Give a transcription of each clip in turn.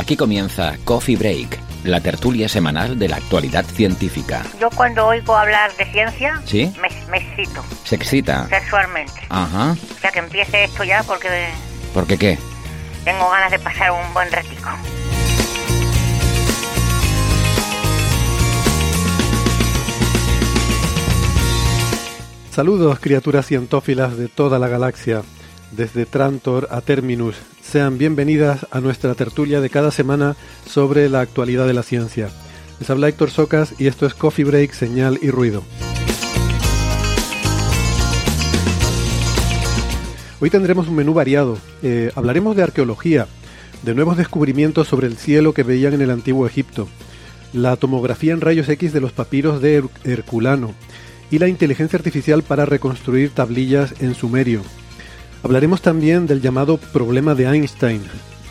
Aquí comienza Coffee Break, la tertulia semanal de la actualidad científica. Yo cuando oigo hablar de ciencia, ¿Sí? me, me excito ¿Se excita? sexualmente. Ajá. O sea que empiece esto ya porque ¿Por qué qué? tengo ganas de pasar un buen ratico. Saludos criaturas cientófilas de toda la galaxia, desde Trantor a Terminus. Sean bienvenidas a nuestra tertulia de cada semana sobre la actualidad de la ciencia. Les habla Héctor Socas y esto es Coffee Break, Señal y Ruido. Hoy tendremos un menú variado. Eh, hablaremos de arqueología, de nuevos descubrimientos sobre el cielo que veían en el antiguo Egipto, la tomografía en rayos X de los papiros de Her- Herculano y la inteligencia artificial para reconstruir tablillas en sumerio. Hablaremos también del llamado problema de Einstein,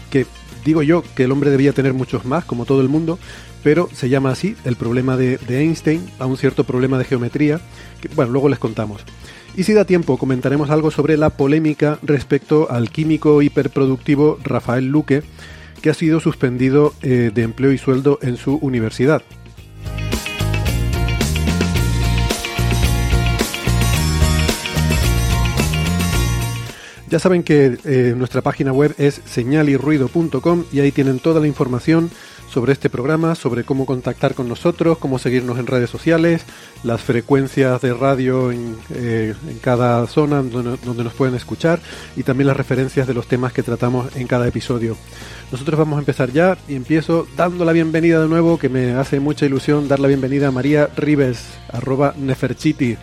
que digo yo que el hombre debía tener muchos más, como todo el mundo, pero se llama así, el problema de, Einstein, a un cierto problema de geometría, que bueno, luego les contamos. Y si da tiempo, comentaremos algo sobre la polémica respecto al químico hiperproductivo Rafael Luque, que ha sido suspendido eh, de empleo y sueldo en su universidad. Ya saben que eh, nuestra página web es señalirruido.com y ahí tienen toda la información sobre este programa, sobre cómo contactar con nosotros, cómo seguirnos en redes sociales, las frecuencias de radio en, eh, en cada zona donde, donde nos pueden escuchar y también las referencias de los temas que tratamos en cada episodio. Nosotros vamos a empezar ya y empiezo dando la bienvenida de nuevo, que me hace mucha ilusión dar la bienvenida a María Rives, arroba Neferchiti.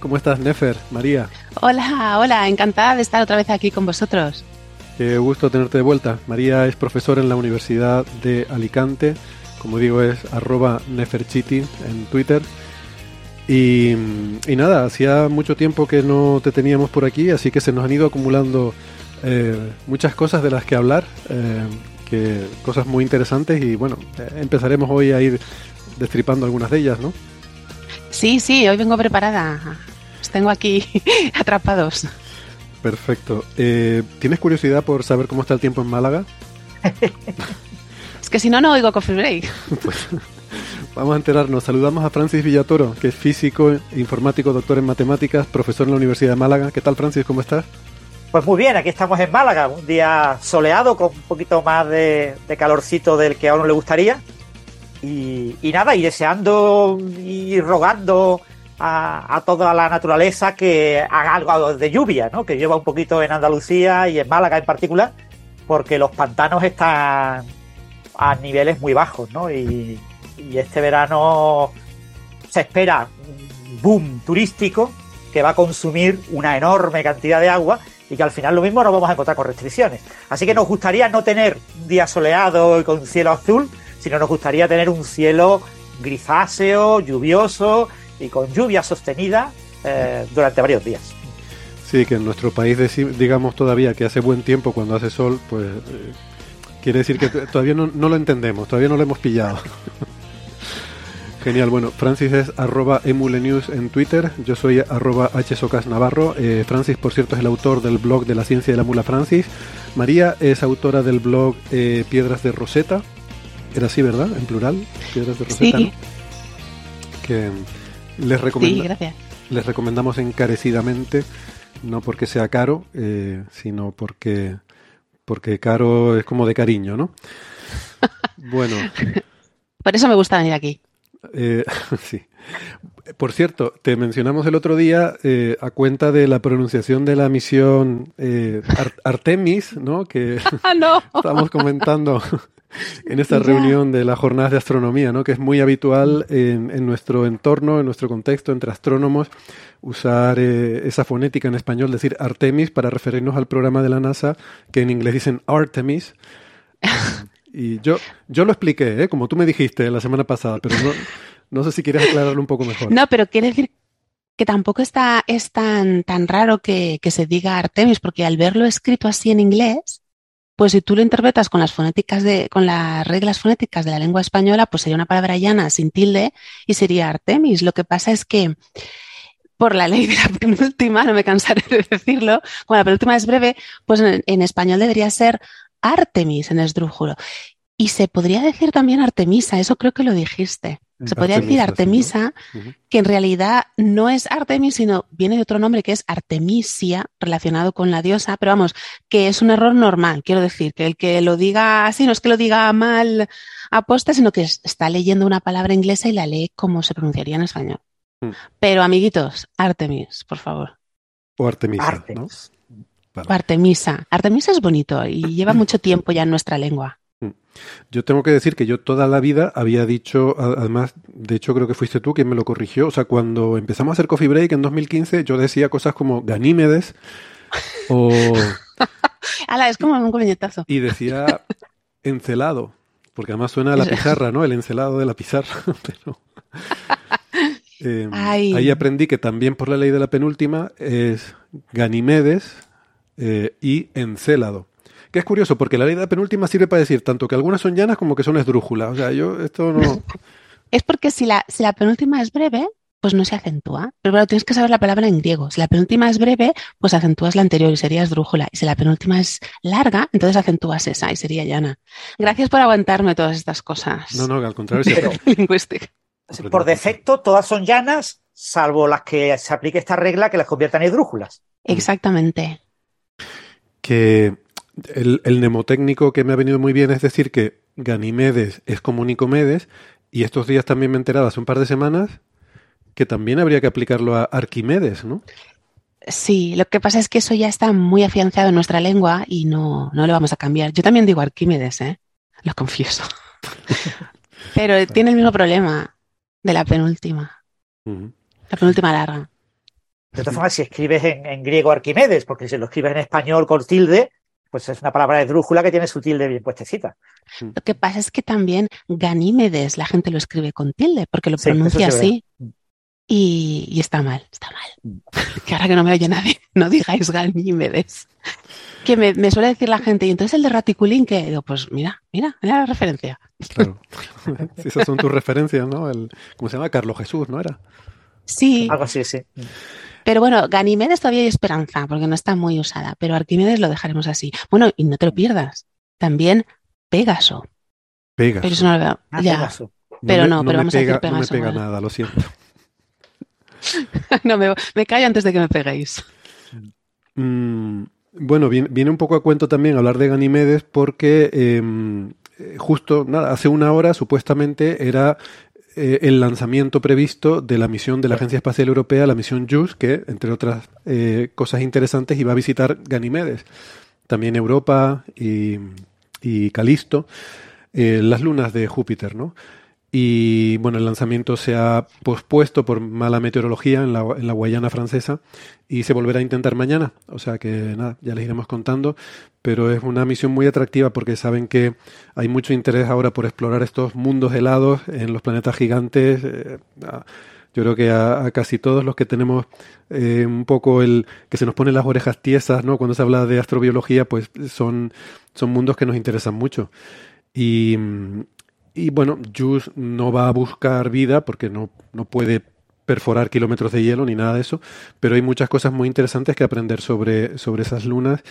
¿Cómo estás, Nefer? María. Hola, hola, encantada de estar otra vez aquí con vosotros. Qué gusto tenerte de vuelta. María es profesora en la Universidad de Alicante. Como digo, es arroba Neferchiti en Twitter. Y, y nada, hacía mucho tiempo que no te teníamos por aquí, así que se nos han ido acumulando eh, muchas cosas de las que hablar, eh, que, cosas muy interesantes y bueno, eh, empezaremos hoy a ir destripando algunas de ellas, ¿no? Sí, sí, hoy vengo preparada. Os tengo aquí atrapados. Perfecto. Eh, ¿Tienes curiosidad por saber cómo está el tiempo en Málaga? Es que si no, no oigo Coffee Break. Pues vamos a enterarnos. Saludamos a Francis Villatoro, que es físico, informático, doctor en matemáticas, profesor en la Universidad de Málaga. ¿Qué tal, Francis? ¿Cómo estás? Pues muy bien, aquí estamos en Málaga, un día soleado con un poquito más de, de calorcito del que a uno le gustaría. Y, y nada, y deseando y rogando a, toda la naturaleza que haga algo de lluvia, ¿no? Que lleva un poquito en Andalucía y en Málaga en particular, porque los pantanos están a niveles muy bajos, ¿no? Y, y este verano se espera un boom turístico que va a consumir una enorme cantidad de agua y que al final lo mismo nos vamos a encontrar con restricciones. Así que nos gustaría no tener un día soleado y con cielo azul, sino nos gustaría tener un cielo grisáceo, lluvioso y con lluvia sostenida eh, durante varios días. Sí, que en nuestro país digamos todavía que hace buen tiempo cuando hace sol, pues eh, quiere decir que todavía no, no lo entendemos, todavía no lo hemos pillado. Genial, bueno, Francis es arroba emulenews en Twitter, yo soy arroba hsocasnavarro, eh, Francis por cierto es el autor del blog de la ciencia de la mula Francis, María es autora del blog eh, Piedras de Roseta, era así, ¿verdad? En plural, Piedras de Roseta, Sí. ¿no? Que les, Sí, recomenda- gracias. les recomendamos encarecidamente, no porque sea caro, eh, sino porque, porque caro es como de cariño, ¿no? Bueno, Por eso me gusta venir aquí. eh, sí. Por cierto, te mencionamos el otro día eh, a cuenta de la pronunciación de la misión eh, Ar- Artemis, ¿no? Que ¡Ah, no! estábamos comentando en esta reunión de las jornadas de astronomía, ¿no? Que es muy habitual en, en nuestro entorno, en nuestro contexto, entre astrónomos, usar eh, esa fonética en español, decir Artemis para referirnos al programa de la NASA, que en inglés dicen Artemis. Y yo, yo lo expliqué, ¿eh? como tú me dijiste la semana pasada, pero no, no sé si quieres aclararlo un poco mejor. No, pero quiere decir que tampoco está, es tan, tan raro que, que se diga Artemis, porque al verlo escrito así en inglés, pues si tú lo interpretas con las fonéticas de, con las reglas fonéticas de la lengua española, pues sería una palabra llana sin tilde y sería Artemis. Lo que pasa es que por la ley de la penúltima, no me cansaré de decirlo, como la penúltima es breve, pues en, en español debería ser Artemis en esdrújulo. Y se podría decir también Artemisa, eso creo que lo dijiste. Se podría decir Artemisa, que en realidad no es Artemis, sino viene de otro nombre que es Artemisia, relacionado con la diosa, pero vamos, que es un error normal, quiero decir, que el que lo diga así, no es que lo diga mal aposta, sino que es- está leyendo una palabra inglesa y la lee como se pronunciaría en español. Mm. Pero amiguitos, Artemis, por favor. O Artemisa, ¿no? Artemis. Vale. O Artemisa. Artemisa es bonito y lleva mucho tiempo ya en nuestra lengua. Yo tengo que decir que yo toda la vida había dicho, además, de hecho creo que fuiste tú quien me lo corrigió, o sea, cuando empezamos a hacer Coffee Break en 2015, yo decía cosas como Ganímedes o, Ala, es como un puñetazo. y decía encelado, porque además suena a la pizarra, ¿no? El encelado de la pizarra, pero... eh, Ay. ahí aprendí que también por la ley de la penúltima es Ganimedes eh, y Encélado. Que es curioso, porque la ley de la penúltima sirve para decir tanto que algunas son llanas como que son esdrújulas. O sea, yo esto no... Es porque si la, si la penúltima es breve, pues no se acentúa. Pero bueno, tienes que saber la palabra en griego. Si la penúltima es breve, pues acentúas la anterior y sería esdrújula. Y si la penúltima es larga, entonces acentúas esa y sería llana. Gracias por aguantarme todas estas cosas. No, no, al contrario. Pero Lingüística. por defecto todas son llanas, salvo las que se aplique esta regla que las convierta en esdrújulas. Exactamente. que el, el mnemotécnico que me ha venido muy bien es decir que Ganimedes es como Nicomedes y estos días también me he enterado hace un par de semanas que también habría que aplicarlo a Arquimedes, ¿no? Sí, lo que pasa es que eso ya está muy afianzado en nuestra lengua y no, no lo vamos a cambiar. Yo también digo Arquímedes, ¿eh? Lo confieso. Pero tiene el mismo problema de la penúltima. La penúltima larga. De todas formas, si escribes en, en griego Arquimedes, porque si lo escribes en español con tilde, pues es una palabra esdrújula que tiene su tilde bien puestecita. Lo que pasa es que también Ganímedes la gente lo escribe con tilde porque lo Sí, pronuncia así y, y está mal, está mal. Que ahora que no me oye nadie, no digáis Ganímedes. Que me, me suele decir la gente, y entonces el de Raticulín, que digo, pues mira, mira, mira la referencia. Claro. Sí, esas son tus referencias, ¿no? El, ¿Cómo se llama? Carlos Jesús, ¿no era? Sí, Algo así, sí. Pero bueno, Ganímedes todavía hay esperanza porque no está muy usada, pero Arquímedes lo dejaremos así. Bueno, y no te lo pierdas. También Pégaso. Pegas. Pero eso no lo veo. Ah, ya. Pegaso. pero no, pero vamos a decir pega, No me Pegaso, pega ¿vale? nada, lo siento. no, me, me callo antes de que me peguéis. Mm, bueno, viene, viene un poco a cuento también hablar de Ganimedes porque em, eh, justo nada, hace una hora supuestamente era eh, el lanzamiento previsto de la misión de la Agencia Espacial Europea, la misión JUICE, que entre otras eh, cosas interesantes iba a visitar Ganimedes, también Europa y, y Calisto, eh, las lunas de Júpiter, ¿no? Y bueno, el lanzamiento se ha pospuesto por mala meteorología en la, en la Guayana francesa y se volverá a intentar mañana. O sea que nada, ya les iremos contando. Pero es una misión muy atractiva porque saben que hay mucho interés ahora por explorar estos mundos helados en los planetas gigantes. Eh, yo creo que a, casi todos los que tenemos eh, un poco el que se nos ponen las orejas tiesas, ¿no? Cuando se habla de astrobiología, pues son, son mundos que nos interesan mucho. Y, y bueno, JUICE no va a buscar vida porque no, no puede perforar kilómetros de hielo ni nada de eso, pero hay muchas cosas muy interesantes que aprender sobre, sobre esas lunas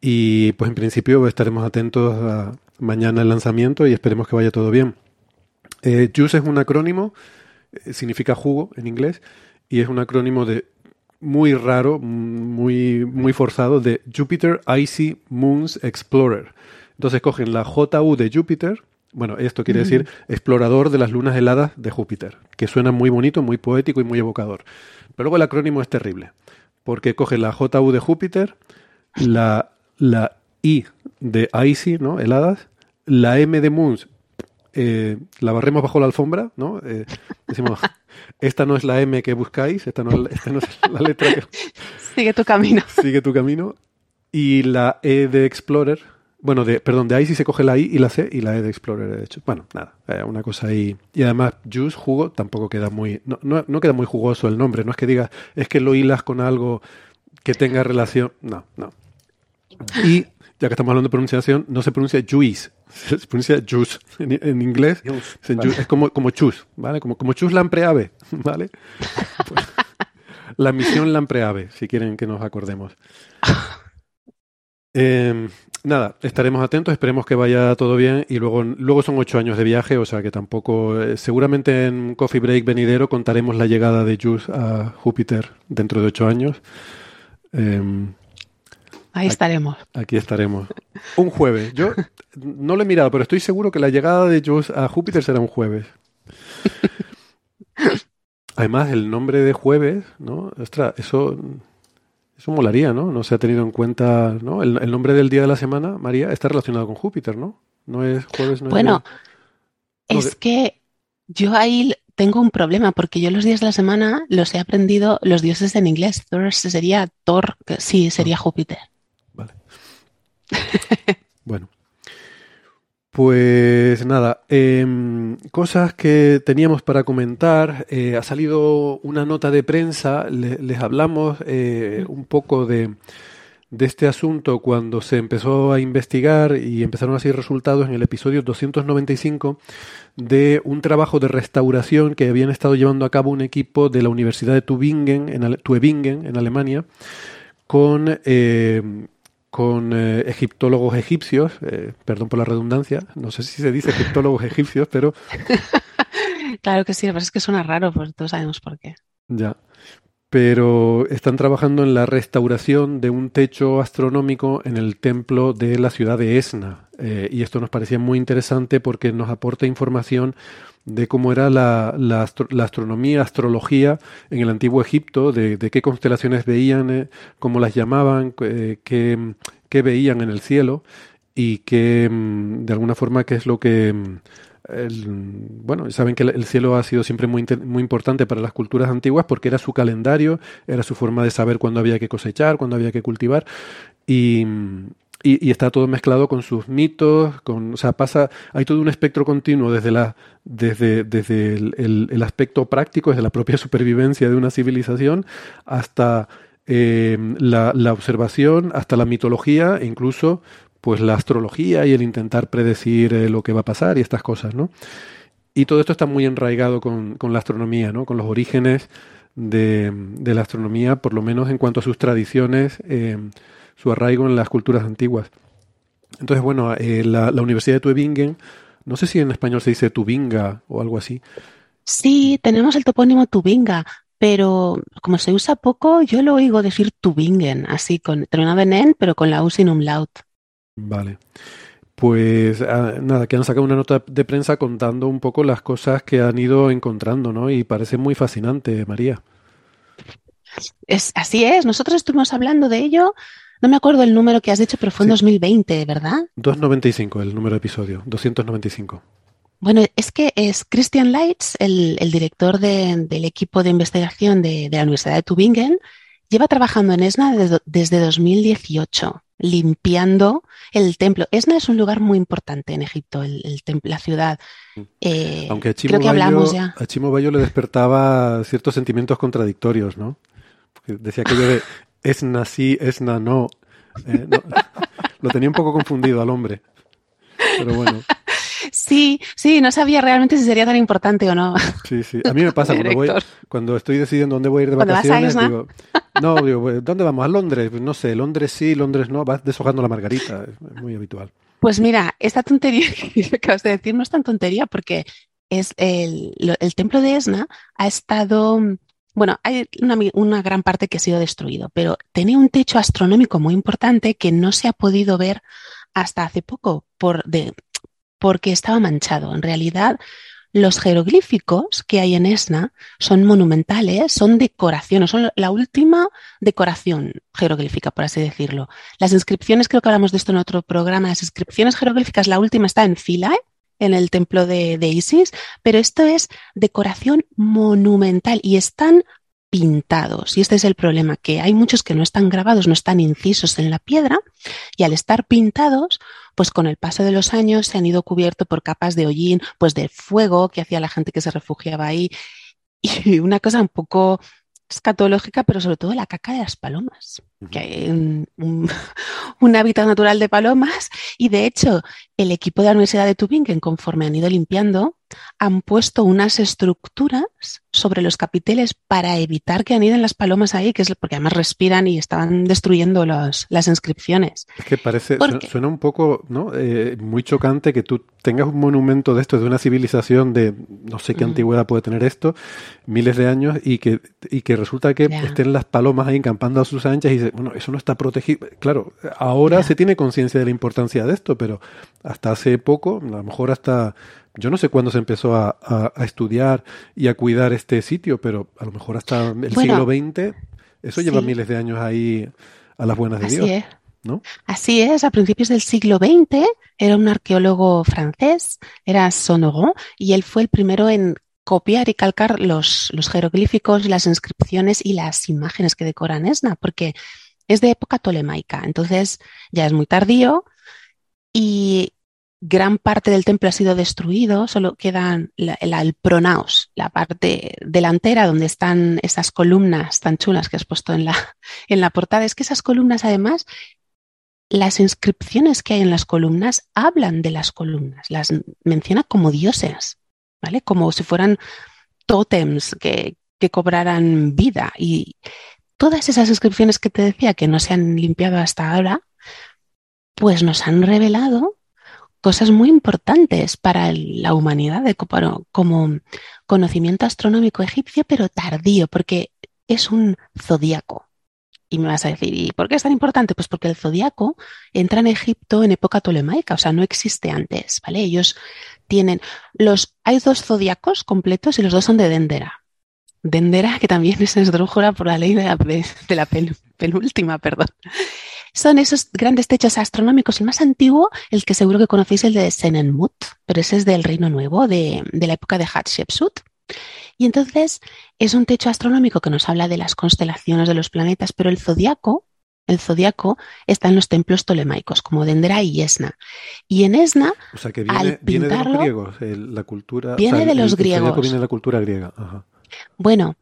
y pues en principio estaremos atentos a mañana el lanzamiento y esperemos que vaya todo bien. Eh, JUICE es un acrónimo, eh, significa jugo en inglés, y es un acrónimo de muy raro, muy, muy forzado, de Jupiter Icy Moons Explorer. Entonces cogen la JU de Júpiter, Bueno, esto quiere decir explorador de las lunas heladas de Júpiter, que suena muy bonito, muy poético y muy evocador. Pero luego el acrónimo es terrible, porque coge la JU de Júpiter, la, la I de Icy, ¿no? Heladas, la M de Moons, eh, la barremos bajo la alfombra, ¿no? Eh, decimos, esta no es la M que buscáis, esta no es, esta no es la letra que... Sigue tu camino. Sigue tu camino. Y la E de Explorer, bueno, de, perdón, de ahí sí se coge la I y la C y la E de Explorer, de hecho. Bueno, nada, eh, una cosa ahí. Y además, Juice, jugo, tampoco queda muy. No, no, no, queda muy jugoso el nombre. No es que digas, es que lo hilas con algo que tenga relación. No, no. Y ya que estamos hablando de pronunciación, no se pronuncia juice, se pronuncia juice en, inglés. Juice, vale. Es como, como chus, ¿vale? Como, como chus lampreave, ¿vale? Pues, la misión lampreave, si quieren que nos acordemos. Eh, nada, estaremos atentos, esperemos que vaya todo bien y luego, luego son ocho años de viaje, o sea que tampoco, eh, seguramente en Coffee Break venidero contaremos la llegada de Juice a Júpiter dentro de ocho años. Eh, Ahí estaremos. Aquí estaremos. Un jueves. Yo no lo he mirado, pero estoy seguro que la llegada de Juice a Júpiter será un jueves. Además, el nombre de jueves, ¿no? Ostras, eso, eso molaría, ¿no? No se ha tenido en cuenta, ¿no? El, el, nombre del día de la semana, María, está relacionado con Júpiter, ¿no? No es jueves, no Bueno, es, es que yo ahí tengo un problema porque yo los días de la semana los he aprendido los dioses en inglés. Thursday sería Thor, sí, sería Júpiter. Vale. bueno. Pues nada, eh, cosas que teníamos para comentar. Eh, ha salido una nota de prensa, le, les hablamos eh, un poco de, este asunto cuando se empezó a investigar y empezaron a salir resultados en el episodio 295 de un trabajo de restauración que habían estado llevando a cabo un equipo de la Universidad de Tübingen, en, Tübingen, en Alemania, con con eh, egiptólogos egipcios, eh, perdón por la redundancia, no sé si se dice egiptólogos egipcios, pero... claro que sí, pero es que suena raro, pues todos sabemos por qué. Ya, pero están trabajando en la restauración de un techo astronómico en el templo de la ciudad de Esna. Eh, y esto nos parecía muy interesante porque nos aporta información de cómo era la, la, astro, la, astronomía, astrología en el antiguo Egipto, de, de qué constelaciones veían, eh, cómo las llamaban, eh, qué, qué, veían en el cielo y que de alguna forma qué es lo que... El, bueno, saben que el cielo ha sido siempre muy, muy importante para las culturas antiguas porque era su calendario, era su forma de saber cuándo había que cosechar, cuándo había que cultivar y, y, está todo mezclado con sus mitos, con, o sea, pasa, hay todo un espectro continuo desde, la, desde, desde el, el, el aspecto práctico, desde la propia supervivencia de una civilización, hasta eh, la, la, observación, hasta la mitología e incluso pues la astrología y el intentar predecir eh, lo que va a pasar y estas cosas, ¿no? Y todo esto está muy enraigado con, con la astronomía, ¿no? Con los orígenes de, de, la astronomía, por lo menos en cuanto a sus tradiciones. Eh, su arraigo en las culturas antiguas. Entonces, bueno, eh, la, la, Universidad de Tübingen, no sé si en español se dice Tubinga o algo así. Sí, tenemos el topónimo Tubinga, pero como se usa poco, yo lo oigo decir Tubingen, así, con, terminado en en, pero con la U sin umlaut. Vale. Pues ah, nada, que han sacado una nota de prensa contando un poco las cosas que han ido encontrando, ¿no? Y parece muy fascinante, María. Es, así es, nosotros estuvimos hablando de ello no me acuerdo el número que has dicho, pero fue en sí. 2020, ¿verdad? 295, el número de episodio, 295. Bueno, es que es Christian Leitz, el, el director de, del equipo de investigación de, de, la Universidad de Tübingen, lleva trabajando en ESNA desde, desde 2018, limpiando el templo. ESNA es un lugar muy importante en Egipto, el, el templo, la ciudad. Eh, Aunque a Chimo, creo que Bayo, hablamos ya. a Chimo Bayo le despertaba ciertos sentimientos contradictorios, ¿no? Decía aquello de Esna sí, Esna no. Eh, no. Lo tenía un poco confundido al hombre. Pero bueno. Sí, sí, no sabía realmente si sería tan importante o no. Sí, sí. A mí me pasa cuando, voy, cuando estoy decidiendo dónde voy a ir de vacaciones, digo, no, digo, ¿dónde vamos? ¿A Londres? Pues no sé, Londres sí, Londres no, vas deshojando la margarita, es muy habitual. Pues mira, esta tontería que acabas de decir no es tan tontería porque es el, el templo de Esna ha estado bueno, hay una, gran parte que ha sido destruido, pero tenía un techo astronómico muy importante que no se ha podido ver hasta hace poco por, porque estaba manchado. En realidad, los jeroglíficos que hay en Esna son monumentales, son decoraciones, son la última decoración jeroglífica, por así decirlo. Las inscripciones, creo que hablamos de esto en otro programa, las inscripciones jeroglíficas, la última está en Philae, en el templo de, de Isis, pero esto es decoración monumental y están pintados. Y este es el problema, que hay muchos que no están grabados, no están incisos en la piedra, y al estar pintados, pues con el paso de los años se han ido cubiertos por capas de hollín, pues de fuego que hacía la gente que se refugiaba ahí. Y una cosa un poco escatológica, pero sobre todo la caca de las palomas, que hay un, un, un, hábitat natural de palomas y de hecho el equipo de la Universidad de Tübingen, conforme han ido limpiando, han puesto unas estructuras sobre los capiteles para evitar que aniden las palomas ahí, que es porque además respiran y estaban destruyendo los, las inscripciones. Es que parece, suena, suena, un poco ¿no? Eh, muy chocante que tú tengas un monumento de esto, de una civilización de no sé qué antigüedad puede tener esto, miles de años, y que, y que resulta que yeah. estén las palomas ahí encampando a sus anchas y dices, bueno, eso no está protegido. Claro, ahora yeah. se tiene conciencia de la importancia de esto, pero hasta hace poco, a lo mejor hasta yo no sé cuándo se empezó a, a, a, estudiar y a cuidar este sitio, pero a lo mejor hasta el bueno, siglo XX, eso sí. lleva miles de años ahí a las buenas de Así Dios. Es. ¿no? Así es, a principios del siglo XX era un arqueólogo francés, era Sonoron, y él fue el primero en copiar y calcar los, los jeroglíficos, las inscripciones y las imágenes que decoran Esna, porque es de época tolemaica, entonces ya es muy tardío y gran parte del templo ha sido destruido, solo quedan la, el pronaos, la parte delantera donde están esas columnas tan chulas que has puesto en la, en la portada. Es que esas columnas, además, las inscripciones que hay en las columnas hablan de las columnas, las menciona como dioses, ¿vale? Como si fueran tótems que, que cobraran vida. Y todas esas inscripciones que te decía que no se han limpiado hasta ahora, pues nos han revelado cosas muy importantes para la humanidad de, como conocimiento astronómico egipcio, pero tardío, porque es un zodíaco. Y me vas a decir, ¿y por qué es tan importante? Pues porque el zodíaco entra en Egipto en época tolemaica, o sea, no existe antes, ¿vale? Ellos tienen los, hay dos zodíacos completos y los dos son de Dendera. Dendera, que también es esdrújula por la ley de la, penúltima, perdón son esos grandes techos astronómicos. El más antiguo, el que seguro que conocéis, el de Senenmut, pero ese es del Reino Nuevo, de, de la época de Hatshepsut. Y entonces es un techo astronómico que nos habla de las constelaciones de los planetas, pero el zodiaco, el zodiaco está en los templos tolemaicos, como Dendera y Esna. Y en Esna, o sea, que viene, al viene de los griegos, el, la cultura. Viene o sea, de los el griegos. viene de la cultura griega. Ajá. Bueno,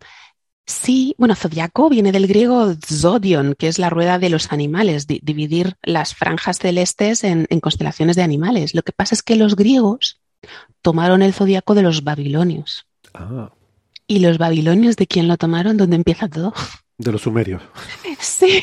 Sí, bueno, zodiaco viene del griego zodion, que es la rueda de los animales, di dividir las franjas celestes en, en, constelaciones de animales. Lo que pasa es que los griegos tomaron el zodiaco de los babilonios. Ah. ¿Y los babilonios de quién lo tomaron? ¿Dónde empieza todo? De los sumerios. Sí,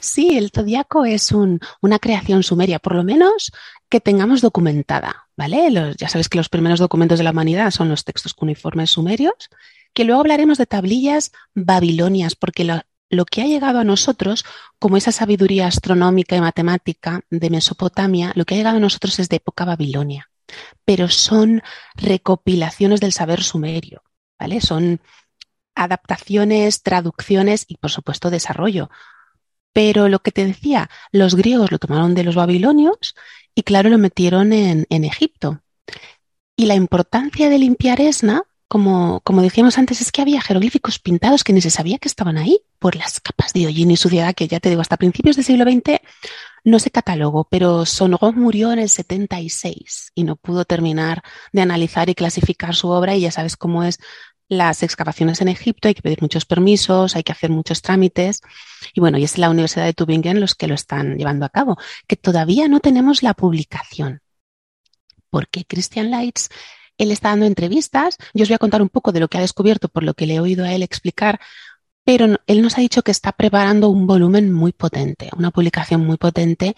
sí, el zodiaco es un, una creación sumeria, por lo menos que tengamos documentada, ¿vale? Los, ya sabes que los primeros documentos de la humanidad son los textos cuneiformes sumerios que luego hablaremos de tablillas babilonias, porque lo, lo, que ha llegado a nosotros, como esa sabiduría astronómica y matemática de Mesopotamia, lo que ha llegado a nosotros es de época babilonia, pero son recopilaciones del saber sumerio, ¿vale? Son adaptaciones, traducciones y, por supuesto, desarrollo. Pero lo que te decía, los griegos lo tomaron de los babilonios y, claro, lo metieron en, en Egipto. Y la importancia de limpiar Esna como, como decíamos antes, es que había jeroglíficos pintados que ni se sabía que estaban ahí por las capas de hollín y suciedad que ya te digo, hasta principios del siglo XX no se catalogó, pero Sonogón murió en el 76 y no pudo terminar de analizar y clasificar su obra y ya sabes cómo es las excavaciones en Egipto, hay que pedir muchos permisos, hay que hacer muchos trámites. Y bueno, y es la Universidad de Tübingen los que lo están llevando a cabo, que todavía no tenemos la publicación. Porque Christian Leitz él está dando entrevistas. Yo os voy a contar un poco de lo que ha descubierto por lo que le he oído a él explicar, pero él nos ha dicho que está preparando un volumen muy potente, una publicación muy potente,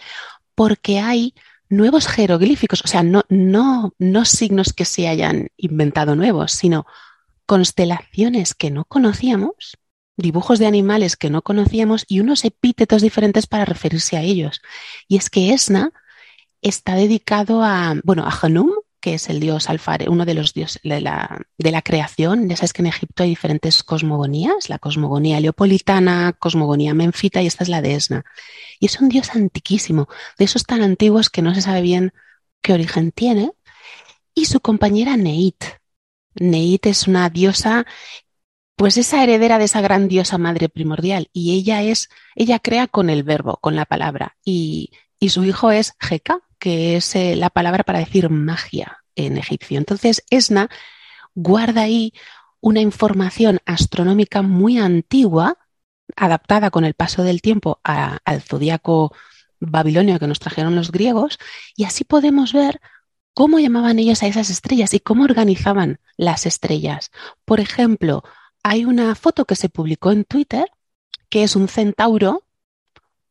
porque hay nuevos jeroglíficos, o sea, no, no, no signos que se hayan inventado nuevos, sino constelaciones que no conocíamos, dibujos de animales que no conocíamos y unos epítetos diferentes para referirse a ellos. Y es que Esna está dedicado a, bueno, a Hanum, que es el dios Alfare, uno de los dioses de la, de la creación. Ya sabes que en Egipto hay diferentes cosmogonías, la cosmogonía leopolitana, cosmogonía menfita y esta es la de Esna. Y es un dios antiquísimo, de esos tan antiguos que no se sabe bien qué origen tiene. Y su compañera Neit. Neit es una diosa, pues esa heredera de esa gran diosa madre primordial. Y ella es, ella crea con el verbo, con la palabra. Y, y su hijo es Heka, que es eh, la palabra para decir magia en egipcio. Entonces, Esna guarda ahí una información astronómica muy antigua, adaptada con el paso del tiempo al zodiaco babilonio que nos trajeron los griegos, y así podemos ver cómo llamaban ellos a esas estrellas y cómo organizaban las estrellas. Por ejemplo, hay una foto que se publicó en Twitter que es un centauro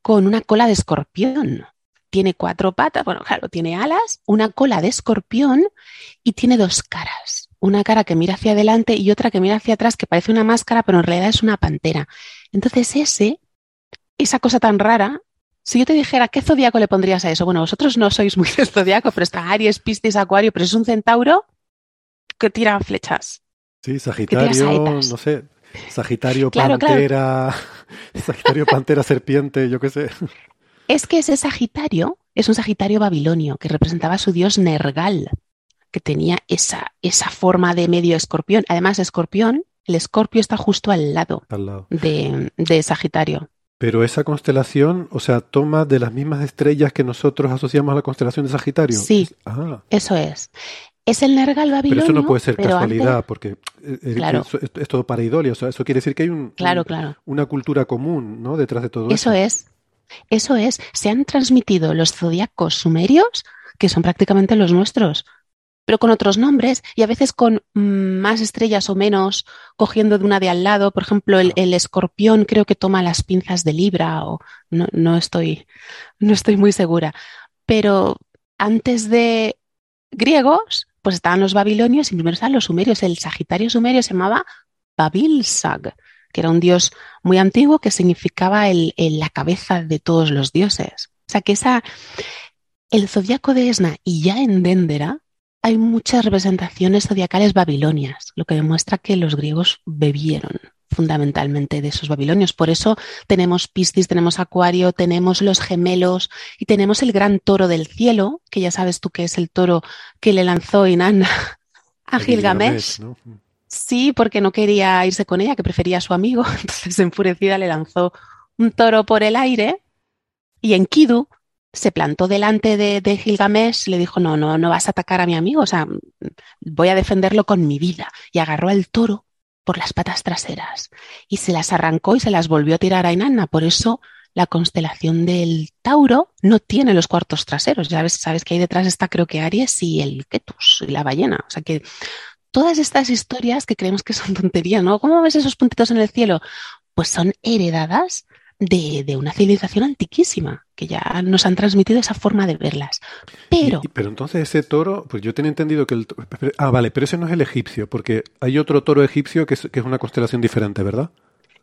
con una cola de escorpión tiene cuatro patas, bueno, claro, tiene alas, una cola de escorpión y tiene dos caras. Una cara que mira hacia adelante y otra que mira hacia atrás, que parece una máscara, pero en realidad es una pantera. Entonces, ese, esa cosa tan rara, si yo te dijera qué zodiaco le pondrías a eso, bueno, vosotros no sois muy de zodiaco, pero está Aries, Piscis, Acuario, pero es un centauro que tira flechas. Sí, Sagitario, no sé, Sagitario, Pantera, Sagitario, Pantera, Serpiente, yo qué sé es que ese Sagitario es un Sagitario babilonio que representaba a su dios Nergal, que tenía esa, esa forma de medio escorpión. Además, escorpión, el escorpio está justo al lado, De, Sagitario. Pero esa constelación, o sea, toma de las mismas estrellas que nosotros asociamos a la constelación de Sagitario. Sí, ah. eso es. Es el Nergal babilonio. Pero eso no puede ser casualidad, porque eh, eh, es, todo para idolia. O sea, eso quiere decir que hay un, claro, claro. una cultura común ¿no? detrás de todo eso. Eso es. Eso es, se han transmitido los zodiacos sumerios, que son prácticamente los nuestros, pero con otros nombres y a veces con más estrellas o menos, cogiendo de una de al lado. Por ejemplo, el, escorpión creo que toma las pinzas de Libra o no, no, estoy, no estoy muy segura. Pero antes de griegos, pues estaban los babilonios y primero estaban los sumerios. El Sagitario sumerio se llamaba Babilsag que era un dios muy antiguo que significaba el, la cabeza de todos los dioses. O sea que esa, el zodiaco de Esna y ya en Dendera hay muchas representaciones zodiacales babilonias, lo que demuestra que los griegos bebieron fundamentalmente de esos babilonios. Por eso tenemos Piscis, tenemos Acuario, tenemos los gemelos y tenemos el gran toro del cielo, que ya sabes tú que es el toro que le lanzó Inanna a Gilgamesh. Sí, porque no quería irse con ella, que prefería a su amigo. Entonces, enfurecida, le lanzó un toro por el aire y en Kidu se plantó delante de, de, Gilgamesh y le dijo, no, no, no vas a atacar a mi amigo, o sea, voy a defenderlo con mi vida. Y agarró al toro por las patas traseras y se las arrancó y se las volvió a tirar a Inanna. Por eso la constelación del Tauro no tiene los cuartos traseros. Ya sabes, sabes que ahí detrás está creo que Aries y el Ketus y la ballena. O sea que todas estas historias que creemos que son tonterías, ¿no? ¿Cómo ves esos puntitos en el cielo? Pues son heredadas de, una civilización antiquísima, que ya nos han transmitido esa forma de verlas. Pero. pero entonces ese toro, pues yo tenía entendido que el. Ah, vale, pero ese no es el egipcio, porque hay otro toro egipcio que es, que es una constelación diferente, ¿verdad?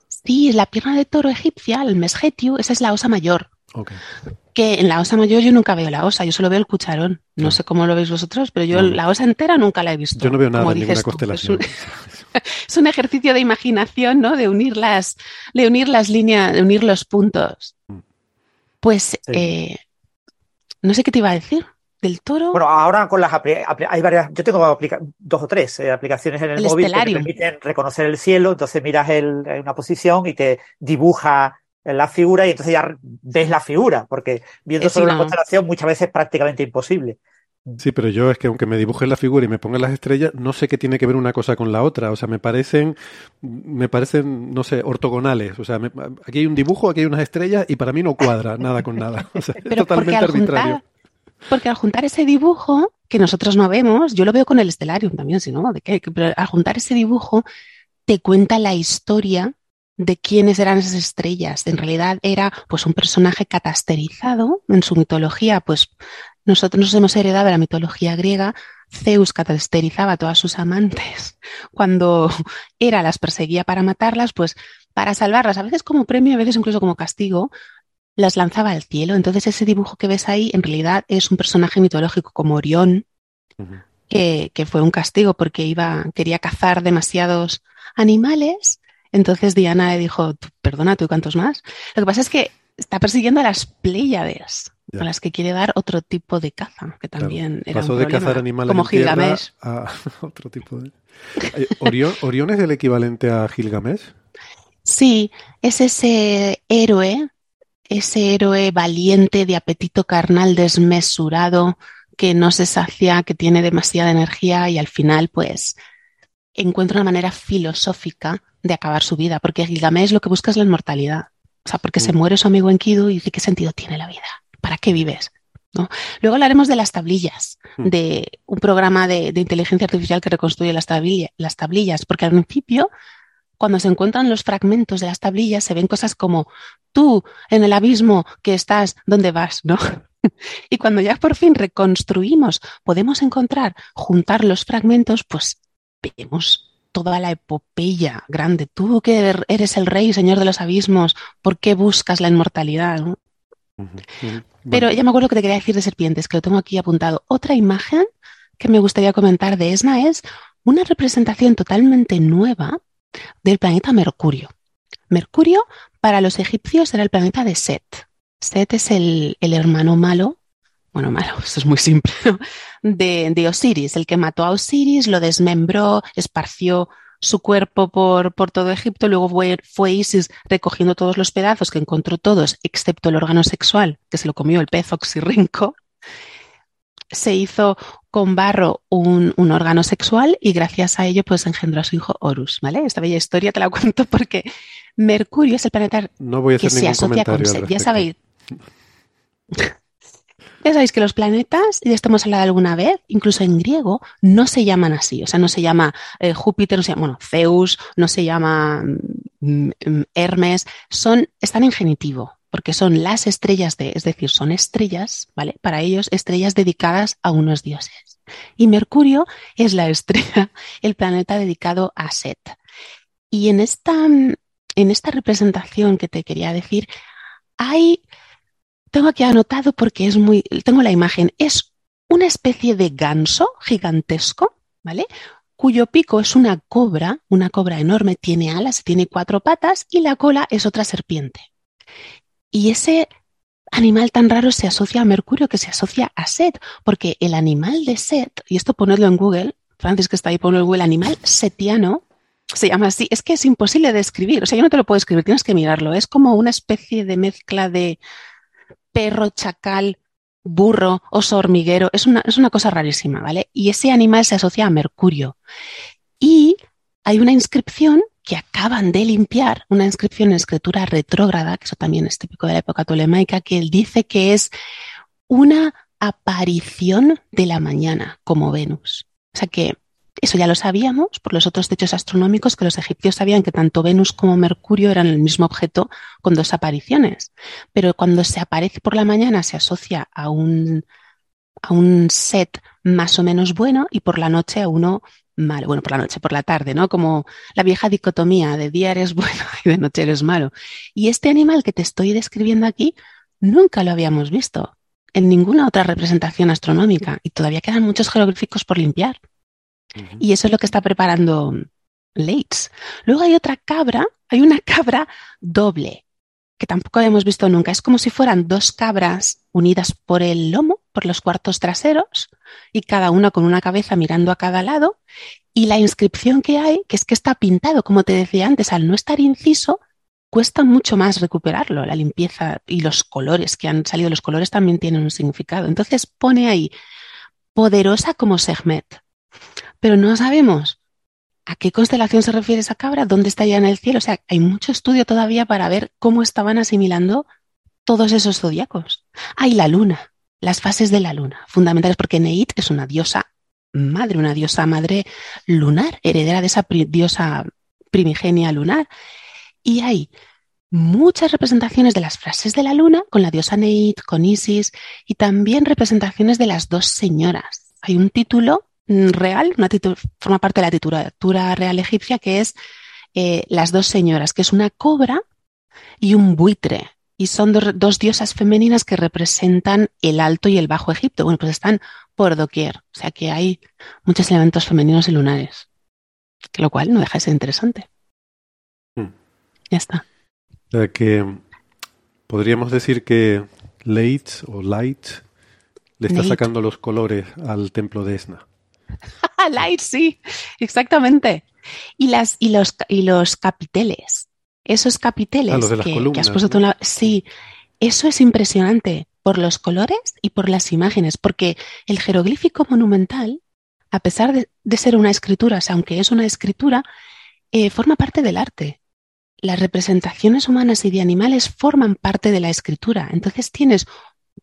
Sí, la pierna de toro egipcia, el Mesgetiu, esa es la osa mayor. Okay que en la osa mayor yo nunca veo la osa, yo solo veo el cucharón. No sé cómo lo veis vosotros, pero yo la osa entera nunca la he visto. Yo no veo nada en ninguna constelación. Es un, ejercicio de imaginación, ¿no? De unir las, de unir las líneas, de unir los puntos. Mm. Pues eh, no sé qué te iba a decir. ¿Del toro? Bueno, ahora con las hay varias, yo tengo dos o tres eh, aplicaciones en el, móvil que te permiten reconocer el cielo, entonces miras el, en una posición y te dibuja la figura y entonces ya ves la figura, porque viendo solo la constelación muchas veces es prácticamente imposible. Sí, pero yo es que aunque me dibuje la figura y me ponga las estrellas, no sé qué tiene que ver una cosa con la otra. O sea, me parecen, me parecen, no sé, ortogonales. O sea, aquí hay un dibujo, aquí hay unas estrellas y para mí no cuadra nada con nada. O sea, es totalmente arbitrario. porque al juntar ese dibujo, que nosotros no vemos, yo lo veo con el Stellarium también, si no, de qué, pero al juntar ese dibujo, te cuenta la historia de quiénes eran esas estrellas. En realidad era pues un personaje catasterizado en su mitología, pues nosotros nos hemos heredado de la mitología griega. Zeus catasterizaba a todas sus amantes cuando era las perseguía para matarlas, pues para salvarlas, a veces como premio, a veces incluso como castigo, las lanzaba al cielo. Entonces ese dibujo que ves ahí en realidad es un personaje mitológico como Orión, que, que fue un castigo porque iba, quería cazar demasiados animales. Entonces Diana le dijo, "Tú, perdona, ¿tú cuántos más? Lo que pasa es que está persiguiendo a las Pléyades, Ya. a las que quiere dar otro tipo de caza, que Claro. también era Pasó un de problema, cazar animales como en Gilgamesh. a otro tipo de... Eh, Orión, Orión es el equivalente a Gilgamesh. Sí, es ese héroe, ese héroe valiente de apetito carnal desmesurado, que no se sacia, que tiene demasiada energía y al final, pues, encuentra una manera filosófica de acabar su vida, porque Gilgamesh lo que busca es la inmortalidad. O sea, porque se Mm. muere su amigo Enkidu y dice, ¿qué sentido tiene la vida? ¿Para qué vives? ¿No? Luego hablaremos de las tablillas, Mm. de un programa de, de inteligencia artificial que reconstruye las, tablillas, porque al principio cuando se encuentran los fragmentos de las tablillas, se ven cosas como tú en el abismo que estás, ¿dónde vas? ¿No? y cuando ya por fin reconstruimos, podemos encontrar, juntar los fragmentos, pues vemos toda la epopeya grande. Tú que er- eres el rey, señor de los abismos, ¿por qué buscas la inmortalidad? no? Pero ya me acuerdo que te quería decir de serpientes, que lo tengo aquí apuntado. Otra imagen que me gustaría comentar de Esna es una representación totalmente nueva del planeta Mercurio. Mercurio para los egipcios era el planeta de Set. Set es el, el hermano malo, bueno, malo, esto es muy simple, ¿no? de, de Osiris, el que mató a Osiris, lo desmembró, esparció su cuerpo por, por todo Egipto, luego fue, fue Isis recogiendo todos los pedazos, que encontró todos, excepto el órgano sexual, que se lo comió el pez oxirrinco. Se hizo con barro un, un órgano sexual y gracias a ello pues engendró a su hijo Horus, ¿vale? Esta bella historia te la cuento porque Mercurio es el planeta no voy a que se asocia con. Ya sabéis. Sabéis que los planetas, y esto hemos hablado alguna vez, incluso en griego, no se llaman así. O sea, no se llama eh, Júpiter, no se llama, bueno, Zeus, no se llama mm, mm, Hermes, son, están en genitivo, porque son las estrellas de, es decir, son estrellas, ¿vale? Para ellos, estrellas dedicadas a unos dioses. Y Mercurio es la estrella, el planeta dedicado a Set. Y en esta, mm, en esta representación que te quería decir, hay, tengo aquí anotado porque es muy, tengo la imagen, es una especie de ganso gigantesco, ¿vale? Cuyo pico es una cobra, una cobra enorme, tiene alas, tiene cuatro patas y la cola es otra serpiente. Y ese animal tan raro se asocia a Mercurio que se asocia a Set, porque el animal de Set, y esto ponedlo en Google, Francis que está ahí, ponlo en Google, animal setiano, se llama así, es que es imposible de escribir, o sea, yo no te lo puedo escribir, tienes que mirarlo, es como una especie de mezcla de perro, chacal, burro, oso hormiguero, es una, es una cosa rarísima, ¿vale? Y ese animal se asocia a Mercurio. Y hay una inscripción que acaban de limpiar, una inscripción en escritura retrógrada, que eso también es típico de la época tolemaica, que él dice que es una aparición de la mañana como Venus. O sea que eso ya lo sabíamos por los otros techos astronómicos, que los egipcios sabían que tanto Venus como Mercurio eran el mismo objeto con dos apariciones. Pero cuando se aparece por la mañana se asocia a un, a un set más o menos bueno y por la noche a uno malo. Bueno, por la noche, por la tarde, ¿no? Como la vieja dicotomía de día eres bueno y de noche eres malo. Y este animal que te estoy describiendo aquí nunca lo habíamos visto en ninguna otra representación astronómica y todavía quedan muchos jeroglíficos por limpiar. Y eso es lo que está preparando Leitz. Luego hay otra cabra, hay una cabra doble, que tampoco habíamos visto nunca. Es como si fueran dos cabras unidas por el lomo, por los cuartos traseros, y cada una con una cabeza mirando a cada lado. Y la inscripción que hay, que es que está pintado, como te decía antes, al no estar inciso, cuesta mucho más recuperarlo, la limpieza y los colores que han salido. Los colores también tienen un significado. Entonces pone ahí, poderosa como Sekhmet. Pero no sabemos a qué constelación se refiere esa cabra, dónde está ya en el cielo. O sea, hay mucho estudio todavía para ver cómo estaban asimilando todos esos zodiacos. Hay la luna, las fases de la luna, fundamentales, porque Neit es una diosa madre, una diosa madre lunar, heredera de esa diosa primigenia lunar. Y hay muchas representaciones de las frases de la luna con la diosa Neit, con Isis, y también representaciones de las dos señoras. Hay un título real, una forma parte de la titulatura real egipcia, que es eh, Las dos señoras, que es una cobra y un buitre. y son do- dos diosas femeninas que representan el Alto y el Bajo Egipto. Bueno, pues están por doquier. O sea que hay muchos elementos femeninos y lunares. Que lo cual no deja de ser interesante. Mm. Ya está. O sea que podríamos decir que Leitz o Light le está Leit. sacando los colores al templo de Esna. Light, sí, exactamente. Y las y los y los capiteles, esos capiteles Ah, los de las que, has puesto ¿no? la- sí, eso es impresionante por los colores y por las imágenes, porque el jeroglífico monumental, a pesar de, de ser una escritura, o sea, aunque es una escritura, eh, forma parte del arte. Las representaciones humanas y de animales forman parte de la escritura. Entonces tienes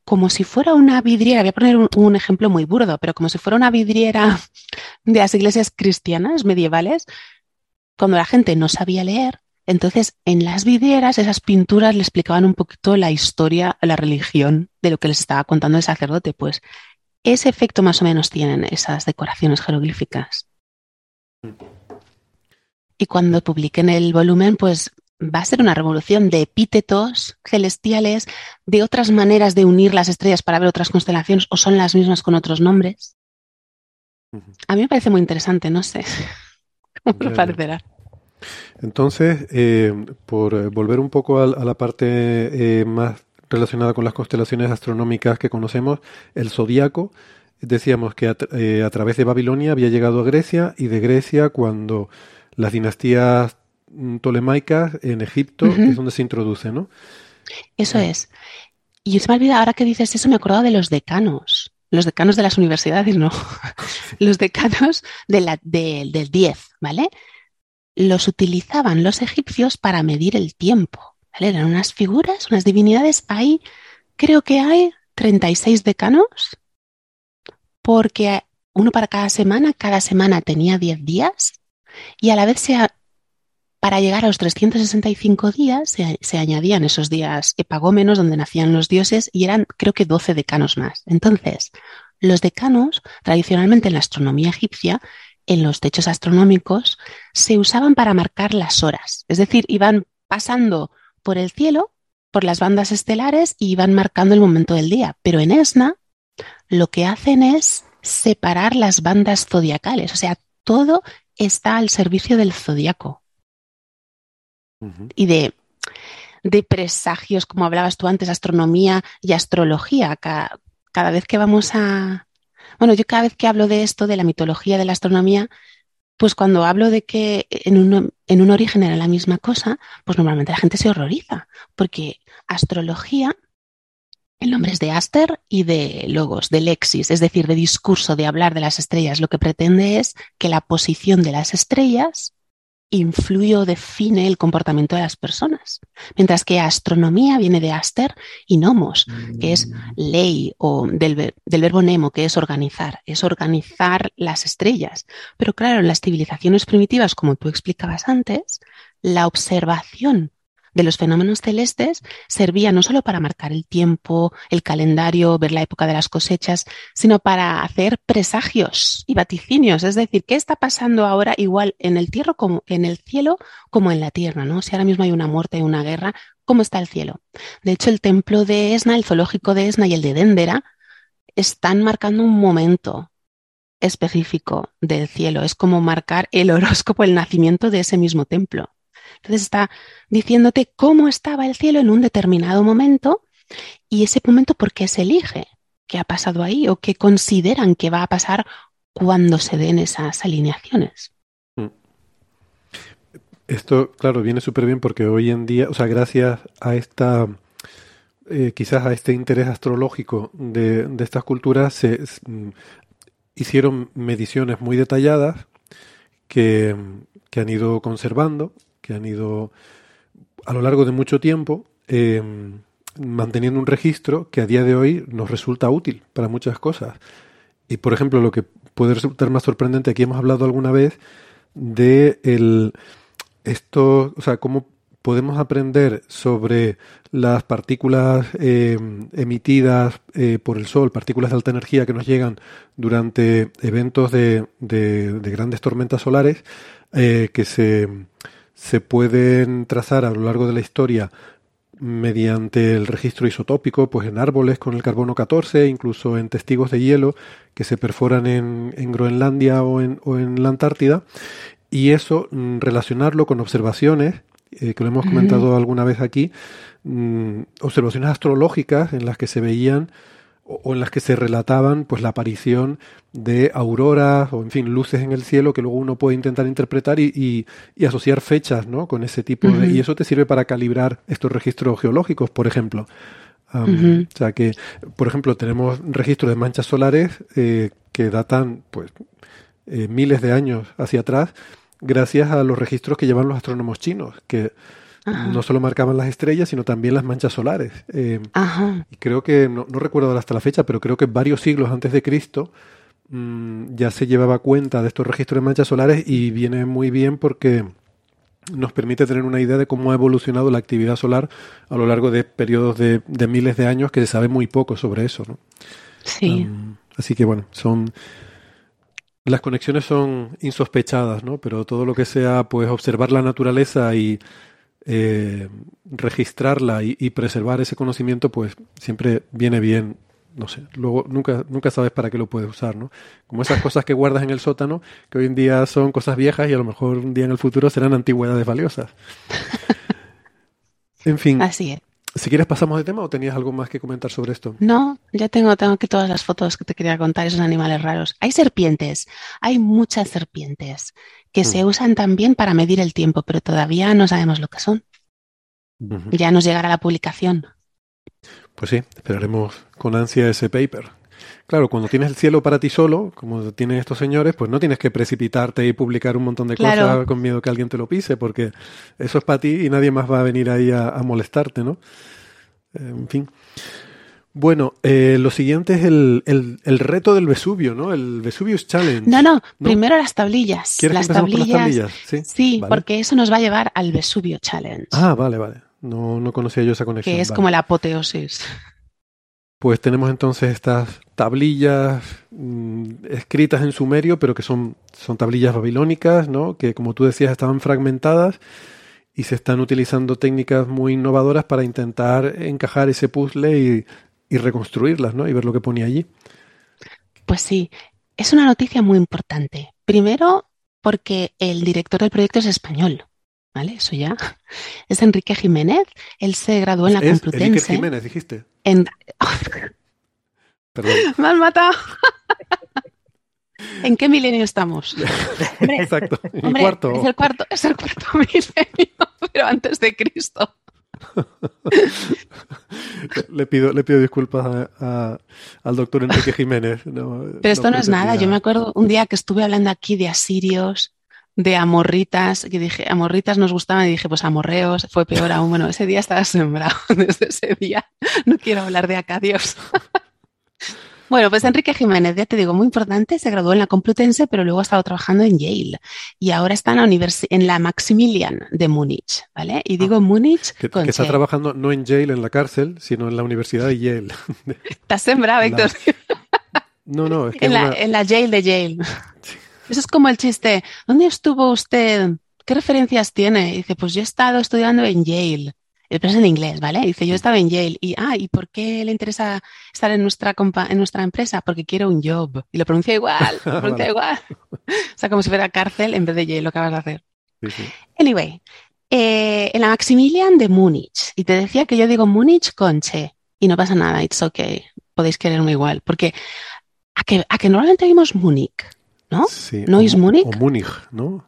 como si fuera una vidriera, voy a poner un, un ejemplo muy burdo, pero como si fuera una vidriera de las iglesias cristianas medievales, cuando la gente no sabía leer, entonces en las vidrieras esas pinturas le explicaban un poquito la historia, la religión de lo que les estaba contando el sacerdote. Pues ese efecto más o menos tienen esas decoraciones jeroglíficas. Y cuando publiquen el volumen, pues va a ser una revolución de epítetos celestiales, de otras maneras de unir las estrellas para ver otras constelaciones, o son las mismas con otros nombres. A mí me parece muy interesante, no sé cómo parecerá. Entonces, eh, por eh, volver un poco a, a la parte eh, más relacionada con las constelaciones astronómicas que conocemos, el zodiaco, decíamos que a, tra- eh, a través de Babilonia había llegado a Grecia y de Grecia cuando las dinastías mm, tolemaicas en Egipto Ujú. es donde se introduce, ¿no? Eso es. Y se me olvida, ahora que dices eso, me acordaba de los decanos. Los decanos de las universidades, no. Los decanos de la, de- del 10, ¿vale? Los utilizaban los egipcios para medir el tiempo, ¿vale? Eran unas figuras, unas divinidades. Ahí creo que hay 36 decanos, porque uno para cada semana, cada semana tenía 10 días, y a la vez se, para llegar a los 365 días se, se añadían esos días epagómenos donde nacían los dioses y eran creo que 12 decanos más. Entonces, los decanos, tradicionalmente en la astronomía egipcia, en los techos astronómicos, se usaban para marcar las horas. Es decir, iban pasando por el cielo, por las bandas estelares y iban marcando el momento del día. Pero en ESNA lo que hacen es separar las bandas zodiacales. O sea, todo está al servicio del zodiaco Y de, de presagios, como hablabas tú antes, astronomía y astrología. Ca- Cada, vez que vamos a... Bueno, yo cada vez que hablo de esto, de la mitología de la astronomía, pues cuando hablo de que en un, en un origen era la misma cosa, pues normalmente la gente se horroriza, porque astrología, el nombre es de Aster y de Logos, de Lexis, es decir, de discurso, de hablar de las estrellas. Lo que pretende es que la posición de las estrellas influye o define el comportamiento de las personas. Mientras que astronomía viene de Aster y nomos, que es ley o del, del verbo nemo, que es organizar, es organizar las estrellas. Pero claro, en las civilizaciones primitivas, como tú explicabas antes, la observación de los fenómenos celestes servía no solo para marcar el tiempo, el calendario, ver la época de las cosechas, sino para hacer presagios y vaticinios. Es decir, ¿qué está pasando ahora igual en el tierra como en el cielo como en la tierra? ¿no? Si ahora mismo hay una muerte y una guerra, ¿cómo está el cielo? De hecho, el templo de Esna, el zoológico de Esna y el de Dendera están marcando un momento específico del cielo. Es como marcar el horóscopo, el nacimiento de ese mismo templo. Entonces está diciéndote cómo estaba el cielo en un determinado momento y ese momento por qué se elige, qué ha pasado ahí o qué consideran que va a pasar cuando se den esas alineaciones. Esto, claro, viene súper bien porque hoy en día, o sea, gracias a esta, eh, quizás a este interés astrológico de, estas culturas, se mm, hicieron mediciones muy detalladas que han ido conservando, que han ido a lo largo de mucho tiempo eh, manteniendo un registro que a día de hoy nos resulta útil para muchas cosas. Y por ejemplo, lo que puede resultar más sorprendente, aquí hemos hablado alguna vez de el esto, o sea, cómo podemos aprender sobre las partículas eh, emitidas eh, por el Sol, partículas de alta energía que nos llegan durante eventos de, de- de grandes tormentas solares, eh, que se, se pueden trazar a lo largo de la historia mediante el registro isotópico, pues en árboles con el carbono 14, incluso en testigos de hielo que se perforan en, en Groenlandia o en, o en, la Antártida, y eso mm, relacionarlo con observaciones, eh, que lo hemos comentado alguna vez aquí, mm, observaciones astrológicas en las que se veían o en las que se relataban pues la aparición de auroras o en fin luces en el cielo que luego uno puede intentar interpretar y, y, asociar fechas ¿no? con ese tipo de y eso te sirve para calibrar estos registros geológicos por ejemplo. Um, o sea que por ejemplo tenemos registros de manchas solares eh, que datan pues eh, miles de años hacia atrás gracias a los registros que llevan los astrónomos chinos que no solo marcaban las estrellas, sino también las manchas solares. Eh, y creo que, no, no, recuerdo hasta la fecha, pero creo que varios siglos antes de Cristo mm, ya se llevaba cuenta de estos registros de manchas solares y viene muy bien porque nos permite tener una idea de cómo ha evolucionado la actividad solar a lo largo de periodos de, miles de años que se sabe muy poco sobre eso. ¿no? Sí. así que bueno, son las conexiones son insospechadas, ¿no? Pero todo lo que sea, pues, observar la naturaleza y eh, registrarla y, preservar ese conocimiento, pues siempre viene bien. No sé, luego nunca, nunca sabes para qué lo puedes usar, ¿no? Como esas cosas que guardas en el sótano, que hoy en día son cosas viejas y a lo mejor un día en el futuro serán antigüedades valiosas. en fin. Así es. Si quieres pasamos de tema o tenías algo más que comentar sobre esto. No, ya tengo, tengo aquí todas las fotos que te quería contar, esos animales raros. Hay serpientes, hay muchas serpientes que se mm. usan también para medir el tiempo, pero todavía no sabemos lo que son. Ya nos llegará la publicación. Pues sí, esperaremos con ansia ese paper. Claro, cuando tienes el cielo para ti solo, como tienen estos señores, pues no tienes que precipitarte y publicar un montón de cosas con miedo que alguien te lo pise, porque eso es para ti y nadie más va a venir ahí a, molestarte, ¿no? En fin. Bueno, eh, lo siguiente es el, el, reto del Vesubio, ¿no? El Vesuvius Challenge. No, no, primero las tablillas. ¿Quieres las tablillas, las tablillas? Sí, sí porque eso nos va a llevar al Vesubio Challenge. Ah, vale, vale. No, no conocía yo esa conexión. Que es como la apoteosis. Pues tenemos entonces estas tablillas mm, escritas en sumerio, pero que son, son tablillas babilónicas, ¿no? Que como tú decías estaban fragmentadas y se están utilizando técnicas muy innovadoras para intentar encajar ese puzzle y y reconstruirlas, ¿no? Y ver lo que ponía allí. Pues sí, es una noticia muy importante. Primero, porque el director del proyecto es español. ¿Vale? Eso ya. Es Enrique Jiménez. Él se graduó en la es Complutense. Enrique Jiménez, dijiste. En... Perdón. Me has matado. ¿En qué milenio estamos? Exacto. el cuarto. Es el cuarto, es el cuarto milenio, pero antes de Cristo. Le, pido, le pido disculpas al doctor Enrique Jiménez. Pero esto no, es nada. Yo me acuerdo un día que estuve hablando aquí de asirios, de amorritas, que dije, amorritas nos gustaban y dije, pues amorreos, fue peor aún. Bueno, ese día estaba sembrado. Desde ese día no quiero hablar de acadios. Bueno, pues Enrique Jiménez, ya te digo, muy importante, se graduó en la Complutense, pero luego ha estado trabajando en Yale y ahora está en la, en la Maximilian de Múnich, ¿vale? Y digo ah, Múnich que, está trabajando no en Yale, en la cárcel, sino en la Universidad de Yale. Estás sembrado, Héctor. No, no, es que en, la, en la Yale de Yale. Eso es como el chiste. ¿Dónde estuvo usted? ¿Qué referencias tiene? Y dice, pues yo he estado estudiando en Yale. Pero es en inglés, ¿vale? Dice, yo estaba en Yale y, ah, ¿y por qué le interesa estar en nuestra, en nuestra empresa? Porque quiere un job. Y lo pronuncia igual, lo pronuncia igual. o sea, como si fuera cárcel en vez de Yale, lo acabas de hacer. Anyway, eh, en la Maximilian de Múnich. Y te decía que yo digo Múnich con Che. Y no pasa nada, it's okay. Podéis quererme igual. Porque a que, a que normalmente oímos Múnich, ¿no? Sí. ¿No es Múnich? O Múnich, ¿no?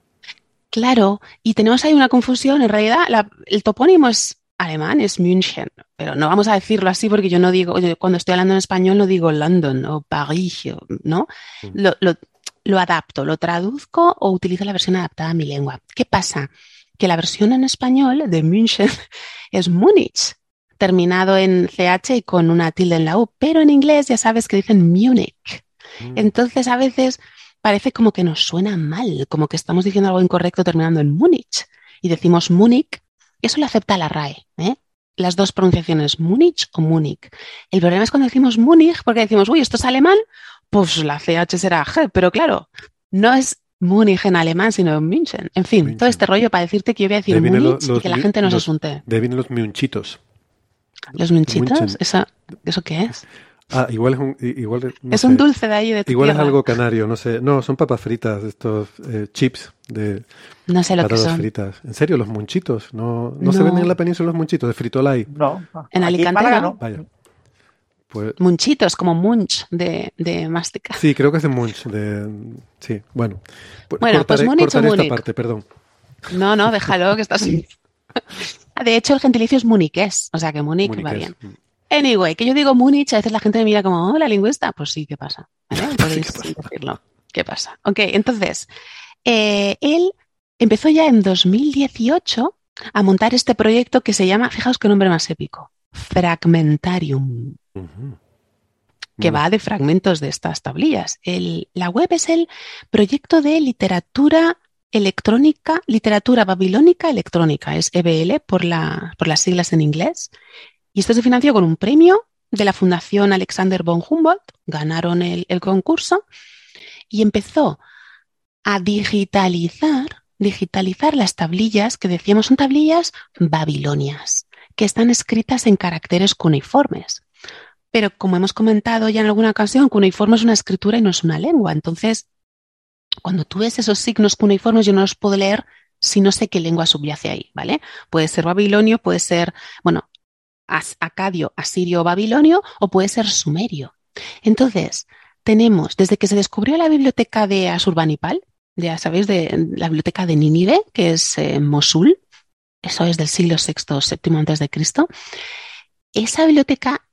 Claro, y tenemos ahí una confusión. En realidad, el topónimo es alemán es München, pero no vamos a decirlo así porque yo no digo, cuando estoy hablando en español no digo London o París, ¿no? Lo, lo, lo, adapto, lo traduzco o utilizo la versión adaptada a mi lengua. ¿Qué pasa? Que la versión en español de München es Múnich, terminado en CH y con una tilde en la U, pero en inglés ya sabes que dicen Munich. Mm. Entonces a veces parece como que nos suena mal, como que estamos diciendo algo incorrecto terminando en Múnich y decimos Múnich eso lo acepta la RAE. ¿eh? Las dos pronunciaciones, Múnich o Múnich. El problema es cuando decimos Múnich, porque decimos, uy, esto es alemán, pues la CH será G, pero claro, no es Múnich en alemán, sino en München. En fin, todo este rollo para decirte que yo voy a decir Múnich y que la gente no se asunte. De vienen los miunchitos. ¿Los munchitos? Munchen. ¿Eso, ¿Eso qué es? Ah, igual es un, igual, no es un dulce de ahí de tu Igual es algo canario, no sé. No, son papas fritas, estos eh, chips de No sé lo que son. fritas. ¿En serio, los munchitos? ¿No, no, se venden en la península los munchitos de fritolay? No. En Alicante no. Vaya. Pues Munchitos, como munch de, de mastica. sí, creo que es de Munch. De, sí, bueno. Bueno, pues Múnich o Múnich. parte, perdón. No, no, déjalo, que estás... Ah, De hecho, el gentilicio es muniqués, o sea que Múnich va Múnich es. Anyway, que yo digo Múnich, a veces la gente me mira como, oh, la lingüista. Pues sí, ¿qué pasa? ¿Vale? Podéis decirlo. ¿Qué pasa? Ok, entonces, eh, él empezó ya en 2018 a montar este proyecto que se llama, fijaos qué nombre más épico, Fragmentarium, que va de fragmentos de estas tablillas. El- la web es el proyecto de literatura electrónica, literatura babilónica electrónica, es EBL por, la, por las siglas en inglés. Y esto se financió con un premio de la Fundación Alexander von Humboldt, ganaron el, concurso y empezó a digitalizar, digitalizar las tablillas que decíamos son tablillas babilonias, que están escritas en caracteres cuneiformes. Pero como hemos comentado ya en alguna ocasión, cuneiforme es una escritura y no es una lengua. Entonces, cuando tú ves esos signos cuneiformes, yo no los puedo leer si no sé qué lengua subyace ahí, ¿vale? Puede ser babilonio, puede ser, bueno, as- acadio, asirio o babilonio, o puede ser sumerio. Entonces, tenemos, desde que se descubrió la biblioteca de Asurbanipal, ya sabéis, de la biblioteca de Nínive, que es eh, Mosul, eso es del siglo VI, VII antes de Cristo, esa biblioteca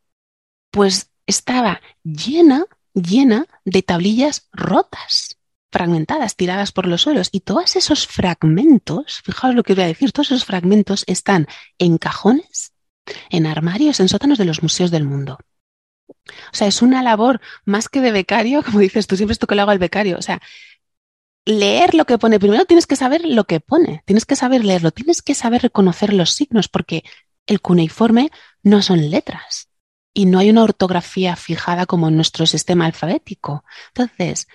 pues estaba llena, llena de tablillas rotas, fragmentadas, tiradas por los suelos. Y todos esos fragmentos, fijaos lo que voy a decir, todos esos fragmentos están en cajones, en armarios, en sótanos de los museos del mundo. O sea, es una labor más que de becario, como dices tú, siempre esto que lo hago al becario. O sea, leer lo que pone, primero tienes que saber lo que pone, tienes que saber leerlo, tienes que saber reconocer los signos, porque el cuneiforme no son letras y no hay una ortografía fijada como en nuestro sistema alfabético. Entonces,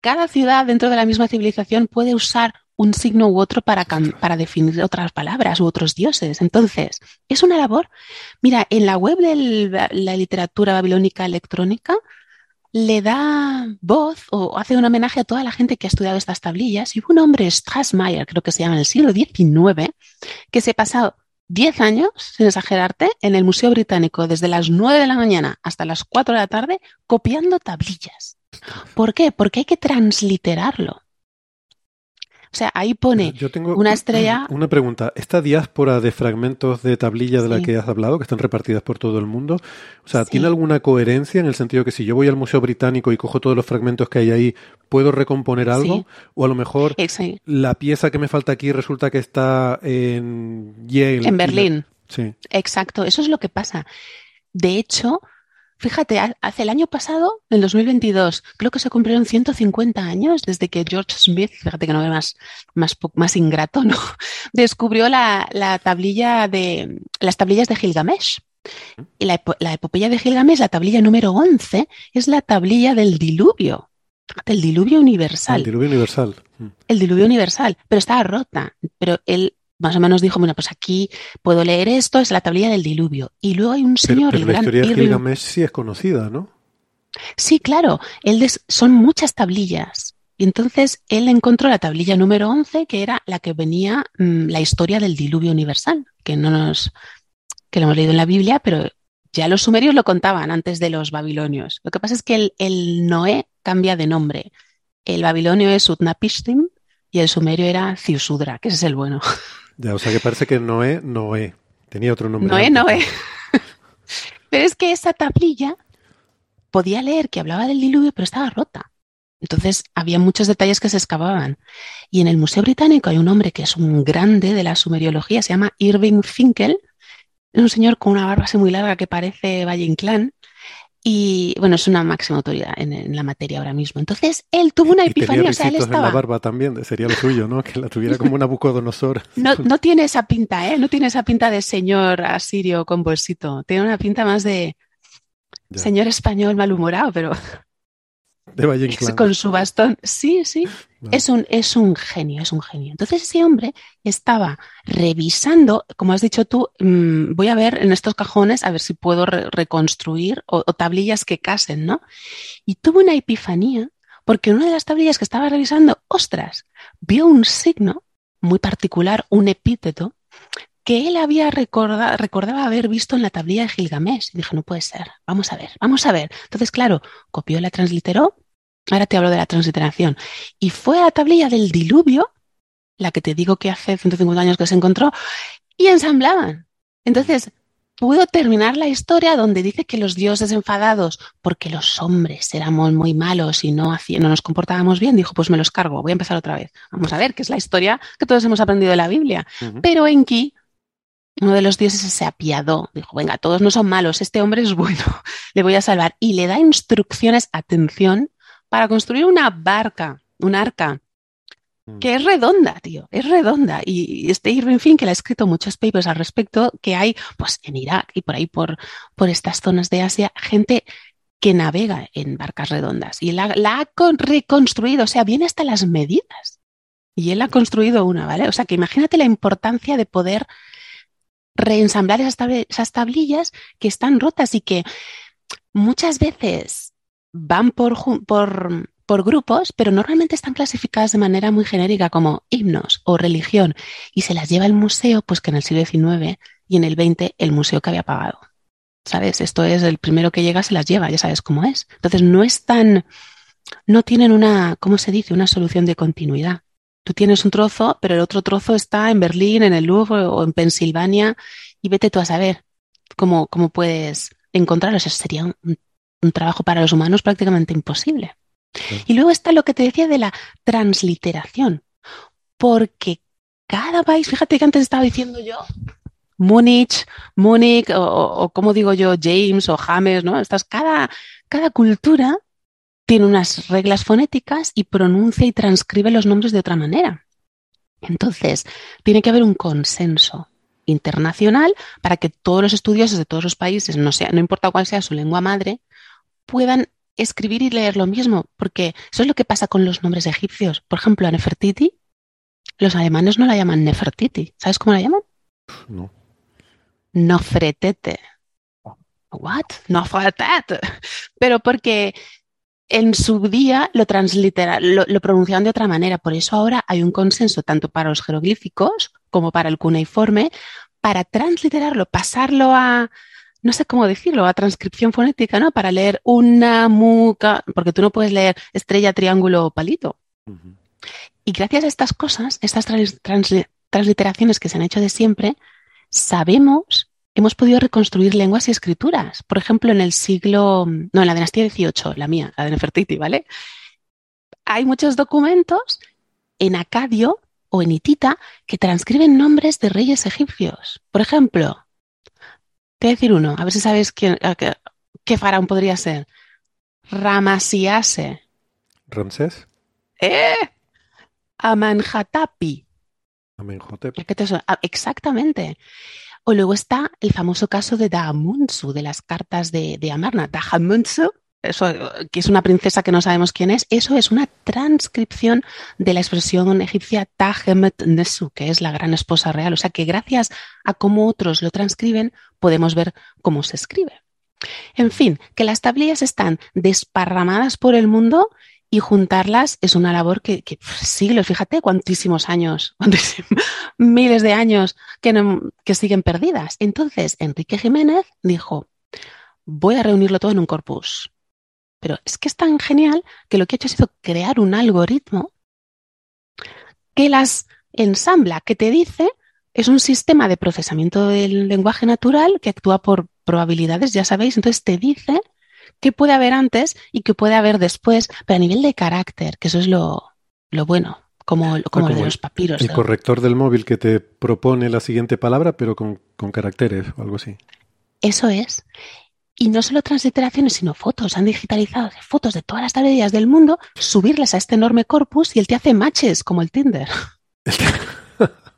cada ciudad dentro de la misma civilización puede usar un signo u otro para, para definir otras palabras u otros dioses. Entonces, es una labor. Mira, en la web de la literatura babilónica electrónica le da voz o hace un homenaje a toda la gente que ha estudiado estas tablillas. Y hubo un hombre, Strassmayer, creo que se llama, en el siglo XIX, que se pasó 10 años, sin exagerarte, en el Museo Británico, desde las 9 de la mañana hasta las 4 de la tarde, copiando tablillas. ¿Por qué? Porque hay que transliterarlo. O sea, ahí pone Yo tengo una estrella. Una pregunta. ¿Esta diáspora de fragmentos de tablilla de la que has hablado, que están repartidas por todo el mundo, o sea, Sí. ¿tiene alguna coherencia en el sentido que si yo voy al Museo Británico y cojo todos los fragmentos que hay ahí, puedo recomponer algo? Sí. O a lo mejor la pieza que me falta aquí resulta que está en Yale. en Berlín. Sí. Exacto, eso es lo que pasa. De hecho, fíjate, ha- hace el año pasado, en 2022, creo que se cumplieron 150 años desde que George Smith, fíjate que no ve más, más, más ingrato, ¿no? Descubrió la, la tablilla de, las tablillas de Gilgamesh. Y la, la epopeya de Gilgamesh, la tablilla número 11, es la tablilla del diluvio, del diluvio universal. el diluvio universal. Mm. el diluvio universal, pero estaba rota. Pero él más o menos dijo, bueno, pues aquí puedo leer esto, es la tablilla del diluvio. Y luego hay un señor, pero la historia de Gilgamesh sí es conocida, ¿no? Sí, claro, él des- son muchas tablillas. Y entonces él encontró la tablilla número 11, que era la que venía mm, la historia del diluvio universal, que no nos, que lo hemos leído en la Biblia, pero ya los sumerios lo contaban antes de los babilonios. Lo que pasa es que el, el Noé cambia de nombre. El babilonio es Utnapishtim y el sumerio era Ziusudra, que ese es el bueno. Ya, o sea que parece que Noé, Noé. Tenía otro nombre. Noé, antes. Noé. Pero es que esa tablilla podía leer que hablaba del diluvio, pero estaba rota. Entonces había muchos detalles que se escapaban. Y en el Museo Británico hay un hombre que es un grande de la sumeriología, se llama Irving Finkel. Es un señor con una barba así muy larga que parece Valle Inclán. Y bueno, es una máxima autoridad en, en la materia ahora mismo. Entonces él tuvo una Y tenía epifanía, o sea, él risitos en la estaba. barba también, sería lo suyo, ¿no? Que la tuviera como una Nabucodonosor. No, no tiene esa pinta, ¿eh? No tiene esa pinta de señor asirio con bolsito. Tiene una pinta más de Ya. señor español malhumorado, pero De Valle Inclán. con su bastón. Sí, sí. Es un, es un genio, es un genio. Entonces ese hombre estaba revisando, como has dicho tú, mm, voy a ver en estos cajones a ver si puedo re- reconstruir o, o tablillas que casen, ¿no? Y tuvo una epifanía porque en una de las tablillas que estaba revisando, ostras, vio un signo muy particular, un epíteto, que él había recorda- recordaba haber visto en la tablilla de Gilgamesh. Y dijo, no puede ser, vamos a ver, vamos a ver. Entonces, claro, copió la transliteró. Ahora te hablo de la transliteración. Y fue a la tablilla del diluvio, la que te digo que hace 150 años que se encontró, y ensamblaban. Entonces, pudo terminar la historia donde dice que los dioses enfadados, porque los hombres éramos muy malos y no, no nos comportábamos bien, dijo, pues me los cargo, voy a empezar otra vez. Vamos a ver, que es la historia que todos hemos aprendido de la Biblia. Ujú. Pero Enki, uno de los dioses, se apiadó. Dijo, venga, todos no son malos, este hombre es bueno, le voy a salvar. Y le da instrucciones, atención, para construir una barca, un arca, que es redonda, tío, es redonda. Y este Irving Fink, que le ha escrito muchos papers al respecto, que hay, pues, en Irak y por ahí, por, por estas zonas de Asia, gente que navega en barcas redondas. Y la, la ha con- reconstruido, o sea, viene hasta las medidas. Y él ha construido una, ¿vale? O sea, que imagínate la importancia de poder reensamblar esas, esas tablillas que están rotas y que muchas veces van por, grupos, pero normalmente están clasificadas de manera muy genérica como himnos o religión y se las lleva el museo, pues que en el siglo XIX y en el XX el museo que había pagado. ¿Sabes? Esto es el primero que llega se las lleva, ya sabes cómo es. Entonces no es tan, no tienen una, ¿cómo se dice? Una solución de continuidad. Tú tienes un trozo, pero el otro trozo está en Berlín, en el Louvre o en Pensilvania y vete tú a saber cómo, cómo puedes encontrarlo. Eso sería un, un trabajo para los humanos prácticamente imposible. Sí. Y luego está lo que te decía de la transliteración, porque cada país, fíjate que antes estaba diciendo yo Múnich, Múnich, o, o- como digo yo, James o James, ¿no? Estas, cada, cada cultura tiene unas reglas fonéticas y pronuncia y transcribe los nombres de otra manera. Entonces, tiene que haber un consenso internacional para que todos los estudiosos de todos los países, no, sea, no importa cuál sea su lengua madre, puedan escribir y leer lo mismo, porque eso es lo que pasa con los nombres egipcios. Por ejemplo, a Nefertiti, los alemanes no la llaman Nefertiti. ¿Sabes cómo la llaman? No. Nofretete. What? Nofretete. Pero porque en su día lo translitera, lo, lo pronunciaban de otra manera. Por eso ahora hay un consenso tanto para los jeroglíficos como para el cuneiforme para transliterarlo, pasarlo a, no sé cómo decirlo, a transcripción fonética, ¿no? Para leer una muca, porque tú no puedes leer estrella, triángulo o palito. Y gracias a estas cosas, estas trans- transli- transliteraciones que se han hecho de siempre, sabemos, hemos podido reconstruir lenguas y escrituras. Por ejemplo, en el siglo, no, en la dinastía XVIII, la mía, la de Nefertiti, ¿vale? Hay muchos documentos en acadio o en hitita que transcriben nombres de reyes egipcios. Por ejemplo, te voy a decir uno, a ver si sabes quién, qué, qué faraón podría ser. Ramasiase. Ramsés, ¡Eh! Amanhatapi. Amenhotep. Ah, exactamente. O luego está el famoso caso de Dahamunsu, de las cartas de, de Amarna. Dahamunsu, eso, que es una princesa que no sabemos quién es, eso es una transcripción de la expresión egipcia Tahemet Nesu, que es la gran esposa real. O sea que gracias a cómo otros lo transcriben, podemos ver cómo se escribe. En fin, que las tablillas están desparramadas por el mundo y juntarlas es una labor que, que siglos, fíjate cuantísimos años, miles de años que, no- que siguen perdidas. Entonces, Enrique Jiménez dijo, voy a reunirlo todo en un corpus. Pero es que es tan genial que lo que ha hecho ha sido crear un algoritmo que las ensambla, que te dice, es un sistema de procesamiento del lenguaje natural que actúa por probabilidades, ya sabéis, entonces te dice qué puede haber antes y qué puede haber después, pero a nivel de carácter, que eso es lo, lo bueno, como, como, Ah, lo de como los papiros. El corrector del móvil que te propone la siguiente palabra, pero con, con caracteres o algo así. Eso es. Y no solo transliteraciones, sino fotos. Han digitalizado fotos de todas las tablillas del mundo, subirlas a este enorme corpus y él te hace matches como el Tinder.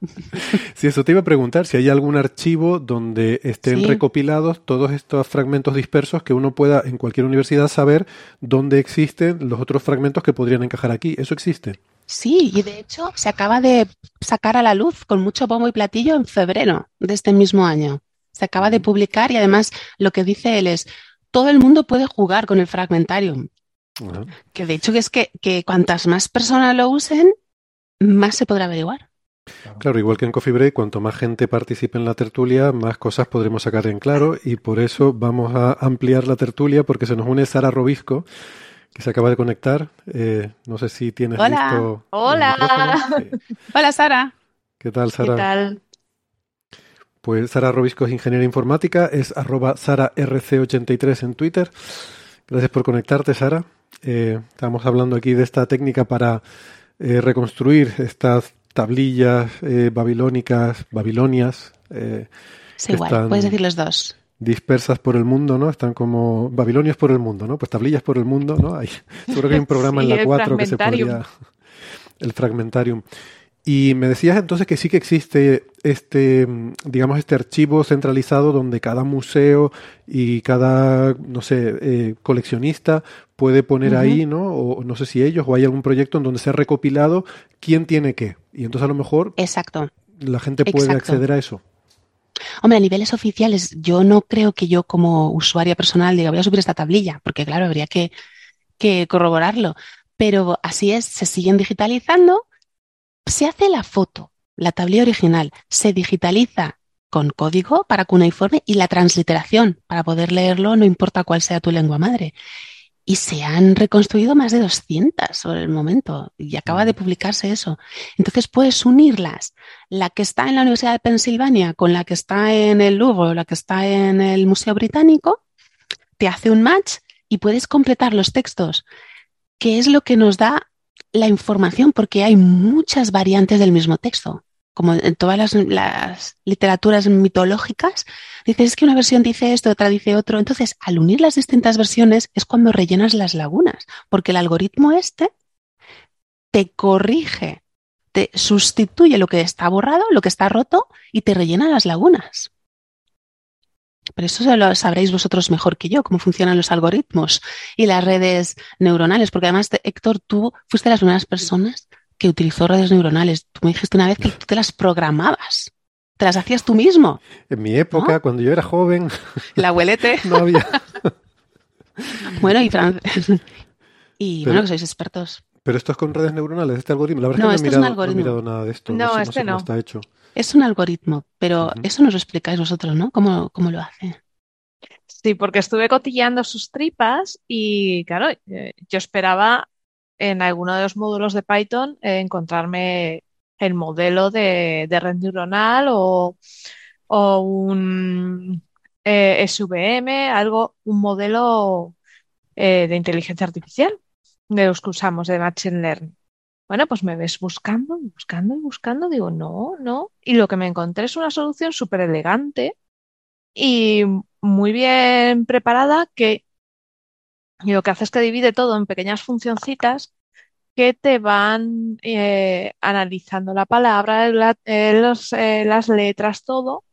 Sí, eso te iba a preguntar, si hay algún archivo donde estén Sí. recopilados todos estos fragmentos dispersos que uno pueda en cualquier universidad saber dónde existen los otros fragmentos que podrían encajar aquí. ¿Eso existe? Sí, y de hecho se acaba de sacar a la luz con mucho bombo y platillo en febrero de este mismo año. Se acaba de publicar y además lo que dice él es, todo el mundo puede jugar con el Fragmentarium. Que de hecho que es que, que cuantas más personas lo usen, más se podrá averiguar. Claro, igual que en Coffee Break, cuanto más gente participe en la tertulia, más cosas podremos sacar en claro y por eso vamos a ampliar la tertulia porque se nos une Sara Robisco, que se acaba de conectar. Eh, no sé si tienes Hola. listo. Hola. Sí. Hola Sara. ¿Qué tal, ¿Qué Sara? tal? Pues Sara Robisco es ingeniera informática, es arroba SaraRC83 en Twitter. Gracias por conectarte, Sara. Eh, estamos hablando aquí de esta técnica para eh, reconstruir estas tablillas eh, babilónicas, babilonias, eh, Es igual, están- puedes decir los dos. dispersas por el mundo, ¿no? Están como babilonios por el mundo, ¿no? Pues tablillas por el mundo, ¿no? Hay, seguro que hay un programa Sí, en la el 4 que se podría... El fragmentarium. Y me decías entonces que sí que existe este, mm, digamos, este archivo centralizado donde cada museo y cada, no sé, eh, coleccionista puede poner ahí, ¿no? O no sé si ellos o hay algún proyecto en donde se ha recopilado quién tiene qué. Y entonces a lo mejor Exacto. la gente puede Exacto. acceder a eso. Hombre, a niveles oficiales, yo no creo que yo como usuaria personal diga voy a subir esta tablilla, porque claro, habría que, que corroborarlo. Pero así es, se siguen digitalizando, se hace la foto, la tablilla original, se digitaliza con código para cuneiforme y la transliteración para poder leerlo, no importa cuál sea tu lengua madre. Y se han reconstruido más de 200 sobre el momento y acaba de publicarse eso. Entonces puedes unirlas la que está en la Universidad de Pensilvania con la que está en el Louvre o la que está en el Museo Británico, te hace un match y puedes completar los textos, que es lo que nos da la información, porque hay muchas variantes del mismo texto. Como en todas las, literaturas mitológicas, dices es que una versión dice esto, otra dice otro. Entonces, al unir las distintas versiones es cuando rellenas las lagunas, porque el algoritmo este te corrige te sustituye lo que está borrado, lo que está roto y te rellena las lagunas. Pero eso lo sabréis vosotros mejor que yo, cómo funcionan los algoritmos y las redes neuronales, porque además, Héctor, tú fuiste de las primeras personas que utilizó redes neuronales. Tú me dijiste una vez que tú te las programabas, te las hacías tú mismo, En mi época, ¿No? cuando yo era joven, el abuelete. no había... Bueno, y, Fran- y Pero- bueno, que sois expertos. Pero esto es con redes neuronales, este algoritmo. La verdad No, es que no es he, un mirado, no he algoritmo. mirado nada de esto. No, sé, este no. está hecho. Es un algoritmo, pero eso nos lo explicáis vosotros, ¿no? ¿Cómo, cómo lo hace? Sí, porque estuve cotilleando sus tripas y claro, eh, yo esperaba en alguno de los módulos de Python eh, encontrarme el modelo de, de red neuronal o, o un eh, SVM, algo, un modelo eh, de inteligencia artificial de los que usamos de Machine Learning. Bueno, pues me ves buscando y buscando y buscando, digo, no, no. Y lo que me encontré es una solución súper elegante y muy bien preparada que lo que hace es que divide todo en pequeñas funcioncitas que te van eh, analizando la palabra, la- eh, los, eh, las letras, todo,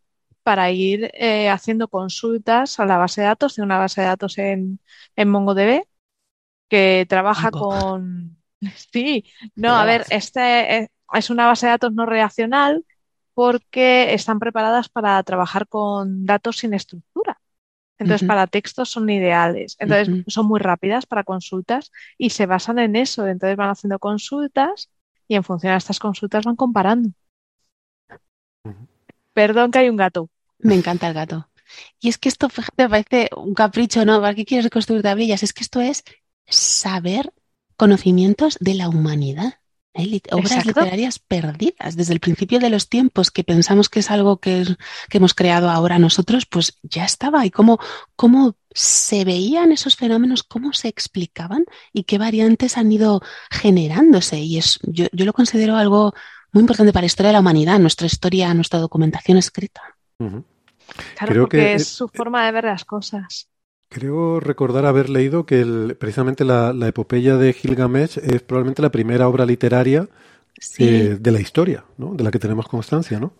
para ir eh, haciendo consultas a la base de datos, de una base de datos en, en MongoDB que trabaja Mongo. con... Sí, no, a ver, este es una base de datos no relacional porque están preparadas para trabajar con datos sin estructura. Entonces, para textos son ideales. Entonces, son muy rápidas para consultas y se basan en eso. Entonces, van haciendo consultas y en función de estas consultas van comparando. Perdón que hay un gato. Me encanta el gato. Y es que esto, fíjate, parece un capricho, ¿no? ¿Para qué quieres reconstruir tablillas? Es que esto es saber conocimientos de la humanidad. ¿eh? Lit- Obras Exacto. literarias perdidas desde el principio de los tiempos que pensamos que es algo que, es- que hemos creado ahora nosotros, pues ya estaba. Y cómo, cómo se veían esos fenómenos, cómo se explicaban y qué variantes han ido generándose. Y es, yo, yo lo considero algo muy importante para la historia de la humanidad, nuestra historia, nuestra documentación escrita. Claro, Creo porque que, es eh, su forma de ver las cosas. Creo recordar haber leído que el- precisamente la, la epopeya de Gilgamesh es probablemente la primera obra literaria Sí. eh, de la historia, ¿no? De la que tenemos constancia, ¿no?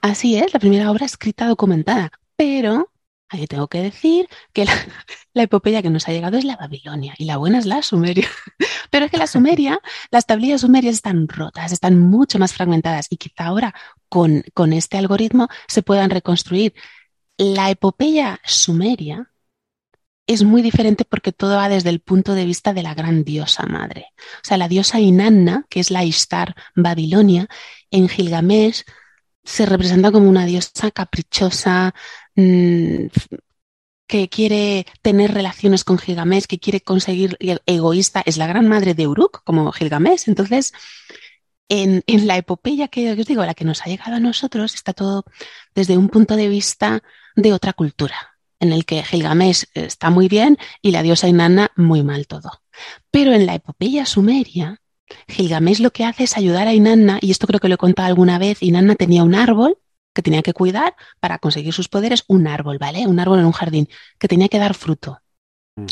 Así es, la primera obra escrita documentada. Pero ahí tengo que decir que la, la epopeya que nos ha llegado es la Babilonia y la buena es la Sumeria. Pero es que la Sumeria, las tablillas sumerias están rotas, están mucho más fragmentadas y quizá ahora con, con este algoritmo se puedan reconstruir. La epopeya sumeria es muy diferente porque todo va desde el punto de vista de la gran diosa madre. O sea, la diosa Inanna, que es la Ishtar babilonia, en Gilgamesh se representa como una diosa caprichosa, mmm, que quiere tener relaciones con Gilgamesh, que quiere conseguir egoísta, es la gran madre de Uruk, como Gilgamesh. Entonces, en, en la epopeya que os digo, la que nos ha llegado a nosotros, está todo desde un punto de vista de otra cultura, en el que Gilgamesh está muy bien y la diosa Inanna muy mal todo. Pero en la epopeya sumeria, Gilgamesh lo que hace es ayudar a Inanna, y esto creo que lo he contado alguna vez, Inanna tenía un árbol que tenía que cuidar para conseguir sus poderes, un árbol, ¿vale? Un árbol en un jardín, que tenía que dar fruto.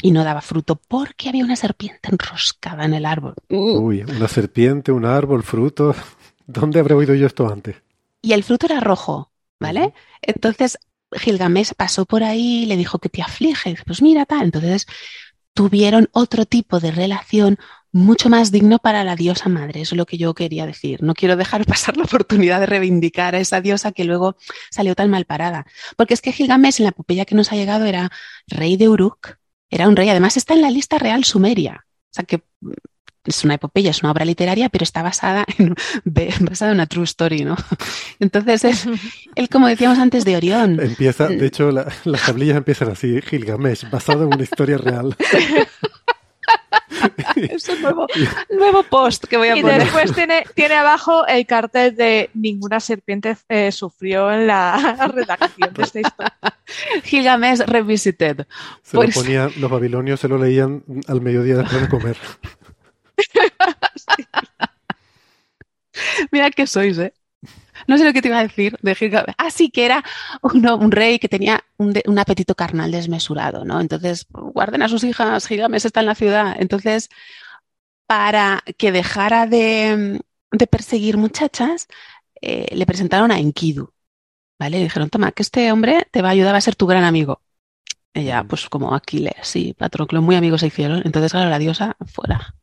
Y no daba fruto porque había una serpiente enroscada en el árbol. Uy, una serpiente, un árbol, fruto. ¿Dónde habré oído yo esto antes? Y el fruto era rojo, ¿vale? Entonces Gilgamesh pasó por ahí le dijo que te aflige. Pues mira, tal. Entonces tuvieron otro tipo de relación mucho más digno para la diosa madre. Eso es lo que yo quería decir. No quiero dejar pasar la oportunidad de reivindicar a esa diosa que luego salió tan mal parada. Porque es que Gilgamesh en la epopeya que nos ha llegado era rey de Uruk. Era un rey. Además está en la lista real sumeria. O sea que es una epopeya, es una obra literaria, pero está basada en, basada en una true story, ¿no? Entonces, es, él, como decíamos antes, de Orión. Empieza, de hecho, la, las tablillas empiezan así, Gilgamesh, basado en una historia real. es un nuevo, nuevo, post que voy a y poner. Y después tiene, tiene abajo el cartel de ninguna serpiente eh, sufrió en la redacción de esta historia. Gilgamesh Revisited. Se pues... lo ponían, los babilonios se lo leían al mediodía después de comer. Sí. Mira que sois, ¿eh? No sé lo que te iba a decir de Gilgamesh. Ah, sí, que era uno, un rey que tenía un, de, un, apetito carnal desmesurado, ¿no? Entonces, guarden a sus hijas, Gilgamesh está en la ciudad. Entonces, para que dejara de, de perseguir muchachas, eh, le presentaron a Enkidu, ¿vale? Le dijeron, toma, que este hombre te va a ayudar a ser tu gran amigo. Ella, pues como Aquiles, sí, Patroclo, muy amigos se hicieron. Entonces, claro, la diosa fuera.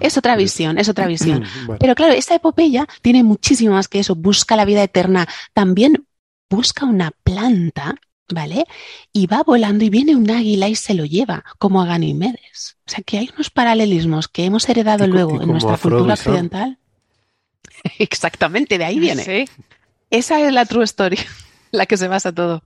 Es otra visión, es otra visión. Bueno. Pero claro, esta epopeya tiene muchísimo más que eso. Busca la vida eterna. También busca una planta, ¿vale? Y va volando y viene un águila y se lo lleva, como a Ganimedes. O sea que hay unos paralelismos que hemos heredado Y luego y en nuestra Afrodita. cultura occidental. Exactamente, de ahí viene. Sí. Esa es la true story, la que se basa todo.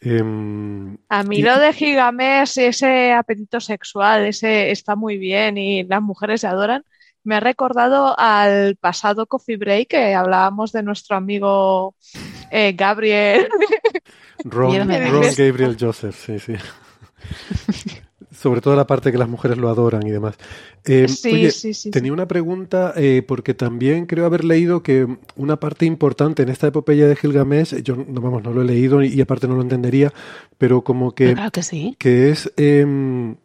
Em, A mí Y- lo de Gigamesh, ese apetito sexual, ese está muy bien y las mujeres se adoran. Me ha recordado al pasado Coffee Break que hablábamos de nuestro amigo eh, Gabriel. Ron. Gabriel Joseph, sí, sí. Sobre todo la parte que las mujeres lo adoran y demás. Eh, Sí, oye, sí, sí, tenía una pregunta eh, porque también creo haber leído que una parte importante en esta epopeya de Gilgamesh, yo no, vamos, no lo he leído y, y aparte no lo entendería, pero como que, Claro que sí. que es em,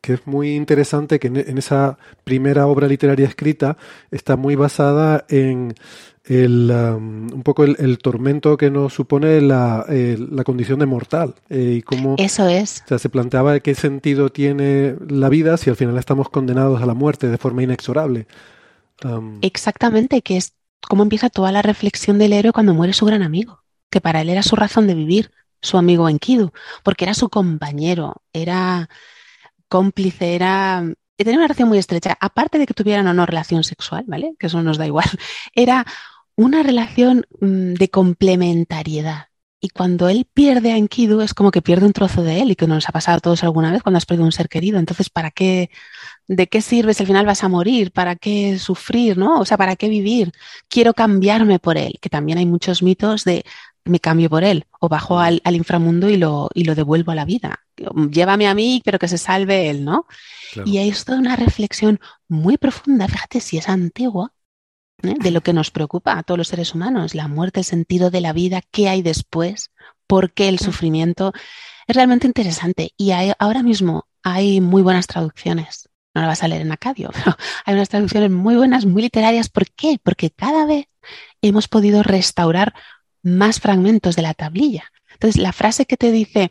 que es muy interesante que en, en esa primera obra literaria escrita está muy basada en el, um, un poco el, el tormento que nos supone la, eh, la condición de mortal eh, y cómo Eso es. o sea, se planteaba qué sentido tiene la vida si al final estamos condenados a la muerte de forma inexorable. Um, Exactamente, que es cómo empieza toda la reflexión del héroe cuando muere su gran amigo, que para él era su razón de vivir, su amigo Enkidu, porque era su compañero, era cómplice, era... y tenía una relación muy estrecha, aparte de que tuvieran o no relación sexual, ¿vale? Que eso nos da igual, era una relación mm, de complementariedad. Y cuando él pierde a Enkidu es como que pierde un trozo de él y que nos ha pasado a todos alguna vez cuando has perdido un ser querido. Entonces, ¿para qué, de qué sirve si al final vas a morir? ¿Para qué sufrir, no? O sea, ¿para qué vivir? Quiero cambiarme por él, que también hay muchos mitos de me cambio por él o bajo al, al inframundo y lo, y lo devuelvo a la vida. Llévame a mí, pero que se salve él, ¿no? claro. Y hay toda una reflexión muy profunda, fíjate si es antigua, ¿eh? de lo que nos preocupa a todos los seres humanos, la muerte, el sentido de la vida, qué hay después, por qué el sufrimiento. Es realmente interesante y hay- ahora mismo hay muy buenas traducciones no la vas a leer en acadio, pero hay unas traducciones muy buenas, muy literarias. ¿Por qué? Porque cada vez hemos podido restaurar más fragmentos de la tablilla. Entonces, la frase que te dice,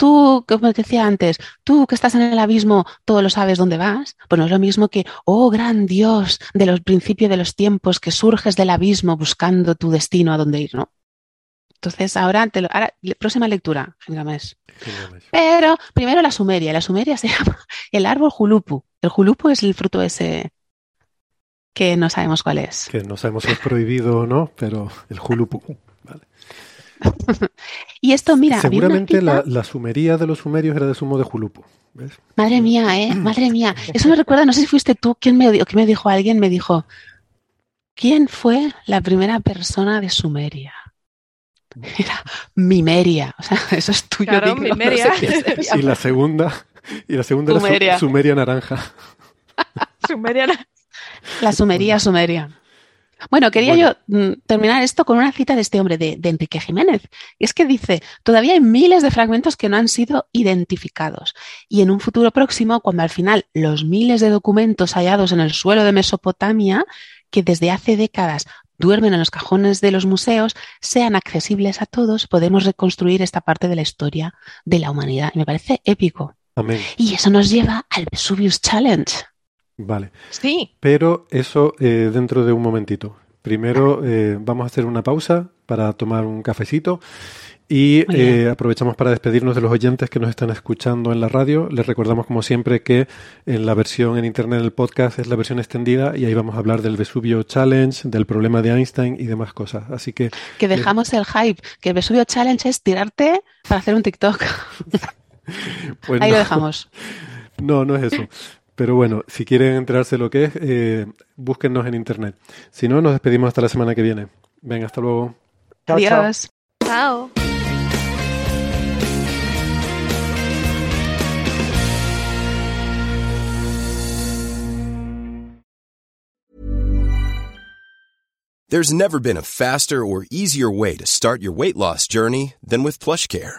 tú, como te decía antes, tú que estás en el abismo, todo lo sabes dónde vas, pues no es lo mismo que, oh gran Dios de los principios de los tiempos, que surges del abismo buscando tu destino a dónde ir, ¿no? Entonces, ahora, te lo, ahora próxima lectura, Gilgamesh. Pero primero la sumeria. La sumeria se llama el árbol julupu. El julupu es el fruto ese que no sabemos cuál es. Que no sabemos si es prohibido o no, pero el julupu. Vale. y esto, mira. Seguramente la, la, sumería de los sumerios era de sumo de julupu. ¿ves? Madre mía, ¿eh? Madre mía. Eso me recuerda, no sé si fuiste tú, ¿quién me, qué me dijo alguien? Me dijo, ¿quién fue la primera persona de Sumeria? Era Mimeria, o sea, eso es tuyo. Claro, Mimeria. no sé qué es. Y la segunda, y la segunda era Sumeria. su- Sumeria naranja. La sumería, sumeria. Bueno, quería Bueno. yo mm, terminar esto con una cita de este hombre, de, de Enrique Jiménez. Y es que dice, todavía hay miles de fragmentos que no han sido identificados. Y en un futuro próximo, cuando al final los miles de documentos hallados en el suelo de Mesopotamia, que desde hace décadas duermen en los cajones de los museos, sean accesibles a todos, podemos reconstruir esta parte de la historia de la humanidad. Y me parece épico. Amén. Y eso nos lleva al Vesuvius Challenge. Vale. Sí. Pero eso eh, dentro de un momentito. Primero eh, vamos a hacer una pausa para tomar un cafecito y eh, aprovechamos para despedirnos de los oyentes que nos están escuchando en la radio. Les recordamos como siempre que en la versión en internet del podcast es la versión extendida y ahí vamos a hablar del Vesubio Challenge, del problema de Einstein y demás cosas. Así que Que dejamos el hype, que el Vesubio Challenge es tirarte para hacer un TikTok. pues Ahí no, lo dejamos. No, no es eso. Pero bueno, si quieren enterarse de lo que es, eh, búsquennos en internet. Si no, nos despedimos hasta la semana que viene. Venga, hasta luego. Chao, chao. Adiós. Chao. There's never been a faster or easier way to start your weight loss journey than with PlushCare.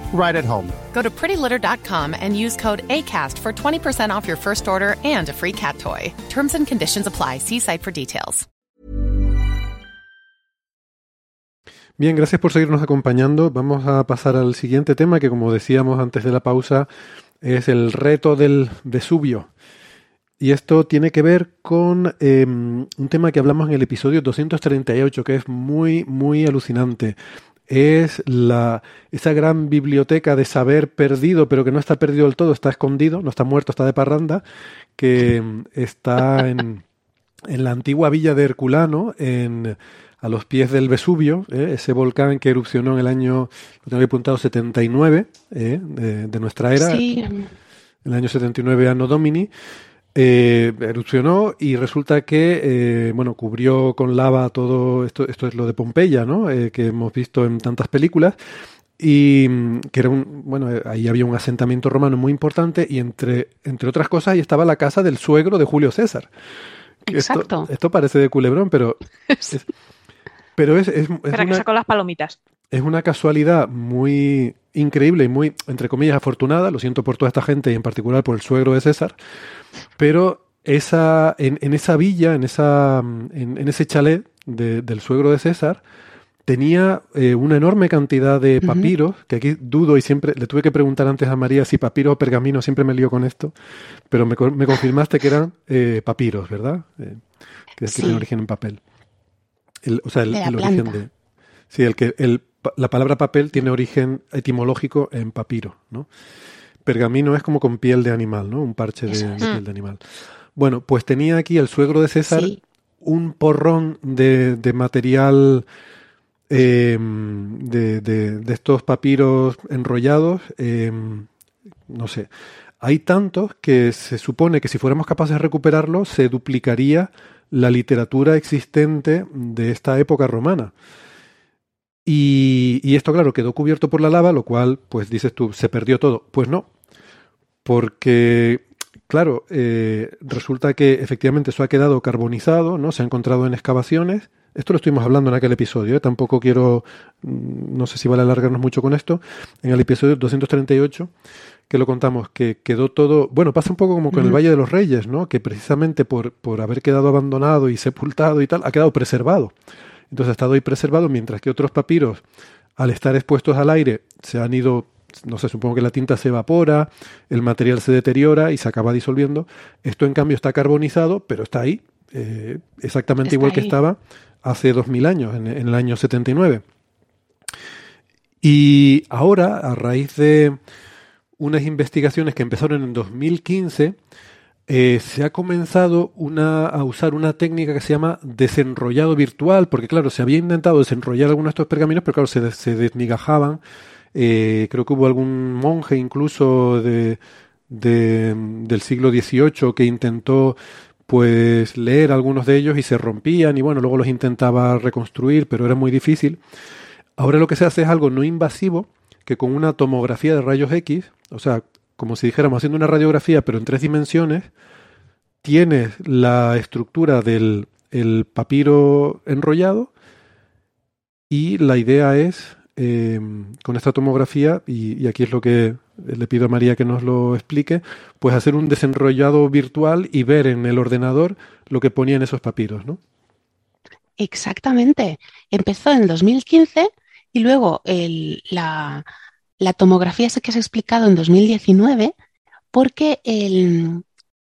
right at home. Go to prettylitter.com and use code ACAST for 20% off your first order and a free cat toy. Terms and conditions apply. See site for details. Bien, gracias por seguirnos acompañando. Vamos a pasar al siguiente tema que, como decíamos antes de la pausa, es el reto del Vesubio. Y esto tiene que ver con eh, un tema que hablamos en el episodio 238, que es muy, muy alucinante. Es la, esa gran biblioteca de saber perdido, pero que no está perdido del todo, está escondido, no está muerto, está de parranda, que mm, está en, en la antigua villa de Herculano, en, a los pies del Vesubio, ¿eh? ese volcán que erupcionó en el año, lo tengo aquí apuntado, 79 ¿eh? de, de nuestra era, Sí, el año 79 Anno Domini, eh, erupcionó y resulta que, eh, bueno, cubrió con lava todo esto, esto es lo de Pompeya, ¿no? Eh, que hemos visto en tantas películas y mm, que era un, bueno, eh, ahí había un asentamiento romano muy importante y entre, entre otras cosas ahí estaba la casa del suegro de Julio César. Esto- Exacto. Esto, parece de culebrón, pero es, pero es, es, es Espera, que saco las palomitas. Es una casualidad muy increíble y muy, entre comillas, afortunada. Lo siento por toda esta gente y en particular por el suegro de César. Pero esa, en, en esa villa, en, esa, en, en ese chalet de- del suegro de César, tenía eh, una enorme cantidad de papiros, que aquí dudo y siempre le tuve que preguntar antes a María si papiro o pergamino, siempre me lío con esto, pero me, co- me confirmaste que eran eh, papiros, ¿verdad? Eh, que, que Sí. tienen origen en papel. El- o sea, el, origen de... Sí, el que el, la palabra papel tiene origen etimológico en papiro, ¿no? Pergamino es como con piel de animal, ¿no? Un parche de, piel de animal. Bueno, pues tenía aquí el suegro de César Sí. un porrón de, de material eh, de, de- de estos papiros enrollados. eh, no sé. Hay tantos que se supone que si fuéramos capaces de recuperarlos, se duplicaría la literatura existente de esta época romana. Y, y esto, claro, quedó cubierto por la lava, lo cual, pues dices tú, se perdió todo. Pues no, porque, claro, eh, resulta que efectivamente eso ha quedado carbonizado, ¿no? Se ha encontrado en excavaciones. Esto lo estuvimos hablando en aquel episodio, ¿eh? tampoco quiero, mm, no sé si vale alargarnos mucho con esto, en el episodio 238, que lo contamos, que quedó todo, bueno, pasa un poco como con el. Valle de los Reyes, ¿no? Que precisamente por, por haber quedado abandonado y sepultado y tal, ha quedado preservado. Entonces ha estado ahí preservado, mientras que otros papiros, al estar expuestos al aire, se han ido, no sé, supongo que la tinta se evapora, el material se deteriora y se acaba disolviendo. Esto, en cambio, está carbonizado, pero está ahí, eh, exactamente Está igual que estaba hace 2000 años, en, en el año 79. Y ahora, a raíz de unas investigaciones que empezaron en 2015, eh, se ha comenzado una, a usar una técnica que se llama desenrollado virtual, porque claro, se había intentado desenrollar algunos de estos pergaminos, pero claro, se, se desmigajaban. Eh, creo que hubo algún monje incluso de, de- del siglo XVIII que intentó pues leer algunos de ellos y se rompían y bueno, luego los intentaba reconstruir, pero era muy difícil. Ahora lo que se hace es algo no invasivo, que con una tomografía de rayos X, o sea, como si dijéramos haciendo una radiografía, pero en tres dimensiones, tienes la estructura del el papiro enrollado y la idea es, eh, con esta tomografía, y, y aquí es lo que le pido a María que nos lo explique, pues hacer un desenrollado virtual y ver en el ordenador lo que ponía en esos papiros, ¿no? Exactamente. Empezó en el 2015 y luego el- la, la tomografía sé que se ha explicado en 2019 porque el,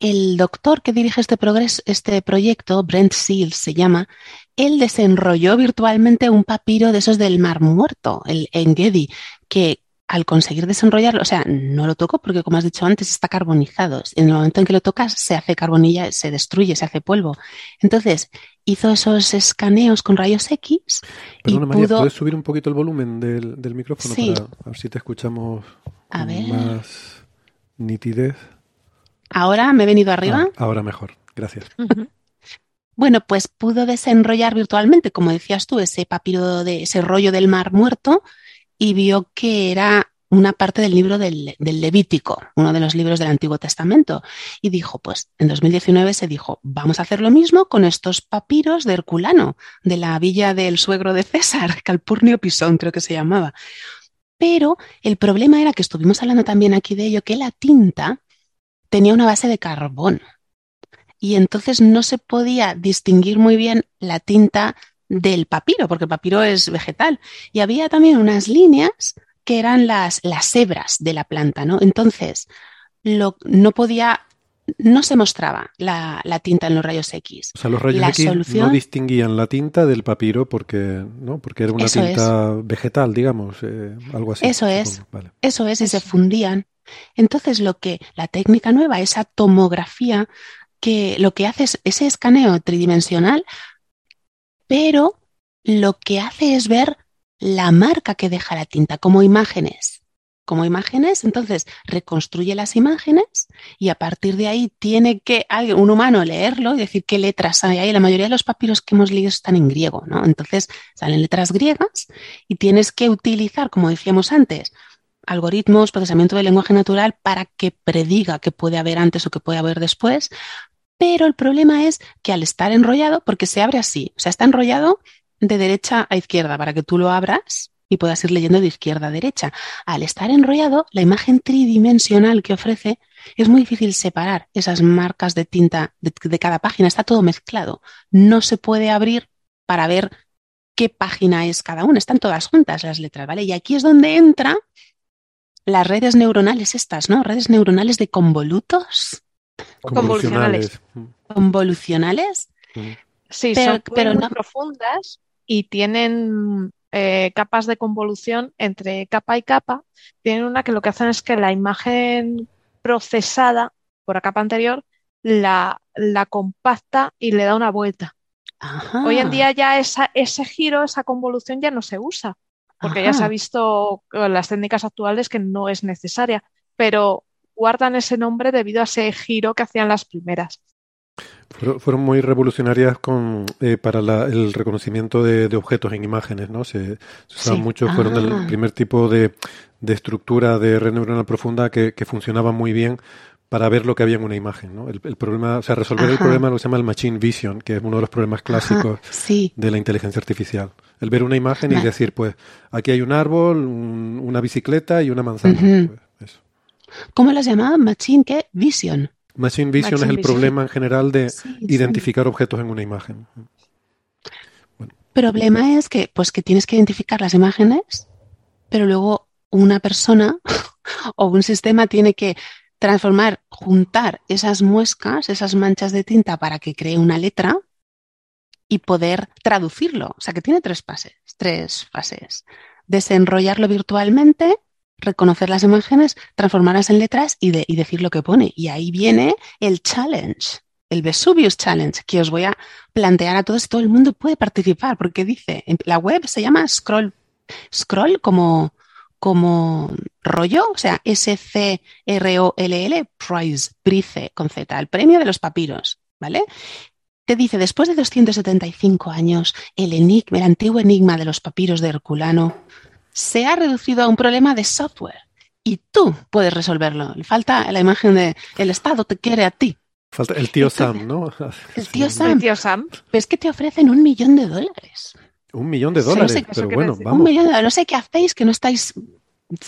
el doctor que dirige este, progres- este proyecto, Brent Seals se llama, él desenrolló virtualmente un papiro de esos del Mar Muerto, el Engedi, que al conseguir desenrollarlo, o sea, no lo tocó porque, como has dicho antes, está carbonizado. En el momento en que lo tocas, se hace carbonilla, se destruye, se hace polvo. Entonces, hizo esos escaneos con rayos X y Perdona, María, pudo... ¿puedes subir un poquito el volumen del, del micrófono Sí. para a ver si te escuchamos A con ver. más nitidez? Ahora me he venido arriba. Ah, ahora mejor, gracias. Bueno, pues pudo desenrollar virtualmente, como decías tú, ese papiro de ese rollo del mar muerto y vio que era una parte del libro del, del Levítico, uno de los libros del Antiguo Testamento. Y dijo, pues en 2019 se dijo, vamos a hacer lo mismo con estos papiros de Herculano, de la villa del suegro de César, Calpurnio Pisón creo que se llamaba. Pero el problema era que estuvimos hablando también aquí de ello, que la tinta tenía una base de carbón y entonces no se podía distinguir muy bien la tinta del papiro, porque el papiro es vegetal. Y había también unas líneas que eran las, las hebras de la planta, ¿no? Entonces, lo, no podía, no se mostraba la, la tinta en los rayos X. O sea, los rayos La X no distinguían la tinta del papiro porque, ¿no? porque era una Eso tinta vegetal, digamos, eh, algo así. Eso es. Vale. Eso es, y se fundían. Entonces, lo que la técnica nueva, esa tomografía, que lo que hace es ese escaneo tridimensional, pero lo que hace es ver la marca que deja la tinta como imágenes. Como imágenes, entonces reconstruye las imágenes y a partir de ahí tiene que un humano leerlo y decir qué letras hay ahí. La mayoría de los papiros que hemos leído están en griego, ¿no? Entonces salen letras griegas y tienes que utilizar, como decíamos antes, algoritmos, procesamiento de lenguaje natural para que prediga qué puede haber antes o qué puede haber después. Pero el problema es que al estar enrollado, porque se abre así, o sea, está enrollado de derecha a izquierda para que tú lo abras y puedas ir leyendo de izquierda a derecha. Al estar enrollado, la imagen tridimensional que ofrece es muy difícil separar esas marcas de tinta de, de cada página, está todo mezclado. No se puede abrir para ver qué página es cada una, están todas juntas las letras, ¿vale? Y aquí es donde entra las redes neuronales estas, ¿no? Redes neuronales de convolutos, Convolucionales. convolucionales. Mm. Sí, Pero- son muy, pero muy no- profundas y tienen eh, capas de convolución entre capa y capa. Tienen una que lo que hacen es que la imagen procesada por la capa anterior la, la compacta y le da una vuelta. Ajá. Hoy en día ya esa, ese giro, esa convolución ya no se usa, porque ya se ha visto con las técnicas actuales que no es necesaria, pero guardan ese nombre debido a ese giro que hacían las primeras. Fueron, fueron muy revolucionarias con, eh, para la- el reconocimiento de, de objetos en imágenes, ¿no? Se, se usaban Sí. mucho, fueron Ah. el primer tipo de, de estructura de red neuronal profunda que, que funcionaba muy bien para ver lo que había en una imagen, ¿no? El, el problema, o sea, resolver el problema lo que se llama el machine vision, que es uno de los problemas clásicos sí. de la inteligencia artificial. El ver una imagen y decir, pues, aquí hay un árbol, un- una bicicleta y una manzana. Pues, eso. ¿Cómo las llamaban? Machine, ¿qué? Vision. Machine vision Machine es el vision. problema en general de Sí, sí. identificar objetos en una imagen. problema es que, pues, que tienes que identificar las imágenes, pero luego una persona o un sistema tiene que transformar, juntar esas muescas, esas manchas de tinta para que cree una letra y poder traducirlo. O sea que tiene tres fases, tres fases. Desenrollarlo virtualmente, reconocer las imágenes, transformarlas en letras y, de- y decir lo que pone. Y ahí viene el challenge, el Vesuvius Challenge, que os voy a plantear a todos todo el mundo puede participar, porque dice, la web se llama Scroll, Scroll como, como rollo, o sea, S-C-R-O-L-L, Prize, Prize, con Z, el premio de los papiros, ¿vale? Te dice, después de 275 años, el enigma, el antiguo enigma de los papiros de Herculano se ha reducido a un problema de software y tú puedes resolverlo. Le falta la imagen de el Estado te quiere a ti. Falta el tío Entonces, Sam, ¿no? el tío. Sam. El tío Sam. Pues que te ofrecen un millón de dólares. Un millón de Sí, dólares, no sé qué- pero bueno, decir. Un vamos. millón de dólares. No sé qué hacéis que no estáis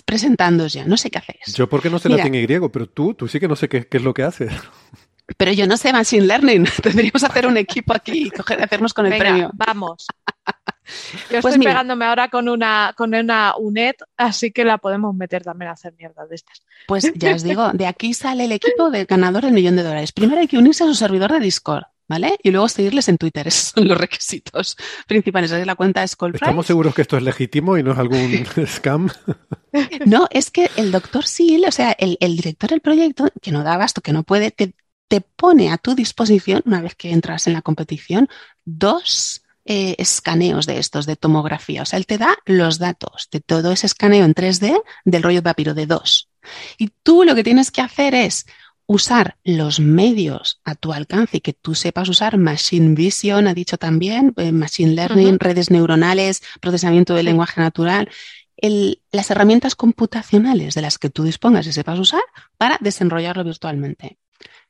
presentándoos ya. No sé qué hacéis. Yo porque no sé Mira. latín y griego, pero tú, tú sí que no sé qué, qué es lo que haces. Pero yo no sé Machine Learning. Tendríamos que hacer un equipo aquí y coger, hacernos con el Venga, premio. vamos. Yo Pues estoy mira. pegándome ahora con una, con una UNED, así que la podemos meter también a hacer mierda de estas. Pues ya os digo, de aquí sale el equipo del ganador del millón de dólares. Primero hay que unirse a su servidor de Discord, ¿vale? Y luego seguirles en Twitter. Esos son los requisitos principales. Es la cuenta de Skull ¿Estamos seguros que esto es legítimo y no es algún scam? No, es que el doctor Seal, o sea, el, el director del proyecto, que no da abasto, que no puede, te, te pone a tu disposición, una vez que entras en la competición, dos eh, escaneos de estos, de tomografía. O sea, él te da los datos de todo ese escaneo en 3D del rollo de papiro de dos. Y tú lo que tienes que hacer es usar los medios a tu alcance y que tú sepas usar Machine Vision, ha dicho también, eh, Machine Learning, redes neuronales, procesamiento del lenguaje natural, el- las herramientas computacionales de las que tú dispongas y sepas usar para desenrollarlo virtualmente.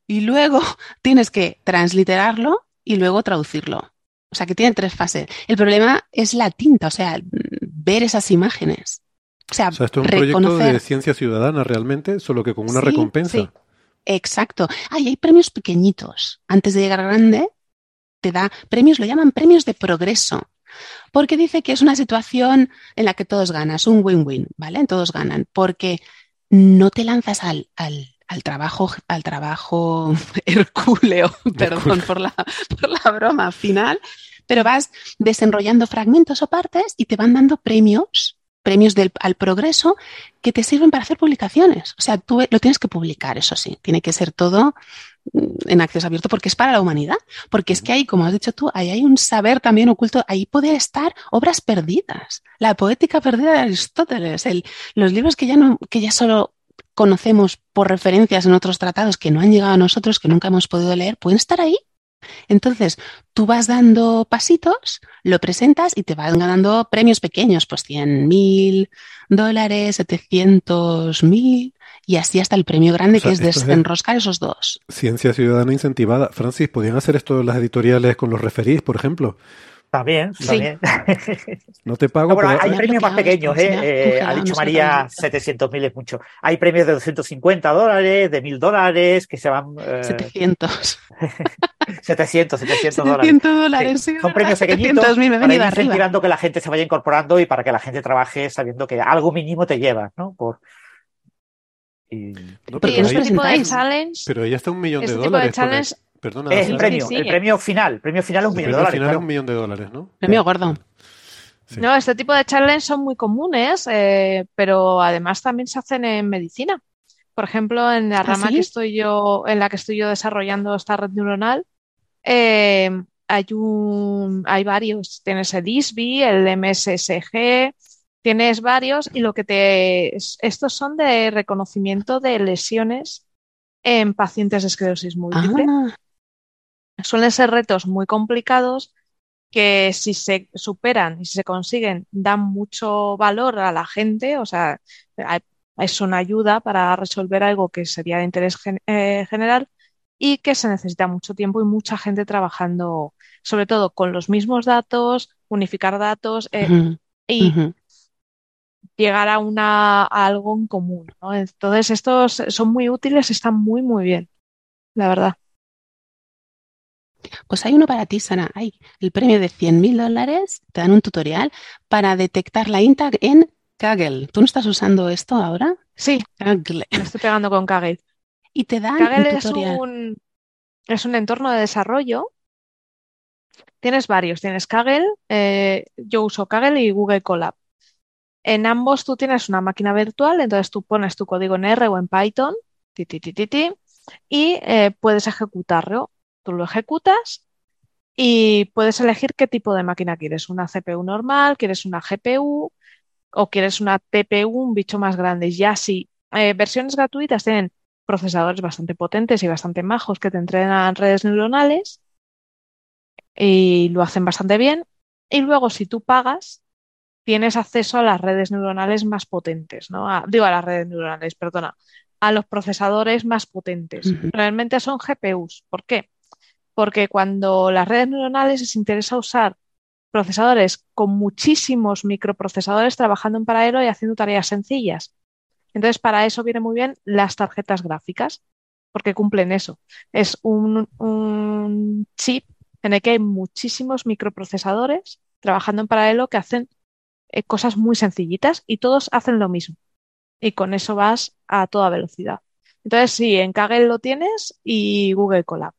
Y luego tienes que transliterarlo y luego traducirlo. O sea que tiene tres fases. El problema es la tinta, o sea, ver esas imágenes. O sea, O sea, esto es un proyecto de ciencia ciudadana realmente, solo que con una Sí, recompensa. sí. Exacto. Ah, y hay premios pequeñitos. Antes de llegar grande, te da premios, lo llaman premios de progreso. Porque dice que es una situación en la que todos ganan, es un win-win, ¿vale? Todos ganan. Porque no te lanzas al, al, al trabajo, al trabajo hercúleo, perdón por la, por la broma final, pero vas desenrollando fragmentos o partes y te van dando premios, premios del, al progreso que te sirven para hacer publicaciones. O sea, tú lo tienes que publicar, eso sí, tiene que ser todo mm, en acceso abierto porque es para la humanidad. Porque es que ahí, como has dicho tú, ahí hay un saber también oculto, ahí puede estar obras perdidas. La poética perdida de Aristóteles, el, los libros que ya, no, que ya solo conocemos por referencias en otros tratados que no han llegado a nosotros, que nunca hemos podido leer, pueden estar ahí. Entonces, tú vas dando pasitos, lo presentas y te van ganando premios pequeños, pues 100 mil dólares, 700 mil, y así hasta el premio grande O sea, que es desenroscar esos dos. Ciencia ciudadana incentivada. Francis, ¿podían hacer esto las editoriales con los referís, por ejemplo? También, Sí. también. No te pago, No, bueno, pero hay Ya premios más pequeños, ¿eh? ya Eh, ha dicho María, qué. 700.000 es mucho. Hay premios de 250 dólares, de 1000 dólares, que se van. eh, 700. 700, 700 dólares. 700 dólares, Sí, sí, Son premios 700.000, pequeñitos para ir incentivando que la gente se vaya incorporando y para que la gente trabaje sabiendo que algo mínimo te llevas, ¿no? Por... Y... No, ¿Por pero no os ahí- Este tipo de challenge, pero ahí está un millón de este tipo de dólares. porque- challenge Perdona, Es el premio, sí, el premio final. El premio final es un el millón de dólares. final es un millón de dólares, ¿no? Premio gordo. Sí. No, este tipo de challenge son muy comunes, eh, pero además también se hacen en medicina. Por ejemplo, en la ¿Ah, rama sí? que estoy yo, en la que estoy yo desarrollando esta red neuronal, eh, hay un, hay varios. Tienes el ISBI, el MSSG, tienes varios y lo que te, es- estos son de reconocimiento de lesiones en pacientes de esclerosis múltiple. Ah, Suelen ser retos muy complicados que si se superan y si se consiguen dan mucho valor a la gente, o sea, es una ayuda para resolver algo que sería de interés gen- eh, general y que se necesita mucho tiempo y mucha gente trabajando, sobre todo con los mismos datos, unificar datos eh, y llegar a una a algo en común, ¿no? Entonces, estos son muy útiles, están muy, muy bien, la verdad. Pues hay uno para ti, Sara. Hay el premio de 100.000 dólares. Te dan un tutorial para detectar la INTA en Kaggle. ¿Tú no estás usando esto ahora? Sí, Kaggle. me estoy pegando con Kaggle. Y te dan Kaggle un es tutorial. un, es un entorno de desarrollo. Tienes varios. Tienes Kaggle, eh, yo uso Kaggle y Google Colab. En ambos tú tienes una máquina virtual, entonces tú pones tu código en R o en Python, ti, ti, ti, ti, ti, y eh, puedes ejecutarlo. Tú lo ejecutas y puedes elegir qué tipo de máquina quieres. Una CPU normal, quieres una GPU o quieres una TPU, un bicho más grande. Ya si eh, versiones gratuitas tienen procesadores bastante potentes y bastante majos que te entrenan redes neuronales y lo hacen bastante bien. Y luego, si tú pagas, tienes acceso a las redes neuronales más potentes, ¿no? A- digo, a las redes neuronales, perdona, a los procesadores más potentes. Realmente son GPUs. ¿Por qué? Porque cuando las redes neuronales les interesa usar procesadores con muchísimos microprocesadores trabajando en paralelo y haciendo tareas sencillas. Entonces, para eso vienen muy bien las tarjetas gráficas, porque cumplen eso. Es un, chip en el que hay muchísimos microprocesadores trabajando en paralelo que hacen eh, cosas muy sencillitas y todos hacen lo mismo. Y con eso vas a toda velocidad. Entonces, sí, en Kaggle lo tienes y Google Colab.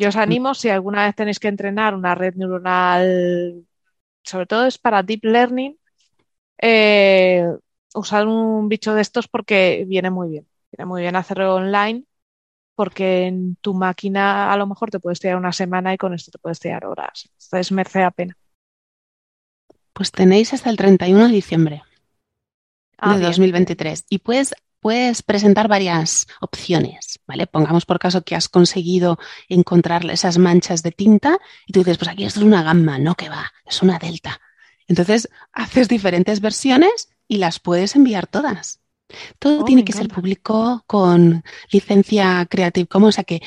Yo os animo, si alguna vez tenéis que entrenar una red neuronal, sobre todo es para deep learning, eh, usar un bicho de estos porque viene muy bien. Viene muy bien hacerlo online porque en tu máquina a lo mejor te puedes tirar una semana y con esto te puedes tirar horas. Entonces merece la pena. Pues tenéis hasta el 31 de diciembre Ah, de bien. 2023 y puedes, puedes presentar varias opciones, ¿vale? Pongamos por caso que has conseguido encontrar esas manchas de tinta y tú dices, pues aquí esto es una gamma, no que va, es una delta. Entonces haces diferentes versiones y las puedes enviar todas. Todo Oh, tiene que ser público con licencia Creative Commons, o sea que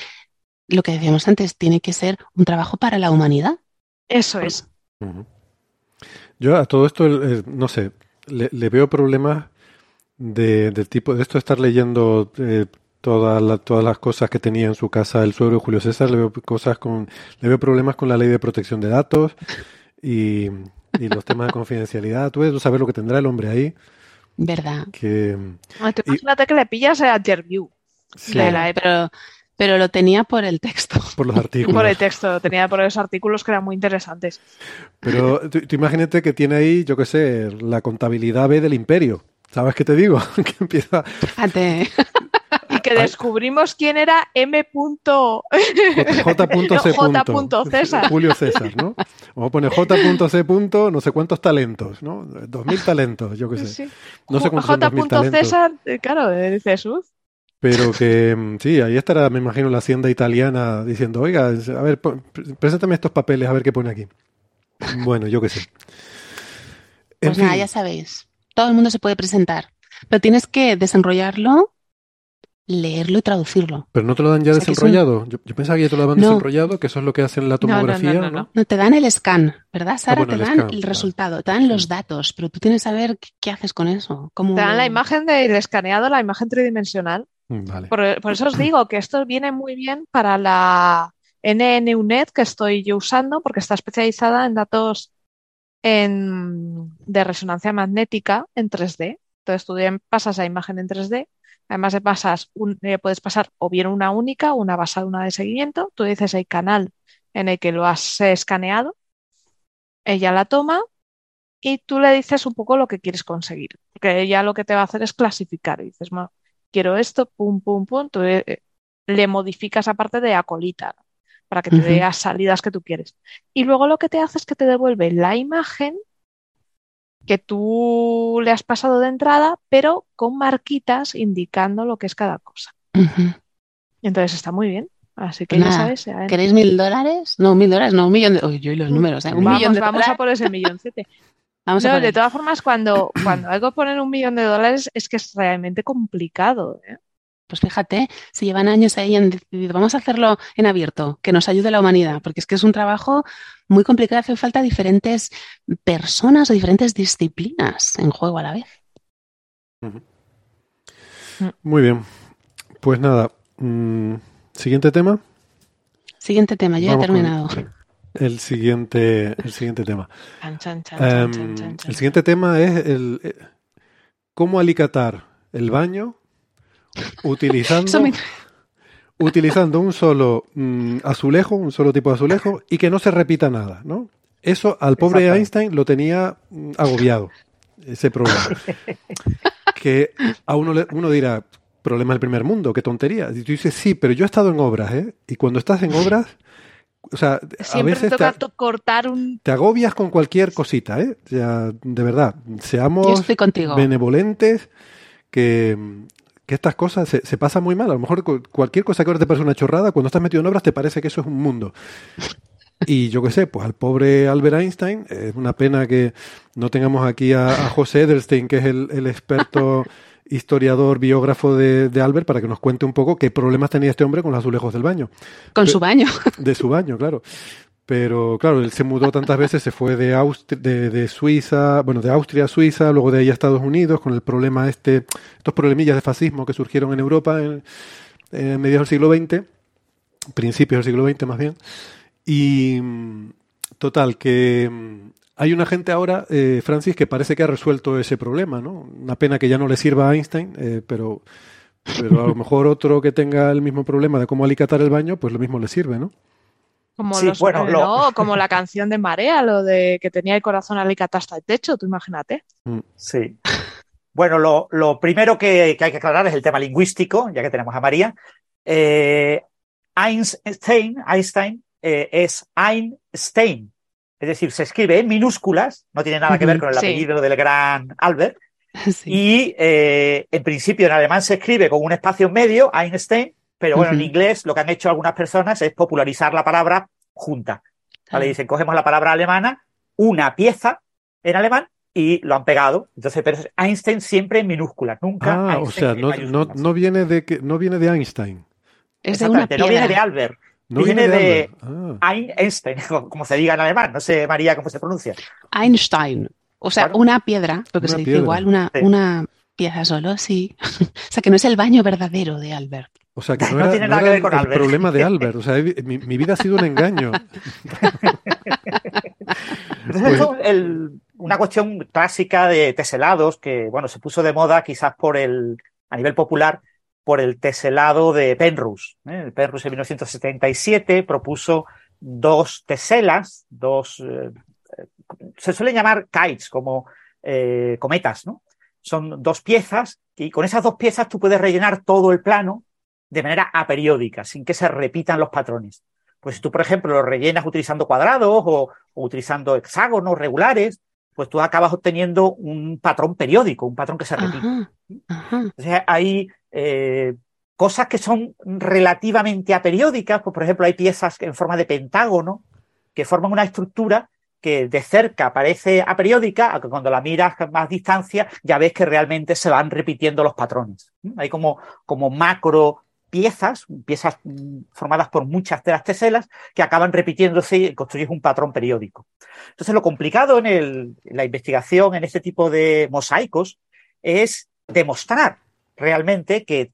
lo que decíamos antes, tiene que ser un trabajo para la humanidad. Eso es. Ujú. Yo a todo esto, eh, no sé, le, le veo problemas de, del tipo de esto de estar leyendo eh, toda la- todas las cosas que tenía en su casa el suegro de Julio César, le veo cosas con, le veo problemas con la ley de protección de datos y, y los temas de confidencialidad. Tú debes saber lo que tendrá el hombre ahí, ¿Verdad? que Ah, tú Y- imagínate que le pillas a interview sí, la Pero, pero lo tenía por el texto. por los artículos. por el texto, tenía por esos artículos que eran muy interesantes. Pero tú, tú imagínate que tiene ahí, yo qué sé, la contabilidad B del imperio. ¿Sabes qué te digo? que empieza Fíjate. Y que descubrimos quién era M. J. César. Julio César, ¿no? Vamos a poner J.C. no sé cuántos talentos, ¿no? Dos mil talentos, yo qué sé. Sí. No sé cuántos son J. talentos. César, eh, claro, de Jesús. Pero que mm, sí, ahí estará, me imagino, la hacienda italiana diciendo, oiga, a ver, preséntame estos papeles, a ver qué pone aquí. Bueno, yo qué sé. En Pues nada, ya sabéis. Todo el mundo se puede presentar. Pero tienes que desenrollarlo, leerlo y traducirlo. pero no te lo dan ya O sea, un- desenrollado. Yo, yo pensaba que ya te lo daban No. desenrollado, que eso es lo que hacen la No, no, no, tomografía, no, ¿no? no. No, te dan el scan, ¿verdad, Sara? bueno, te el dan scan, el claro. resultado, te dan los datos, pero tú tienes que saber qué, qué haces con eso. Cómo Te dan la imagen del escaneado, la imagen tridimensional. Mm, Vale. Por, por eso os digo que esto viene muy bien para la NNUNET que estoy yo usando, porque está especializada en datos en- de resonancia magnética en 3D. Entonces tú pasas la imagen en 3D, además de pasas un- puedes pasar o bien una única una basada, una de seguimiento. Tú dices el canal en el que lo has escaneado ella la toma y tú le dices un poco lo que quieres conseguir. Porque ella lo que te va a hacer es clasificar. Y dices, "Ma, quiero esto, pum, pum, pum. Tú eh, eh, le modificas aparte de acolita para que te dé Ujú. las salidas que tú quieres. Y luego lo que te hace es que te devuelve la imagen que tú le has pasado de entrada, pero con marquitas indicando lo que es cada cosa. Entonces está muy bien. Así que ya sabes. ya- ¿Queréis mil dólares? No, mil dólares, no, un millón de... Uy, yo y los números, ¿eh? Un vamos, millón de vamos a por ese milloncete. Vamos a No, por de todas formas, cuando, cuando que poner un millón de dólares es que es realmente complicado. ¿eh? Pues fíjate, si llevan años ahí y han decidido, vamos a hacerlo en abierto, que nos ayude la humanidad, porque es que es un trabajo muy complicado, hace falta diferentes personas o diferentes disciplinas en juego a la vez. Muy bien. Pues nada. mm, siguiente tema. Siguiente tema, yo ya he Vamos con terminado. El siguiente, el siguiente tema. Chan, chan, chan, Em, chan, chan, chan, chan. el siguiente tema es el eh, cómo alicatar el baño utilizando me- utilizando un solo mm, azulejo, un solo tipo de azulejo y que no se repita nada, ¿no? Eso al pobre. Einstein lo tenía mm, agobiado, ese problema. que a uno, le- uno dirá, problema del primer mundo, qué tontería. Y tú dices, sí, pero yo he estado en obras, ¿eh? Y cuando estás en obras, o sea, a Siempre veces toca te, cortar un... te agobias con cualquier cosita, ¿eh? O sea, de verdad, seamos benevolentes, que, que estas cosas se, se pasan muy mal. A lo mejor cu- cualquier cosa que ahora te parece una chorrada, cuando estás metido en obras te parece que eso es un mundo. Y yo qué sé, pues al pobre Albert Einstein, es una pena que no tengamos aquí a, a José Edelstein, que es el, el experto historiador, biógrafo de, de Albert, para que nos cuente un poco qué problemas tenía este hombre con los azulejos del baño. Con su baño. De su baño, claro. Pero claro, él se mudó tantas veces, se fue de, Austria, de, Suiza, bueno, de Austria a Suiza, luego de ahí a Estados Unidos, con el problema este, estos problemillas de fascismo que surgieron en Europa en, en mediados del siglo XX, principios del siglo XX más bien. Y total, que mm, hay una gente ahora, eh, Francis, que parece que ha resuelto ese problema, ¿no? Una pena que ya no le sirva a Einstein, eh, pero, pero a lo mejor otro que tenga el mismo problema de cómo alicatar el baño, pues lo mismo le sirve, ¿no? Como, Sí, los, bueno, eh, lo- no, como la canción de Marea, lo de que tenía el corazón alicata hasta el techo, tú imagínate. Sí. Bueno, lo, lo primero que, que hay que aclarar es el tema lingüístico, ya que tenemos a María. Eh, Einstein, Einstein eh, es Einstein, es decir, se escribe en minúsculas, no tiene nada que ver con el sí. apellido del gran Albert, Sí. y eh, en principio en alemán se escribe con un espacio en medio, Einstein, pero bueno, en inglés lo que han hecho algunas personas es popularizar la palabra junta. ¿vale? Ah. Dicen, cogemos la palabra alemana, una pieza en alemán y lo han pegado. Entonces, pero es Einstein siempre en minúsculas, nunca Ah, o sea, no, no, no viene de que, no viene de Einstein. Es de una Exactamente, no viene de. Albert, No Viene viene de. Ah. Einstein, como se diga en alemán. No sé, María, cómo se pronuncia. Einstein. O sea, Claro. una piedra, porque Una se dice piedra. igual, una, Sí. una pieza solo, sí. o sea, que no es el baño verdadero de Albert. O sea, que no, No era, tiene no nada era que ver el, con el Albert. problema de Albert. O sea, mi, mi vida ha sido un engaño. Entonces, Pues- el- una cuestión clásica de teselados que, bueno, se puso de moda quizás por el, a nivel popular, por el teselado de Penrose. ¿eh? El Penrose en 1977 propuso dos teselas, dos, eh, se suelen llamar kites, como eh, cometas, ¿no? Son dos piezas y con esas dos piezas tú puedes rellenar todo el plano de manera aperiódica, sin que se repitan los patrones. Pues si tú, por ejemplo, lo rellenas utilizando cuadrados o, o utilizando hexágonos regulares, pues tú acabas obteniendo un patrón periódico, un patrón que se repite. Ajá, ajá. Entonces hay eh, cosas que son relativamente aperiódicas, pues por ejemplo hay piezas en forma de pentágono que forman una estructura que de cerca parece aperiódica, aunque cuando la miras a más distancia ya ves que realmente se van repitiendo los patrones. Hay como, como macro piezas, piezas formadas por muchas de las teselas que acaban repitiéndose y construyes un patrón periódico. Entonces lo complicado en, el- en la investigación en este tipo de mosaicos es demostrar realmente que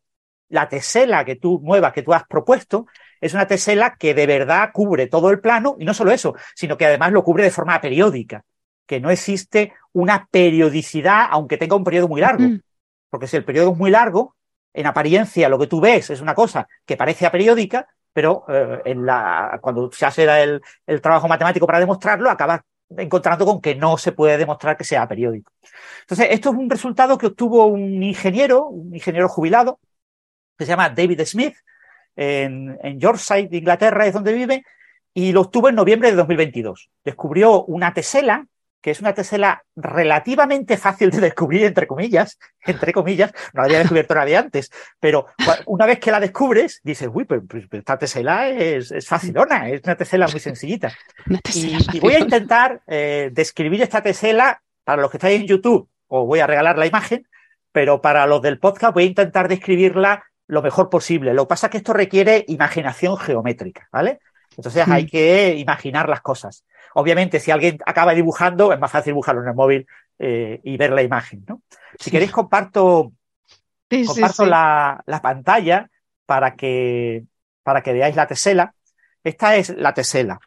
la tesela que tú nueva que tú has propuesto es una tesela que de verdad cubre todo el plano y no solo eso, sino que además lo cubre de forma periódica, que no existe una periodicidad aunque tenga un periodo muy largo, Mm. porque si el periodo es muy largo, en apariencia lo que tú ves es una cosa que parece aperiódica, pero eh, en la, cuando se hace el, trabajo matemático para demostrarlo, acabas encontrando con que no se puede demostrar que sea periódico. Entonces, esto es un resultado que obtuvo un ingeniero, un ingeniero jubilado, que se llama David Smith, en, en Yorkshire, Inglaterra, es donde vive, y lo obtuvo en noviembre de 2022. Descubrió una tesela, que es una tesela relativamente fácil de descubrir, entre comillas, entre comillas, no la había descubierto nadie antes, pero una vez que la descubres, dices, uy, pues, pues esta tesela es, es facilona, es una tesela muy sencillita. Y, y, voy a intentar eh, describir esta tesela para los que estáis en YouTube, os voy a regalar la imagen, pero para los del podcast voy a intentar describirla lo mejor posible. Lo que pasa es que esto requiere imaginación geométrica, ¿vale? Entonces hay que imaginar las cosas. Obviamente, si alguien acaba dibujando, es más fácil dibujarlo en el móvil eh, y ver la imagen, ¿no? Si queréis, comparto, Sí, comparto sí. La, la pantalla para que, para que veáis la tesela. Esta es la tesela.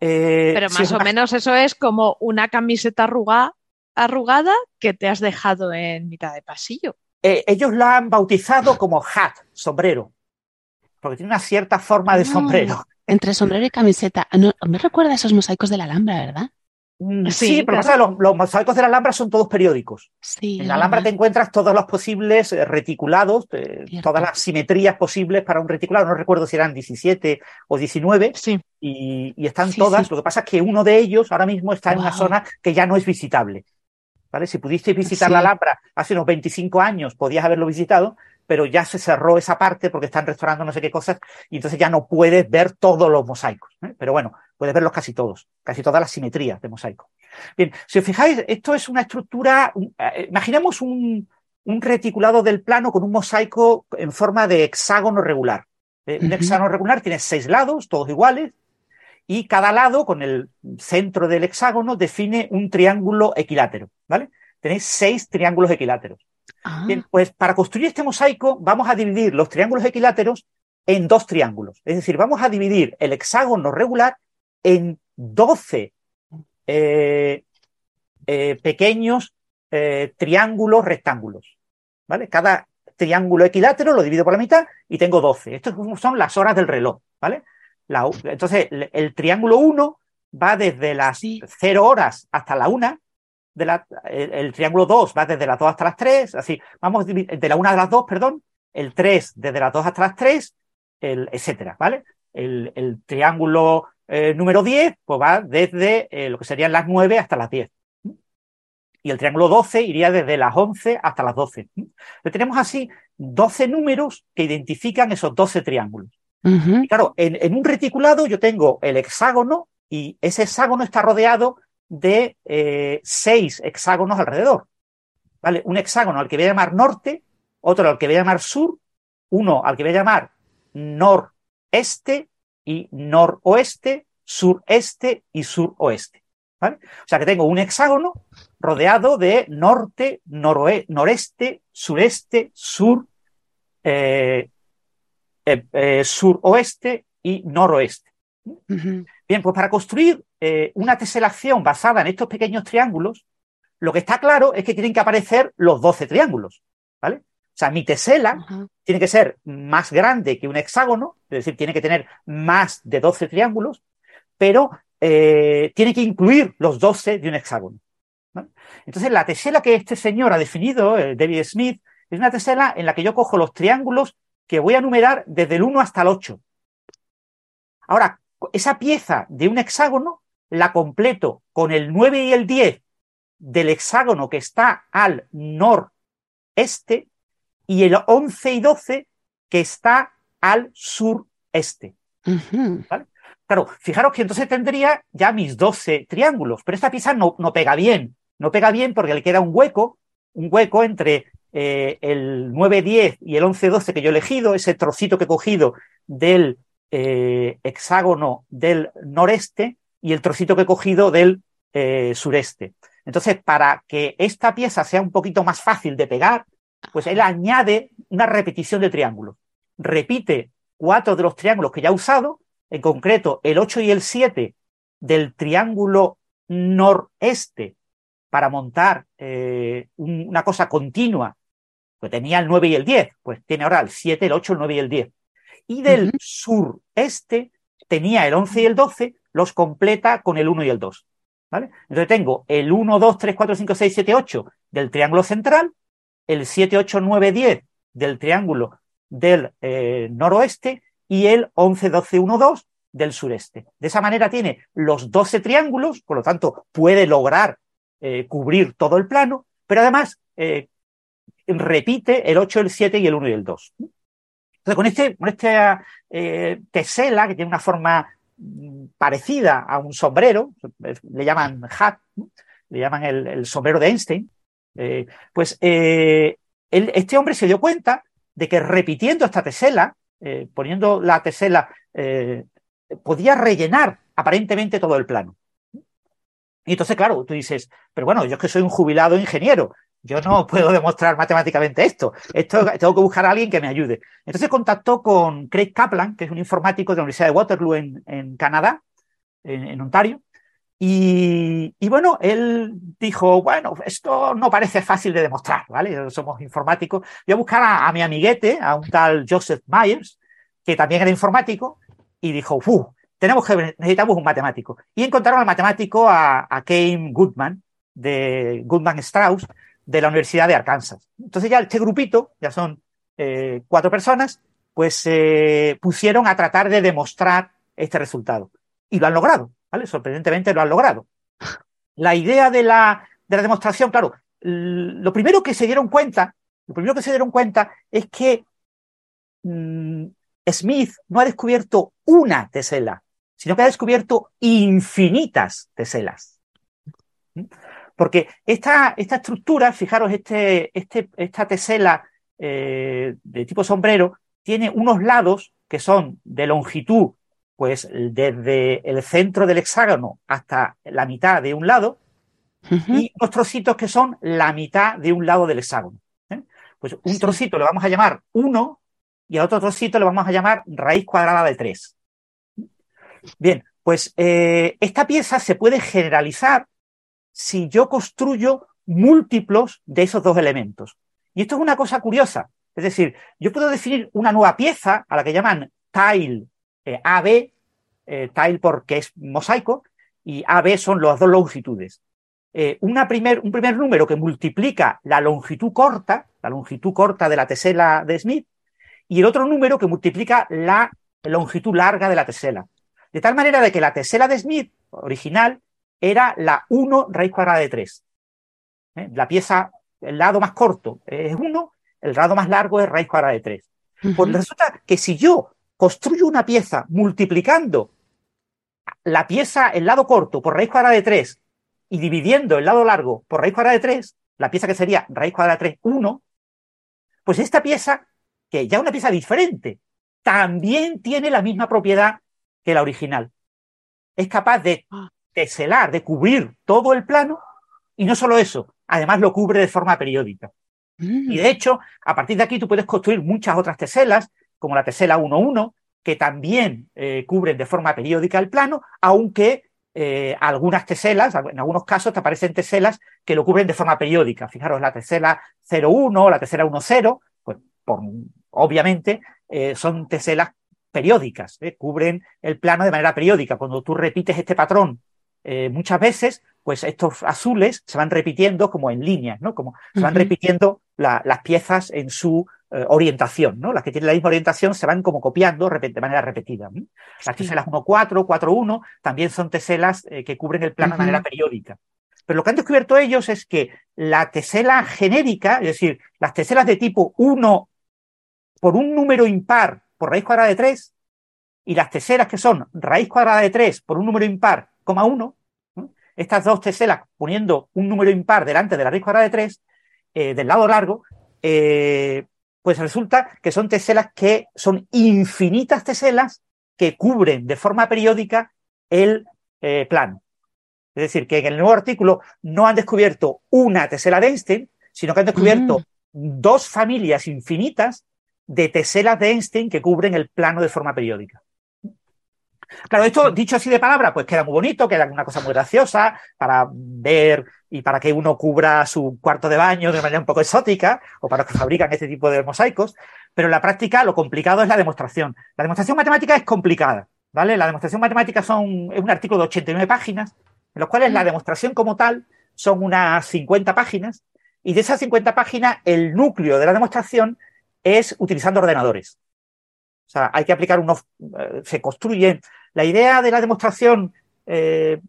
Eh, Pero más o una- menos eso es como una camiseta arruga- arrugada que te has dejado en mitad de pasillo. eh, ellos la han bautizado como hat, sombrero, porque tiene una cierta forma de Ah, sombrero. Entre sombrero y camiseta. Ah, No, me recuerda a esos mosaicos de la Alhambra, ¿verdad? Mm, Sí, Sí, pero claro. los, los mosaicos de la Alhambra son todos periódicos. Sí. En la Alhambra te encuentras todos los posibles eh, reticulados, eh, todas las simetrías posibles para un reticulado. No recuerdo si eran 17 o 19 Sí. y, y están todas. Lo que pasa es que uno de ellos ahora mismo está en una zona que ya no es visitable. ¿Vale? Si pudisteis visitar la Alhambra hace unos 25 años, podías haberlo visitado, pero ya se cerró esa parte porque están restaurando no sé qué cosas y entonces ya no puedes ver todos los mosaicos. ¿eh? Pero bueno, puedes verlos casi todos, casi todas las simetrías de mosaico. Bien, si os fijáis, esto es una estructura, eh, imaginemos un, un reticulado del plano con un mosaico en forma de hexágono regular. Eh, Un hexágono regular tiene seis lados, todos iguales, y cada lado, con el centro del hexágono, define un triángulo equilátero, ¿vale? Tenéis seis triángulos equiláteros. Ah, Bien, pues para construir este mosaico vamos a dividir los triángulos equiláteros en dos triángulos. Es decir, vamos a dividir el hexágono regular en 12 eh, eh, pequeños eh, triángulos rectángulos. ¿Vale? Cada triángulo equilátero lo divido por la mitad y tengo 12. Estas son las horas del reloj. ¿Vale? La entonces, el, el triángulo 1 va desde las Sí. 0 horas hasta la 1 de la, el, el triángulo 2 va desde las 2 hasta las 3, así, vamos de la 1 a las 2, perdón, el 3 desde las 2 hasta las 3, el, etcétera, ¿vale? El, el triángulo eh, número 10, pues va desde eh, lo que serían las 9 hasta las 10. Y el triángulo 12 iría desde las 11 hasta las 12. Entonces tenemos así 12 números que identifican esos 12 triángulos. ujú. Y claro, en, en un reticulado yo tengo el hexágono y ese hexágono está rodeado de eh, seis hexágonos alrededor. ¿Vale? Un hexágono al que voy a llamar norte, otro al que voy a llamar sur, uno al que voy a llamar noreste y noroeste, sureste y suroeste. ¿Vale? O sea que tengo un hexágono rodeado de norte, noroe- noreste, sureste, sur, eh, eh, eh, suroeste y noroeste. Bien, pues para construir eh, una teselación basada en estos pequeños triángulos, lo que está claro es que tienen que aparecer los 12 triángulos, ¿vale? O sea, mi tesela tiene que ser más grande que un hexágono, es decir, tiene que tener más de 12 triángulos, pero eh, tiene que incluir los 12 de un hexágono. ¿vale? Entonces, la tesela que este señor ha definido, eh, David Smith, es una tesela en la que yo cojo los triángulos que voy a numerar desde el 1 hasta el 8. Ahora, esa pieza de un hexágono la completo con el 9 y el 10 del hexágono que está al noreste y el 11 y 12 que está al sureste. Ujú. Claro, fijaros que entonces tendría ya mis 12 triángulos, pero esta pieza no, no pega bien. No pega bien porque le queda un hueco, un hueco entre eh, el 9-10 y el 11-12 que yo he elegido, ese trocito que he cogido del eh, hexágono del noreste y el trocito que he cogido del eh, sureste. Entonces, para que esta pieza sea un poquito más fácil de pegar, pues él añade una repetición de triángulos. Repite cuatro de los triángulos que ya ha usado, en concreto el 8 y el 7 del triángulo noreste para montar eh, un- una cosa continua, pues tenía el 9 y el 10, pues tiene ahora el 7, el 8, el 9 y el 10. Y del sureste tenía el 11 y el 12, los completa con el 1 y el 2. ¿vale? Entonces tengo el 1, 2, 3, 4, 5, 6, 7, 8 del triángulo central, el 7, 8, 9, 10 del triángulo del eh, noroeste y el 11, 12, 1, 2 del sureste. De esa manera tiene los 12 triángulos, por lo tanto puede lograr eh, cubrir todo el plano, pero además eh, repite el 8, el 7 y el 1 y el 2. Entonces, con, este, esta eh, tesela, que tiene una forma mm, parecida a un sombrero, le llaman hat, le llaman el, sombrero de Einstein, eh, pues eh, este hombre se dio cuenta de que repitiendo esta tesela, poniendo la tesela, podía rellenar aparentemente todo el plano. Y entonces, claro, tú dices, pero bueno, yo es que soy un jubilado ingeniero, yo no puedo demostrar matemáticamente esto. Esto tengo que buscar a alguien que me ayude. Entonces contactó con Craig Kaplan, que es un informático de la Universidad de Waterloo en, en Canadá, en, Ontario. Y, y, bueno, él dijo, bueno, esto no parece fácil de demostrar, ¿vale? Somos informáticos. Voy a buscar a, a mi amiguete, a un tal Joseph Myers, que también era informático, y dijo, ¡Uf! Tenemos que, necesitamos un matemático. Y encontraron al matemático a, a Kane Goodman, de Goodman Strauss, de la Universidad de Arkansas. Entonces ya este grupito, ya son eh, cuatro personas, pues se eh, pusieron a tratar de demostrar este resultado. Y lo han logrado, ¿vale? Sorprendentemente lo han logrado. La idea de la, de la demostración, claro, lo primero que se dieron cuenta, lo primero que se dieron cuenta es que mmm, Smith no ha descubierto una tesela, sino que ha descubierto infinitas teselas. Porque esta, esta estructura, fijaros, este, este, esta tesela eh, de tipo sombrero tiene unos lados que son de longitud, pues desde el centro del hexágono hasta la mitad de un lado, uh -huh. y unos trocitos que son la mitad de un lado del hexágono. ¿eh? Pues un trocito le vamos a llamar 1 y al otro trocito le vamos a llamar raíz cuadrada de 3. Bien, pues eh, esta pieza se puede generalizar si yo construyo múltiplos de esos dos elementos. Y esto es una cosa curiosa. Es decir, yo puedo definir una nueva pieza a la que llaman tile eh, AB, eh, tile porque es mosaico, y AB son las dos longitudes. Eh, una primer, un primer número que multiplica la longitud corta, la longitud corta de la tesela de Smith, y el otro número que multiplica la longitud larga de la tesela. De tal manera de que la tesela de Smith original era la 1 raíz cuadrada de 3. ¿Eh? La pieza, el lado más corto es 1, el lado más largo es raíz cuadrada de 3. Uh -huh. Pues resulta que si yo construyo una pieza multiplicando la pieza, el lado corto por raíz cuadrada de 3 y dividiendo el lado largo por raíz cuadrada de 3, la pieza que sería raíz cuadrada de 3, 1, pues esta pieza, que ya es una pieza diferente, también tiene la misma propiedad que la original. Es capaz de teselar, de cubrir todo el plano, y no solo eso, además lo cubre de forma periódica. Mm. Y de hecho, a partir de aquí tú puedes construir muchas otras teselas, como la tesela 1.1, que también eh, cubren de forma periódica el plano, aunque eh, algunas teselas, en algunos casos te aparecen teselas que lo cubren de forma periódica. Fijaros, la tesela 0.1, la tesela 1.0, pues por, obviamente eh, son teselas periódicas, ¿eh? cubren el plano de manera periódica. Cuando tú repites este patrón eh, muchas veces, pues estos azules se van repitiendo como en líneas, ¿no? Como se van uh -huh. repitiendo la, las piezas en su eh, orientación, ¿no? Las que tienen la misma orientación se van como copiando de manera repetida. ¿no? Las teselas 1.4, 4.1 también son teselas eh, que cubren el plano uh -huh. de manera periódica. Pero lo que han descubierto ellos es que la tesela genérica, es decir, las teselas de tipo 1 por un número impar por raíz cuadrada de 3, y las teselas que son raíz cuadrada de 3 por un número impar, coma 1, estas dos teselas poniendo un número impar delante de la raíz cuadrada de 3, eh, del lado largo, eh, pues resulta que son teselas que son infinitas teselas que cubren de forma periódica el eh, plano. Es decir, que en el nuevo artículo no han descubierto una tesela de Einstein, sino que han descubierto mm. dos familias infinitas de teselas de Einstein que cubren el plano de forma periódica. Claro, esto dicho así de palabra, pues queda muy bonito, queda una cosa muy graciosa para ver y para que uno cubra su cuarto de baño de manera un poco exótica o para que fabrican este tipo de mosaicos, pero en la práctica lo complicado es la demostración. La demostración matemática es complicada, ¿vale? La demostración matemática son, es un artículo de 89 páginas en los cuales la demostración como tal son unas 50 páginas, y de esas 50 páginas el núcleo de la demostración es utilizando ordenadores. O sea, hay que aplicar unos, eh, se construyen. La idea de la demostración, eh,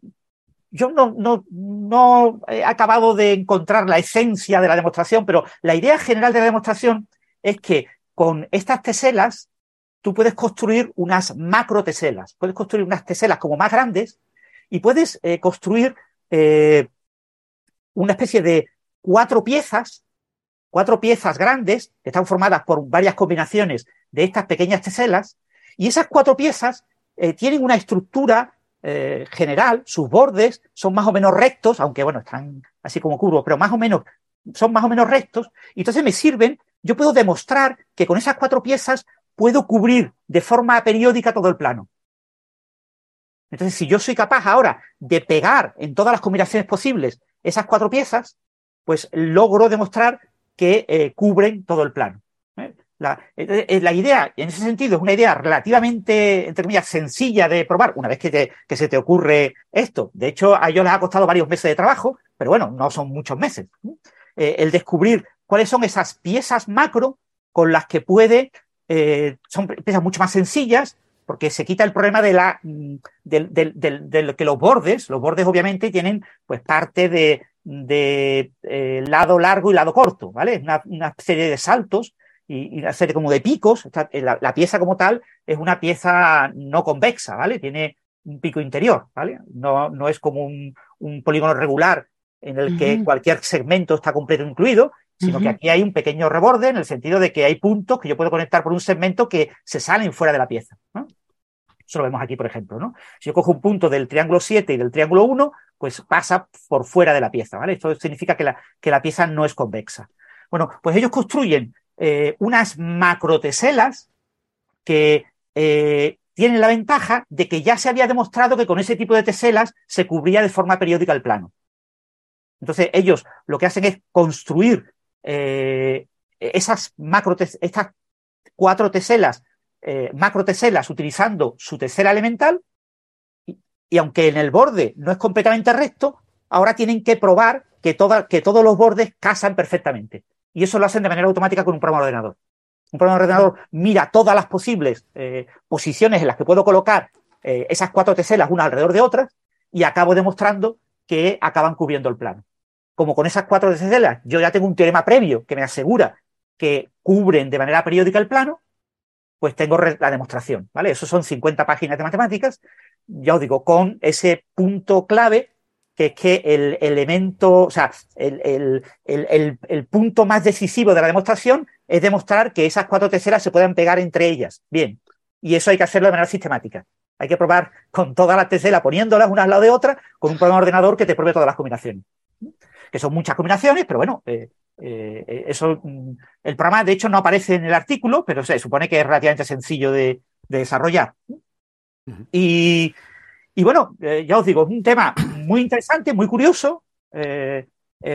yo no, he acabado de encontrar la esencia de la demostración, pero la idea general de la demostración es que con estas teselas tú puedes construir unas macro teselas, puedes construir unas teselas como más grandes y puedes eh, construir eh, una especie de cuatro piezas, cuatro piezas grandes que están formadas por varias combinaciones de estas pequeñas teselas y esas cuatro piezas eh, tienen una estructura eh, general, sus bordes son más o menos rectos, aunque bueno, están así como curvos, pero más o menos son más o menos rectos, y entonces me sirven, yo puedo demostrar que con esas cuatro piezas puedo cubrir de forma periódica todo el plano. Entonces, si yo soy capaz ahora de pegar en todas las combinaciones posibles esas cuatro piezas, pues logro demostrar que eh, cubren todo el plano. La, eh, la, idea, en ese sentido, es una idea relativamente, entre comillas, sencilla de probar una vez que, te, que se te ocurre esto. De hecho, a ellos les ha costado varios meses de trabajo, pero bueno, no son muchos meses. el descubrir cuáles son esas piezas macro con las que puede, son piezas mucho más sencillas, porque se quita el problema de la mm, del, que los bordes, los bordes obviamente tienen pues parte de, de eh, lado largo y lado corto, ¿vale? Una serie de saltos y, una serie como de picos. La, la, pieza como tal es una pieza no convexa, ¿vale? Tiene un pico interior, ¿vale? No, no es como un, un polígono regular en el que uh -huh. cualquier segmento está completo incluido, sino uh -huh. que aquí hay un pequeño reborde en el sentido de que hay puntos que yo puedo conectar por un segmento que se salen fuera de la pieza. ¿no? Eso lo vemos aquí, por ejemplo, ¿no? Si yo cojo un punto del triángulo 7 y del triángulo 1, pues pasa por fuera de la pieza, ¿vale? Esto significa que la, que la pieza no es convexa. Bueno, pues ellos construyen eh, unas macroteselas que eh, tienen la ventaja de que ya se había demostrado que con ese tipo de teselas se cubría de forma periódica el plano. Entonces, ellos lo que hacen es construir eh, esas macro estas cuatro teselas eh, macroteselas utilizando su tesela elemental y, aunque en el borde no es completamente recto, ahora tienen que probar que, que todos los bordes casan perfectamente. Y eso lo hacen de manera automática con un programa de ordenador. Un programa de ordenador mira todas las posibles eh, posiciones en las que puedo colocar eh, esas cuatro teselas una alrededor de otras y acabo demostrando que acaban cubriendo el plano. Como con esas cuatro teselas yo ya tengo un teorema previo que me asegura que cubren de manera periódica el plano, pues tengo la demostración, ¿vale? Eso son 50 páginas de matemáticas, ya os digo, con ese punto clave, que es que el elemento, o sea, el, el, el, el, punto más decisivo de la demostración es demostrar que esas cuatro teselas se pueden pegar entre ellas. Bien, y eso hay que hacerlo de manera sistemática. Hay que probar con todas las teselas, poniéndolas una al lado de otra, con un programa de ordenador que te pruebe todas las combinaciones. Que son muchas combinaciones, pero bueno, eh, eh, eso, mm, el programa de hecho no aparece en el artículo, pero se supone que es relativamente sencillo de, de desarrollar. Y, y, bueno, eh, ya os digo, es un tema muy interesante, muy curioso, eh,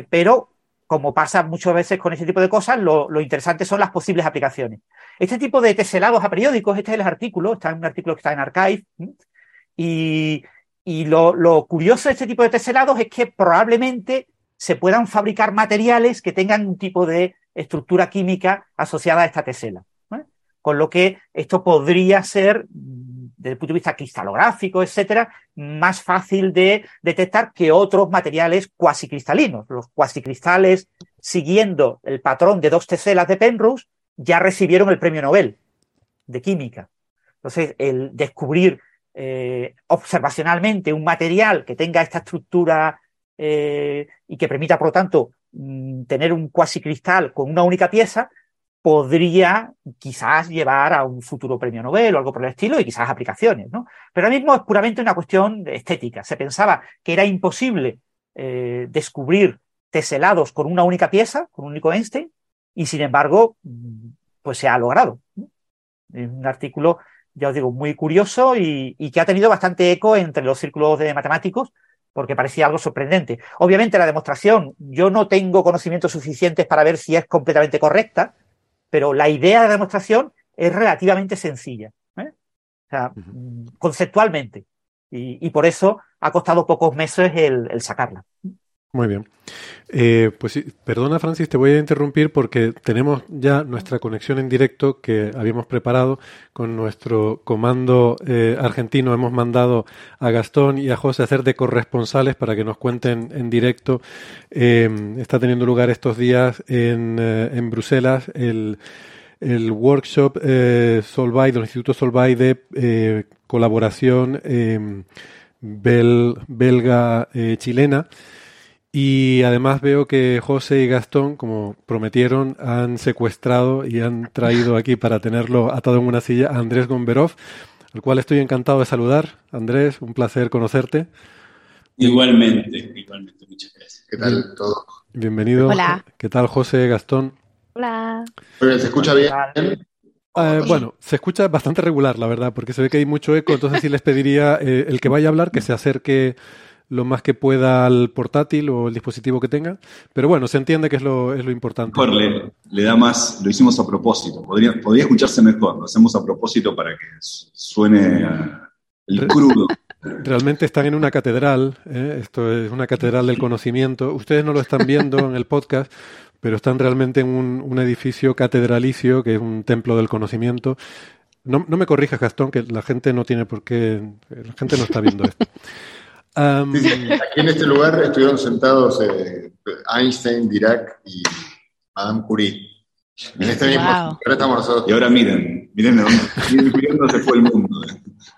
pero como pasa muchas veces con este tipo de cosas, lo, interesante son las posibles aplicaciones. Este tipo de teselados a periódicos, este es el artículo, está en un artículo que está en Archive, y, y lo, lo curioso de este tipo de teselados es que probablemente se puedan fabricar materiales que tengan un tipo de estructura química asociada a esta tesela. ¿eh? Con lo que esto podría ser, desde el punto de vista cristalográfico, etcétera, más fácil de detectar que otros materiales cuasi cristalinos. Los cuasicristales, siguiendo el patrón de dos teselas de Penrose, ya recibieron el premio Nobel de química. Entonces, el descubrir eh, observacionalmente un material que tenga esta estructura eh, y que permita, por lo tanto, mm, tener un cuasi cristal con una única pieza, podría quizás llevar a un futuro premio Nobel o algo por el estilo y quizás aplicaciones, ¿no? Pero ahora mismo es puramente una cuestión estética. Se pensaba que era imposible eh, descubrir teselados con una única pieza, con un único Einstein, y sin embargo, pues se ha logrado. Es un artículo, ya os digo, muy curioso y que ha tenido bastante eco entre los círculos de matemáticos, porque parecía algo sorprendente. Obviamente la demostración, yo no tengo conocimientos suficientes para ver si es completamente correcta, pero la idea de la demostración es relativamente sencilla, ¿eh? o sea, uh -huh. conceptualmente. Y, y, por eso ha costado pocos meses el, el sacarla. Muy bien. Eh, pues perdona Francis, te voy a interrumpir porque tenemos ya nuestra conexión en directo que habíamos preparado con nuestro comando eh, argentino. Hemos mandado a Gastón y a José a hacer de corresponsales para que nos cuenten en directo. Eh, está teniendo lugar estos días en, en Bruselas el, el workshop Solvay, del Instituto Solvay de colaboración bel, belga-chilena. Y además veo que José y Gastón, como prometieron, han secuestrado y han traído aquí para tenerlo atado en una silla a Andrés Gomberov, al cual estoy encantado de saludar. Andrés, un placer conocerte. Igualmente, igualmente, muchas gracias. ¿Qué tal todo? Bienvenido. Hola. ¿Qué tal, José, Gastón? Hola. ¿Se escucha bien? Eh, bueno, se escucha bastante regular, la verdad, porque se ve que hay mucho eco, entonces sí les pediría eh, el que vaya a hablar que se acerque lo más que pueda al portátil o el dispositivo que tenga. Pero bueno, se entiende que es lo, es lo importante. Le, le, da más, lo hicimos a propósito. Podría, podría escucharse mejor, lo hacemos a propósito para que suene a, el crudo. Realmente están en una catedral, ¿eh? esto es una catedral del conocimiento. Ustedes no lo están viendo en el podcast, pero están realmente en un, un edificio catedralicio, que es un templo del conocimiento. No, no me corrijas, Gastón, que la gente no tiene por qué, la gente no está viendo esto. Um, sí, sí. Aquí en este lugar estuvieron sentados eh, Einstein, Dirac y Madame Curie. En este mismo. Wow. Ahora estamos nosotros. Y ahora miren, miren, miren, miren dónde se fue el mundo.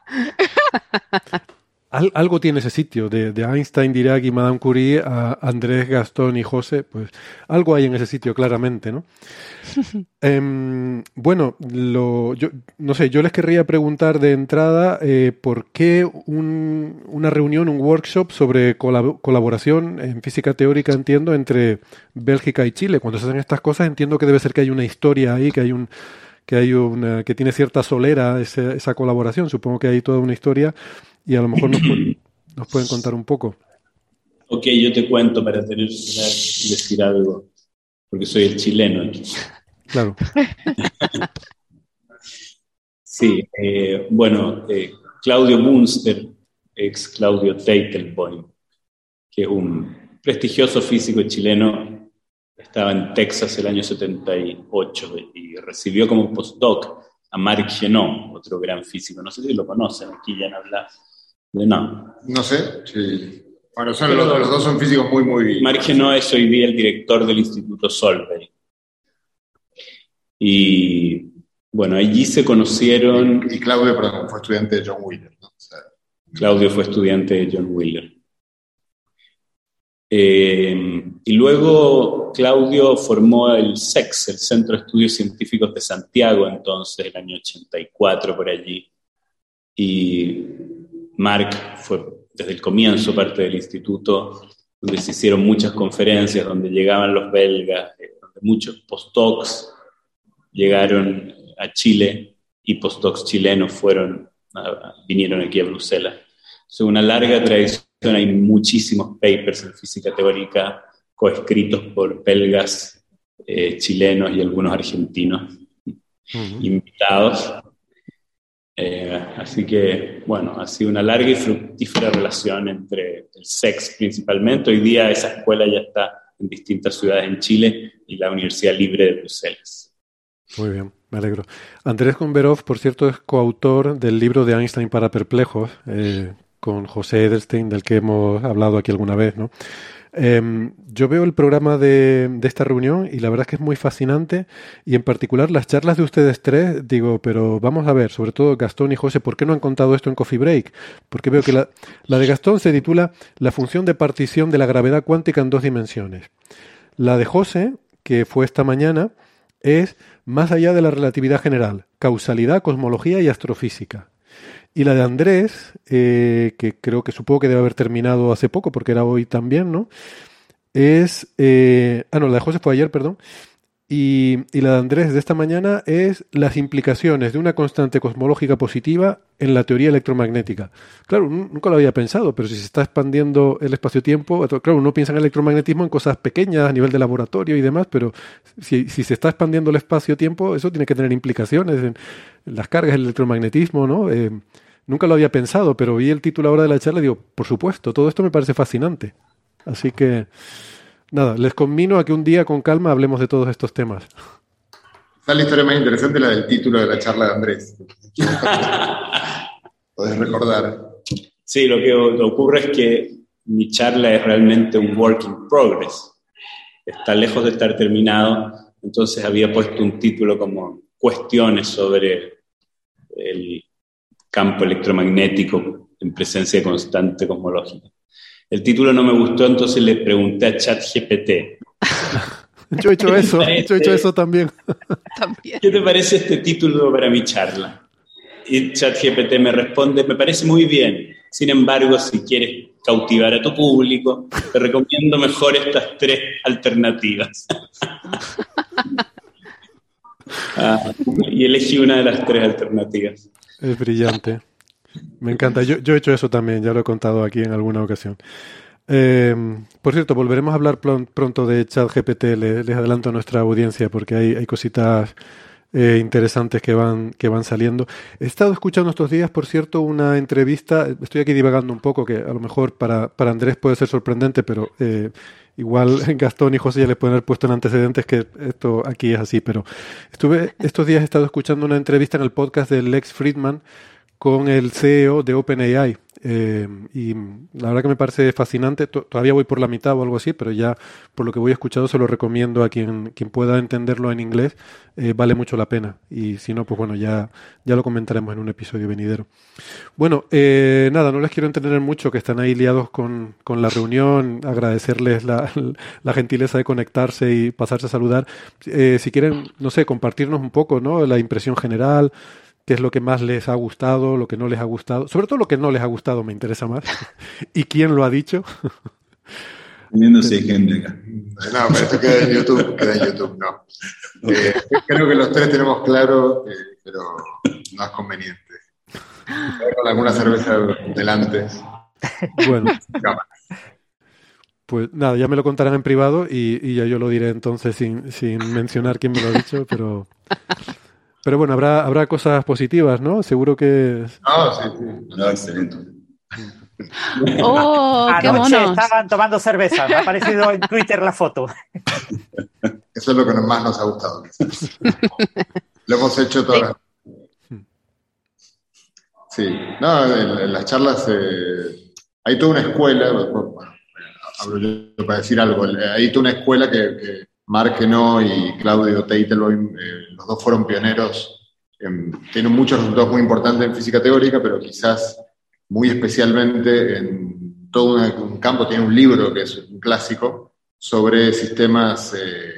Al, algo tiene ese sitio, de, de, Einstein, Dirac y Madame Curie a Andrés, Gastón y José, pues algo hay en ese sitio claramente, ¿no? eh, bueno, lo, yo, no sé, yo les querría preguntar de entrada eh, por qué un, una reunión, un workshop sobre colab colaboración en física teórica, entiendo, entre Bélgica y Chile. Cuando se hacen estas cosas entiendo que debe ser que hay una historia ahí, que hay un que hay una que tiene cierta solera esa, esa colaboración. Supongo que hay toda una historia y a lo mejor nos, nos, pueden contar un poco. Ok, yo te cuento para tener decir algo, porque soy el chileno. Claro. sí, eh, bueno, eh, Claudio Munster, ex Claudio Teitelboim, que es un prestigioso físico chileno, estaba en Texas el año 78 y recibió como postdoc a Marc Genot, otro gran físico. No sé si lo conocen, aquí ya han hablado. No. No sé, sí. Bueno, son los, los, dos son físicos muy, muy... Marc Genot es hoy día el director del Instituto Solvay. Y bueno, allí se conocieron... Y Claudio, perdón, fue estudiante de John Wheeler, ¿no? O sea, Claudio fue estudiante de John Wheeler. Eh, y luego Claudio formó el SEX, el Centro de Estudios Científicos de Santiago, entonces, el año 84 por allí. Y Marc fue desde el comienzo parte del instituto, donde se hicieron muchas conferencias, donde llegaban los belgas, eh, donde muchos postdocs llegaron a Chile y postdocs chilenos fueron, vinieron aquí a Bruselas. Es una larga tradición, hay muchísimos papers en física teórica coescritos por belgas, eh, chilenos y algunos argentinos uh -huh. invitados. Eh, así que, bueno, ha sido una larga y fructífera relación entre el SEX principalmente. Hoy día esa escuela ya está en distintas ciudades en Chile y la Universidad Libre de Bruselas. Muy bien, me alegro. Andrés Gomberov, por cierto, es coautor del libro de Einstein para perplejos, eh, con José Edelstein, del que hemos hablado aquí alguna vez, ¿no? Eh, yo veo el programa de, de, esta reunión y la verdad es que es muy fascinante y en particular las charlas de ustedes tres, digo, pero vamos a ver, sobre todo Gastón y José, ¿por qué no han contado esto en Coffee Break? Porque veo que la, la de Gastón se titula La función de partición de la gravedad cuántica en dos dimensiones. La de José, que fue esta mañana, es Más allá de la relatividad general, causalidad, cosmología y astrofísica. Y la de Andrés, eh, que creo que supongo que debe haber terminado hace poco, porque era hoy también, ¿no? Es. Eh, ah, no, la de José fue ayer, perdón. Y, y, la de Andrés de esta mañana es las implicaciones de una constante cosmológica positiva en la teoría electromagnética. Claro, nunca lo había pensado, pero si se está expandiendo el espacio-tiempo, claro, uno piensa en el electromagnetismo en cosas pequeñas a nivel de laboratorio y demás, pero si, si se está expandiendo el espacio-tiempo, eso tiene que tener implicaciones en las cargas del electromagnetismo, ¿no? Eh, nunca lo había pensado, pero vi el título ahora de la charla y digo, por supuesto, todo esto me parece fascinante. Así que, nada, les conmino a que un día con calma hablemos de todos estos temas. Está la historia más interesante, la del título de la charla de Andrés. Podés recordar. Sí, lo que ocurre es que mi charla es realmente un work in progress. Está lejos de estar terminado, entonces había puesto un título como cuestiones sobre el campo electromagnético en presencia constante cosmológica. El título no me gustó, entonces le pregunté a ChatGPT. yo he hecho eso, yo he hecho eso también. ¿Qué te parece este título para mi charla? Y ChatGPT me responde, me parece muy bien. Sin embargo, si quieres cautivar a tu público, te recomiendo mejor estas tres alternativas. Ah, y elegí una de las tres alternativas. Es brillante. Me encanta. Yo, he hecho eso también, ya lo he contado aquí en alguna ocasión. Eh, por cierto, volveremos a hablar pronto de ChatGPT, les, les adelanto a nuestra audiencia porque hay, hay cositas eh, interesantes que van, que van saliendo. He estado escuchando estos días, por cierto, una entrevista, estoy aquí divagando un poco, que a lo mejor para, para Andrés puede ser sorprendente, pero eh, igual Gastón y José ya les pueden haber puesto en antecedentes que esto aquí es así, pero estuve estos días he estado escuchando una entrevista en el podcast de Lex Friedman con el CEO de OpenAI. Eh, y la verdad que me parece fascinante. Todavía voy por la mitad o algo así, pero ya por lo que voy escuchando se lo recomiendo a quien, quien pueda entenderlo en inglés. Eh, vale mucho la pena. Y si no, pues bueno, ya, ya lo comentaremos en un episodio venidero. Bueno, eh, nada, no les quiero entretener mucho, que están ahí liados con, con la reunión. Agradecerles la, la, gentileza de conectarse y pasarse a saludar. si quieren, no sé, compartirnos un poco, ¿no? La impresión general qué es lo que más les ha gustado, lo que no les ha gustado. Sobre todo lo que no les ha gustado me interesa más. ¿Y quién lo ha dicho? Viendo si hay gente acá. No, pero esto queda en YouTube, queda en YouTube, no. Eh, creo que los tres tenemos claro, eh, pero no es conveniente. Con alguna cerveza delante. Bueno. Pues nada, ya me lo contarán en privado y, y ya yo lo diré entonces sin, sin mencionar quién me lo ha dicho, pero pero bueno, habrá, habrá cosas positivas, ¿no? Seguro que... Ah, sí, sí. No, excelente. ¡Oh, qué Anoche estaban tomando cerveza. Me ha aparecido en Twitter la foto. Eso es lo que más nos ha gustado. lo hemos hecho todas Sí, no, en, las charlas eh, hay toda una escuela, bueno, hablo yo para decir algo, hay toda una escuela que Mark no y Claudio Teitelboim, eh, dos fueron pioneros, tienen muchos resultados muy importantes en física teórica, pero quizás muy especialmente en todo un campo, tiene un libro que es un clásico sobre sistemas eh,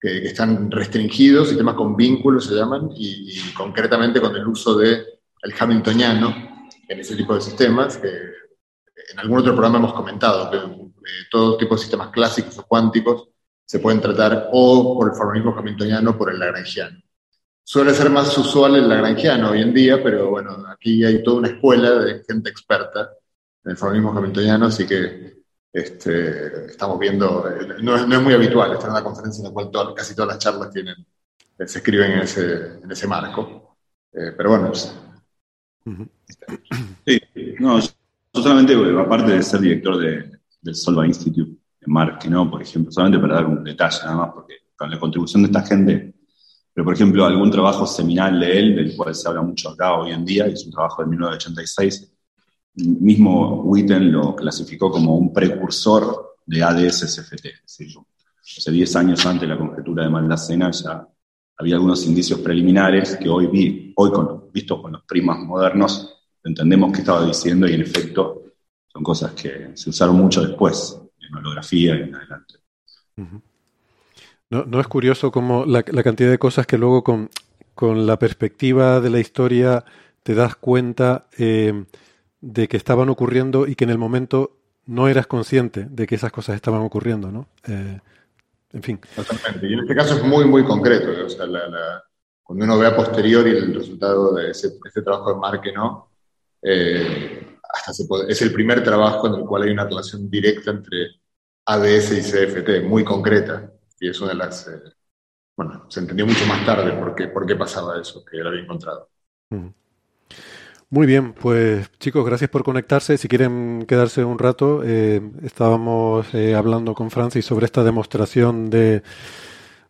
que, están restringidos, sistemas con vínculos se llaman, y, concretamente con el uso del el hamiltoniano en ese tipo de sistemas, que en algún otro programa hemos comentado, que eh, todo tipo de sistemas clásicos o cuánticos se pueden tratar o por el formalismo hamiltoniano o por el lagrangiano. Suele ser más usual el lagrangiano hoy en día, pero bueno, aquí hay toda una escuela de gente experta en el formalismo hamiltoniano, así que este, estamos viendo, eh, no es, muy habitual estar en una conferencia en la cual casi todas las charlas tienen, eh, se escriben en ese, en ese marco. Eh, pero bueno. Sí, no, yo solamente, aparte de ser director de, del Solva Institute, Mark no, por ejemplo, solamente para dar un detalle nada más, porque con la contribución de esta gente, pero por ejemplo, algún trabajo seminal de él, del cual se habla mucho acá hoy en día, es un trabajo de 1986, mismo Witten lo clasificó como un precursor de ADS-SFT, hace 10 años antes de la conjetura de Maldacena ya había algunos indicios preliminares que hoy, vi, hoy con, visto con los primas modernos, entendemos que estaba diciendo y en efecto son cosas que se usaron mucho después holografía y en adelante. no, no, es curioso como la, cantidad de cosas que luego con, con, la perspectiva de la historia te das cuenta eh, de que estaban ocurriendo y que en el momento no eras consciente de que esas cosas estaban ocurriendo, ¿no? Eh, en fin. Totalmente. Y en este caso es muy, muy concreto. O sea, cuando uno ve a posteriori el resultado de ese, trabajo de Marque, ¿no? Eh, hasta es el primer trabajo en el cual hay una relación directa entre ADS y CFT, muy concreta, y es una de las... Eh, bueno, se entendió mucho más tarde por qué, por qué pasaba eso, que lo había encontrado. Muy bien, pues chicos, gracias por conectarse. Si quieren quedarse un rato, eh, estábamos eh, hablando con Francis sobre esta demostración de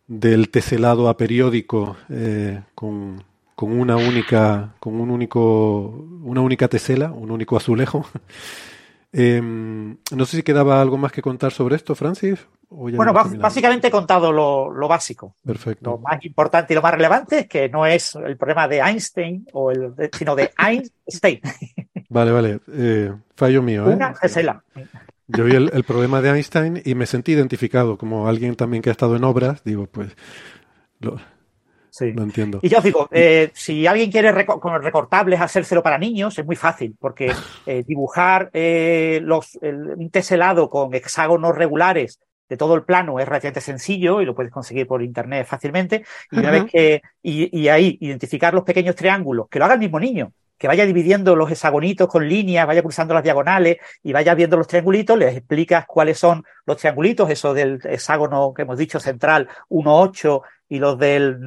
del teselado a periódico eh, con, con una única con un único una única tesela, un único azulejo. Em, no sé si quedaba algo más que contar sobre esto, Francis. bueno, básicamente he contado lo, lo, básico. Perfecto. Lo más importante y lo más relevante es que no es el problema de Einstein, o el, sino de Einstein. Vale, vale. Eh, fallo mío. ¿eh? Una tesela. Yo vi el, el, problema de Einstein y me sentí identificado como alguien también que ha estado en obras. Digo, pues lo, Sí. No entiendo. Y yo os digo, eh, si alguien quiere reco con recortables hacérselo para niños, es muy fácil, porque eh, dibujar eh, los, el, un teselado con hexágonos regulares de todo el plano es relativamente sencillo y lo puedes conseguir por internet fácilmente. Y una vez que, y, y ahí identificar los pequeños triángulos, que lo haga el mismo niño, que vaya dividiendo los hexagonitos con líneas, vaya cruzando las diagonales y vaya viendo los triangulitos, les explicas cuáles son los triangulitos, eso del hexágono que hemos dicho central 1, 8 y los del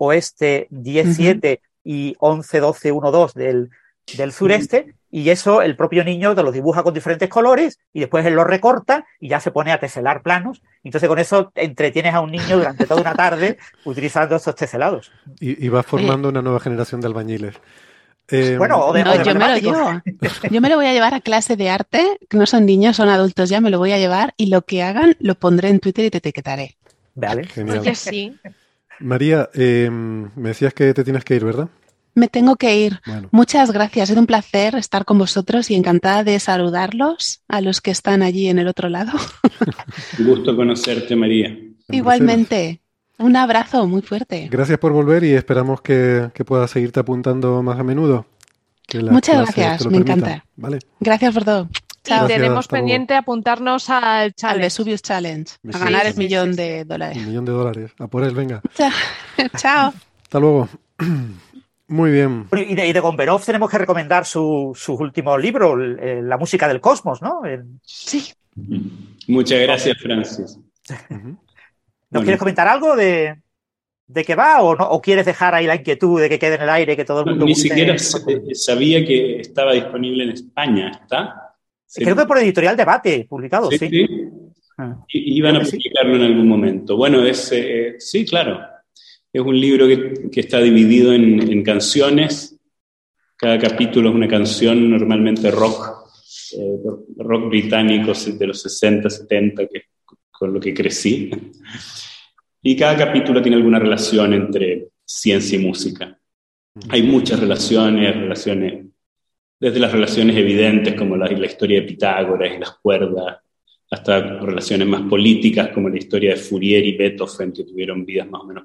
noroeste 10, 7 y 11, 12, 1, 2 del, del sureste. Y eso el propio niño te lo dibuja con diferentes colores y después él lo recorta y ya se pone a teselar planos. Entonces con eso entretienes a un niño durante toda una tarde utilizando estos teselados. Y, y vas formando una nueva generación de albañiles. Eh, bueno, o de, no, o de yo me lo llevo. Yo me lo voy a llevar a clase de arte, que no son niños, son adultos ya, me lo voy a llevar y lo que hagan lo pondré en Twitter y te etiquetaré. Vale. Genial. Oye, sí. María, eh, me decías que te tienes que ir, ¿verdad? Me tengo que ir. Bueno. Muchas gracias, ha sido un placer estar con vosotros y encantada de saludarlos a los que están allí en el otro lado. Un gusto conocerte, María. Igualmente, un abrazo muy fuerte. Gracias por volver y esperamos que, que puedas seguirte apuntando más a menudo. Muchas gracias, me encanta. Vale. Gracias por todo. Chao. Y tenemos pendiente apuntarnos al Al challenge. Vesuvius Challenge, a ganar el millón de dólares. Un millón de dólares. A por él, venga. Chao. Chao. Hasta luego. Muy bien. Y de, y de Gomberov tenemos que recomendar su, libros, el- el- La música del cosmos, ¿no? El- Sí. Muchas gracias, Francis. Ujú. ¿Nos Bueno. quieres comentar algo de, de qué va o, no, o quieres dejar ahí la inquietud de que quede en el aire, que todo el mundo Ni siquiera sabía que estaba disponible en España, ¿está? Creo que por editorial Debate, publicado, sí. Sí, sí. Ah. Iban a sí. publicarlo en algún momento. Bueno, es, eh, sí, claro. Es un libro que, que está dividido en, en canciones. Cada capítulo es una canción, normalmente rock, eh, rock británico de los 60, 70, que con lo que crecí. Y cada capítulo tiene alguna relación entre ciencia y música. Hay muchas relaciones, relaciones, desde las relaciones evidentes como la, historia de Pitágoras y las cuerdas, hasta relaciones más políticas como la historia de Fourier y Beethoven, que tuvieron vidas más o menos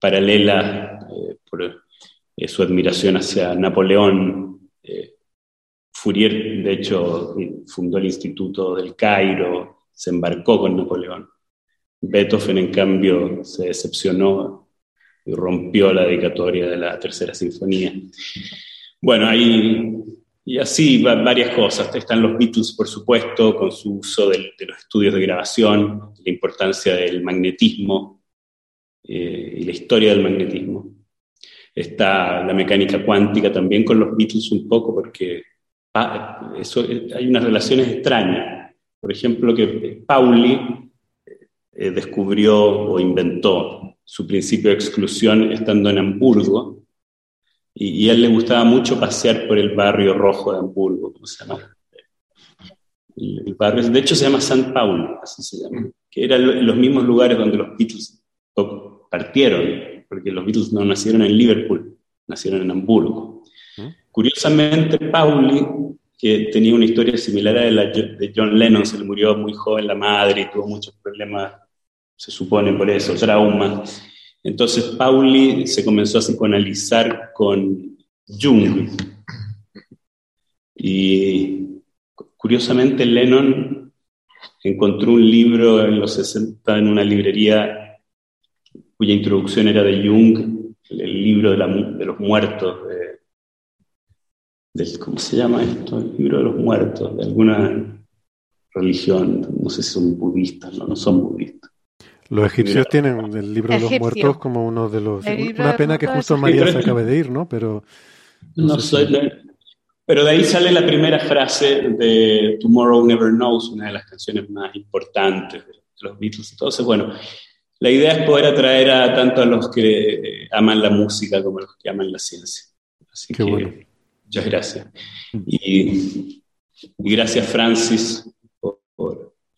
paralelas eh, por eh, su admiración hacia Napoleón. Eh, Fourier, de hecho, fundó el Instituto del Cairo, se embarcó con Napoleón. Beethoven, en cambio, se decepcionó y rompió la dedicatoria de la Tercera Sinfonía. Bueno, hay y así va- varias cosas. Están los Beatles, por supuesto, con su uso del- de los estudios de grabación, la importancia del magnetismo eh, y la historia del magnetismo. Está la mecánica cuántica también con los Beatles un poco, porque ah, eso, eh, hay unas relaciones extrañas. Por ejemplo, que Pauli eh, descubrió o inventó su principio de exclusión estando en Hamburgo, y, y a él le gustaba mucho pasear por el barrio rojo de Hamburgo, ¿cómo se llama? El, el barrio, de hecho se llama San Paulo, así se llama, que eran los mismos lugares donde los Beatles partieron, porque los Beatles no nacieron en Liverpool, nacieron en Hamburgo. Curiosamente, Pauli, que tenía una historia similar a la de John Lennon, se le murió muy joven la madre y tuvo muchos problemas, se supone por eso, traumas. Entonces Pauli se comenzó a psicoanalizar con Jung. Y curiosamente Lennon encontró un libro en los 60 en una librería cuya introducción era de Jung, el libro de, los muertos, de- ¿cómo se llama esto? El libro de los muertos, de alguna religión, no sé si son budistas, no, no son budistas. Los egipcios tienen el libro de los Egipcio. muertos como uno de los... El Una de pena que justo María se acabe de ir, ¿no? Pero No, sé soy- si- no, Pero de ahí sale la primera frase de Tomorrow Never Knows, una de las canciones más importantes de los Beatles. Entonces, bueno, la idea es poder atraer a tanto a los que aman la música como a los que aman la ciencia. Así que muchas gracias. Y, gracias Francis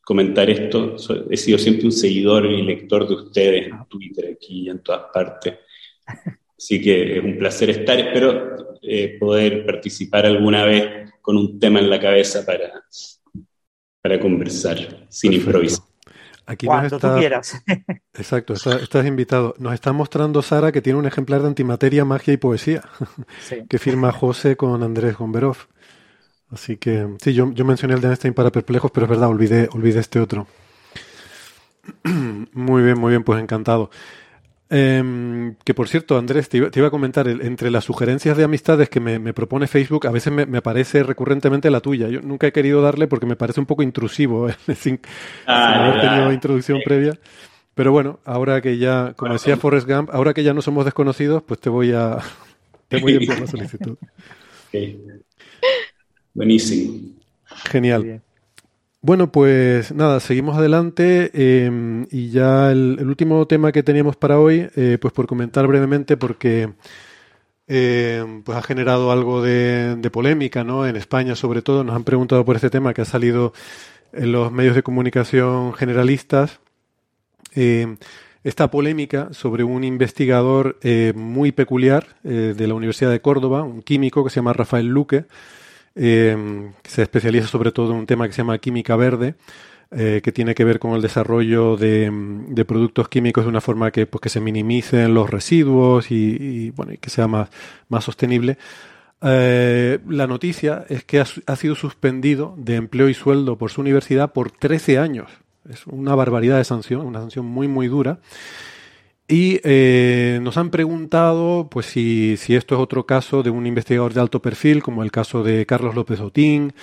comentar esto. He sido siempre un seguidor y lector de ustedes en Twitter aquí y en todas partes. Así que es un placer estar. Espero eh, poder participar alguna vez con un tema en la cabeza para, para conversar sin improvisar. Aquí Cuando tú quieras. Exacto, estás invitado. Nos está mostrando Sara que tiene un ejemplar de antimateria, magia y poesía, que firma José con Andrés Gomberov. Así que, sí, yo, yo mencioné el de Einstein para perplejos, pero es verdad, olvidé, olvidé este otro. muy bien, muy bien, pues encantado. Em, que por cierto, Andrés, te iba, a comentar, entre las sugerencias de amistades que me, propone Facebook, a veces me, aparece recurrentemente la tuya. Yo nunca he querido darle porque me parece un poco intrusivo, ¿eh? sin, ah, haber tenido introducción previa. Pero bueno, ahora que ya, como decía Forrest Gump, ahora que ya no somos desconocidos, pues te voy a, te voy a enviar la solicitud. Buenísimo. Genial. Bueno, pues nada, seguimos adelante em, y ya el, último tema que teníamos para hoy, eh, pues por comentar brevemente porque em, pues ha generado algo de, polémica, ¿no? En España sobre todo nos han preguntado por este tema que ha salido en los medios de comunicación generalistas. Em, esta polémica sobre un investigador eh, muy peculiar eh, de la Universidad de Córdoba, un químico que se llama Rafael Luque, eh, se especializa sobre todo en un tema que se llama química verde, eh, que tiene que ver con el desarrollo de, productos químicos de una forma que, pues, que se minimicen los residuos y, bueno, y que sea más, más sostenible. Eh, la noticia es que ha, sido suspendido de empleo y sueldo por su universidad por 13 años. Es una barbaridad de sanción, una sanción muy, muy dura. Y eh, nos han preguntado pues si, si, esto es otro caso de un investigador de alto perfil, como el caso de Carlos López Otín,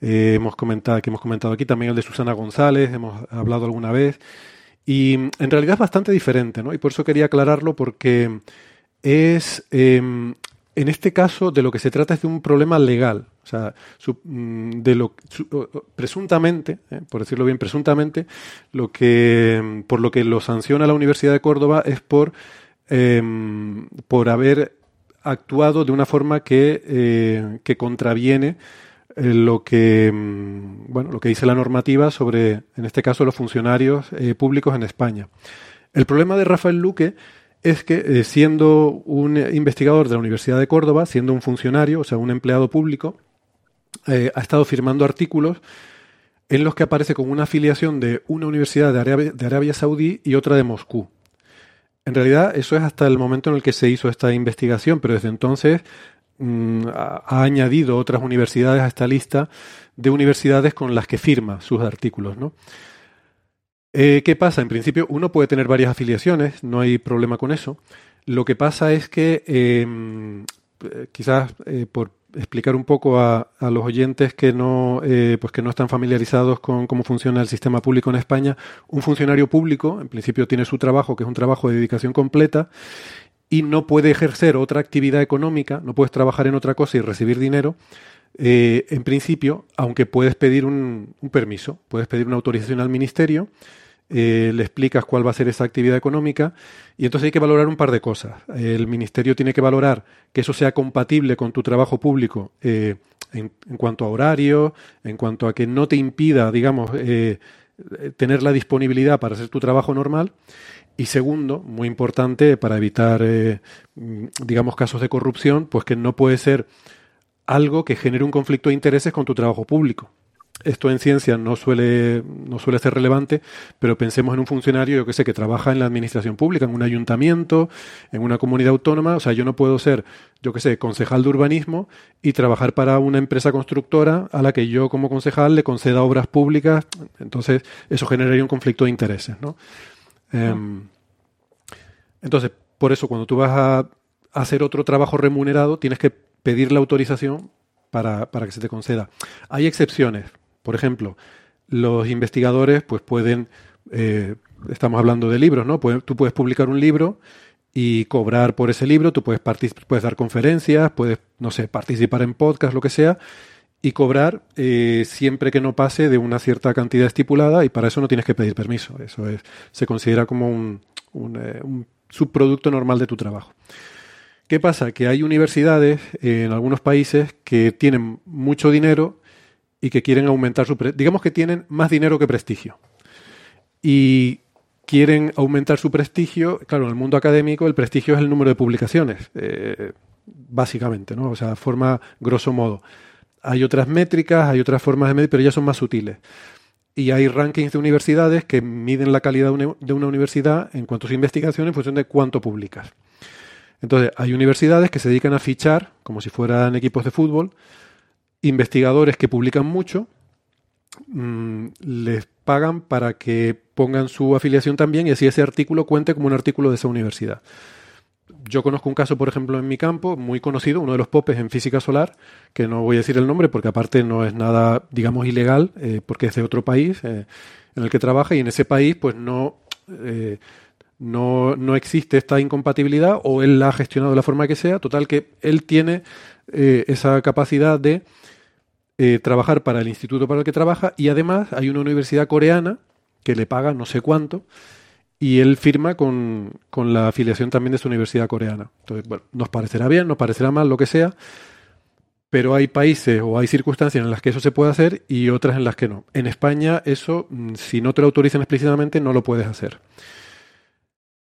eh, hemos comentado, que hemos comentado aquí, también el de Susana González, hemos hablado alguna vez. Y en realidad es bastante diferente, ¿no? Y por eso quería aclararlo porque es, em, en este caso, de lo que se trata es de un problema legal. O sea, mm, de lo presuntamente, eh, por decirlo bien, presuntamente, lo que por lo que lo sanciona la Universidad de Córdoba es por em, por haber actuado de una forma que, eh, que contraviene eh, lo que mm, bueno lo que dice la normativa sobre, en este caso, los funcionarios públicos en España. El problema de Rafael Luque es que eh, siendo un investigador de la Universidad de Córdoba, siendo un funcionario, o sea, un empleado público, eh, ha estado firmando artículos en los que aparece con una afiliación de una universidad de Arabia, Saudí y otra de Moscú. En realidad, eso es hasta el momento en el que se hizo esta investigación, pero desde entonces mm, ha añadido otras universidades a esta lista de universidades con las que firma sus artículos, ¿no? Eh, ¿Qué pasa? En principio, uno puede tener varias afiliaciones, no hay problema con eso. Lo que pasa es que, em, quizás eh, por explicar un poco a, los oyentes que no, eh, pues que no están familiarizados con cómo funciona el sistema público en España, un funcionario público, en principio, tiene su trabajo, que es un trabajo de dedicación completa, y no puede ejercer otra actividad económica, no puedes trabajar en otra cosa y recibir dinero, en principio, aunque puedes pedir un, permiso, puedes pedir una autorización al ministerio, eh, le explicas cuál va a ser esa actividad económica y entonces hay que valorar un par de cosas. El ministerio tiene que valorar que eso sea compatible con tu trabajo público eh, en, cuanto a horario, en cuanto a que no te impida, digamos, eh, tener la disponibilidad para hacer tu trabajo normal. Y segundo, muy importante para evitar, digamos, casos de corrupción, pues que no puede ser algo que genere un conflicto de intereses con tu trabajo público. Esto en ciencia no suele, no suele ser relevante, pero pensemos en un funcionario, yo que sé, que trabaja en la administración pública, en un ayuntamiento, en una comunidad autónoma. O sea, yo no puedo ser, yo que sé, concejal de urbanismo y trabajar para una empresa constructora a la que yo como concejal le conceda obras públicas. Entonces, eso generaría un conflicto de intereses, ¿no? Em, entonces, por eso, cuando tú vas a hacer otro trabajo remunerado, tienes que pedir la autorización para, para que se te conceda. Hay excepciones. Por ejemplo, los investigadores pues pueden, eh, estamos hablando de libros, ¿no? tú puedes publicar un libro y cobrar por ese libro. Tú puedes, dar conferencias, puedes, no sé, participar en podcast, lo que sea, y cobrar eh, siempre que no pase de una cierta cantidad estipulada y para eso no tienes que pedir permiso. Eso es, se considera como un, un, eh, un subproducto normal de tu trabajo. ¿Qué pasa? Que hay universidades en algunos países que tienen mucho dinero y que quieren aumentar su... Digamos que tienen más dinero que prestigio. Y quieren aumentar su prestigio. Claro, en el mundo académico el prestigio es el número de publicaciones, eh, básicamente, ¿no? O sea, forma grosso modo. Hay otras métricas, hay otras formas de medir, pero ya son más sutiles. Y hay rankings de universidades que miden la calidad de una universidad en cuanto a su investigación en función de cuánto publicas. Entonces, hay universidades que se dedican a fichar, como si fueran equipos de fútbol, investigadores que publican mucho, mmm, les pagan para que pongan su afiliación también y así ese artículo cuente como un artículo de esa universidad. Yo conozco un caso, por ejemplo, en mi campo, muy conocido, uno de los popes en física solar, que no voy a decir el nombre porque aparte no es nada, digamos, ilegal, eh, porque es de otro país eh, en el que trabaja y en ese país pues no... Eh, no, no, existe esta incompatibilidad o él la ha gestionado de la forma que sea, total que él tiene eh, esa capacidad de eh, trabajar para el instituto para el que trabaja y además hay una universidad coreana que le paga no sé cuánto y él firma con, con la afiliación también de su universidad coreana. Entonces, bueno, nos parecerá bien, nos parecerá mal, lo que sea, pero hay países o hay circunstancias en las que eso se puede hacer y otras en las que no. En España eso, mm, si no te lo autorizan explícitamente, no lo puedes hacer.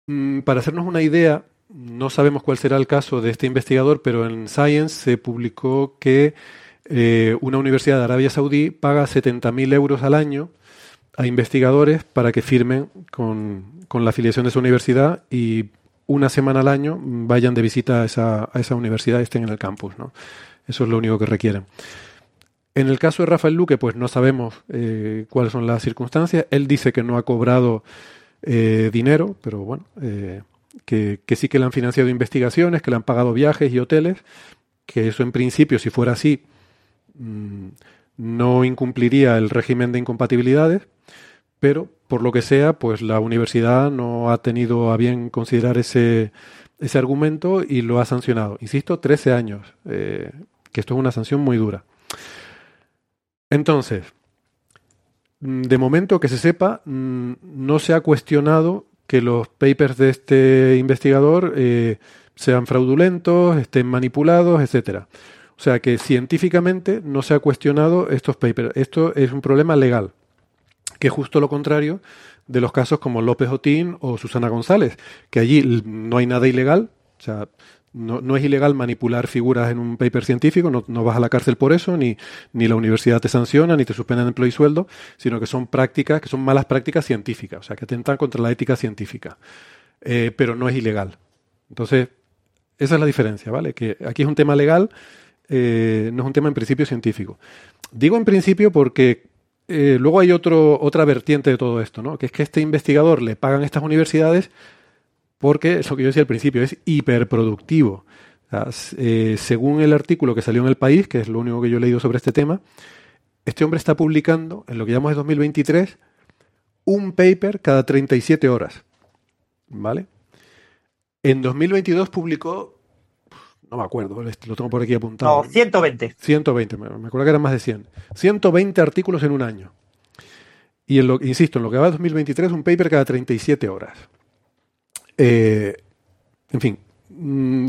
Mm, para hacernos una idea, no sabemos cuál será el caso de este investigador, pero en Science se publicó que eh, una universidad de Arabia Saudí paga 70.000 euros al año a investigadores para que firmen con, la afiliación de su universidad y una semana al año vayan de visita a esa, a esa universidad y estén en el campus. ¿no? Eso es lo único que requieren. En el caso de Rafael Luque, pues no sabemos eh, cuáles son las circunstancias. Él dice que no ha cobrado eh, dinero, pero bueno, eh, que, sí que le han financiado investigaciones, que le han pagado viajes y hoteles, que eso en principio, si fuera así, mmm, no incumpliría el régimen de incompatibilidades, pero por lo que sea, pues la universidad no ha tenido a bien considerar ese, ese argumento y lo ha sancionado. Insisto, 13 años, eh, que esto es una sanción muy dura. Entonces, Mm, de momento que se sepa, mm, no se ha cuestionado que los papers de este investigador eh, sean fraudulentos, estén manipulados, etcétera. O sea que científicamente no se ha cuestionado estos papers. Esto es un problema legal, que es justo lo contrario de los casos como López Otín o Susana González, que allí no hay nada ilegal, no, es ilegal manipular figuras en un paper científico, no, no, vas a la cárcel por eso, ni, ni la universidad te sanciona, ni te suspenden empleo y sueldo, sino que son prácticas, que son malas prácticas científicas, o sea, que atentan contra la ética científica. Eh, pero no es ilegal. Entonces, esa es la diferencia, ¿vale? Que aquí es un tema legal, eh, no es un tema en principio científico. Digo en principio porque eh, luego hay otro, otra vertiente de todo esto, ¿no? Que es que este investigador le pagan estas universidades porque es lo que yo decía al principio, es hiperproductivo. O sea, eh, según el artículo que salió en El País, que es lo único que yo he leído sobre este tema, este hombre está publicando, en lo que llamamos de 2023, un paper cada 37 horas. ¿Vale? En 2022 publicó, no me acuerdo, lo tengo por aquí apuntado. No, 120. 120, me acuerdo que eran más de 100. 120 artículos en un año. Y en lo, insisto, en lo que va de 2023, un paper cada 37 horas. Eh, en fin, mm,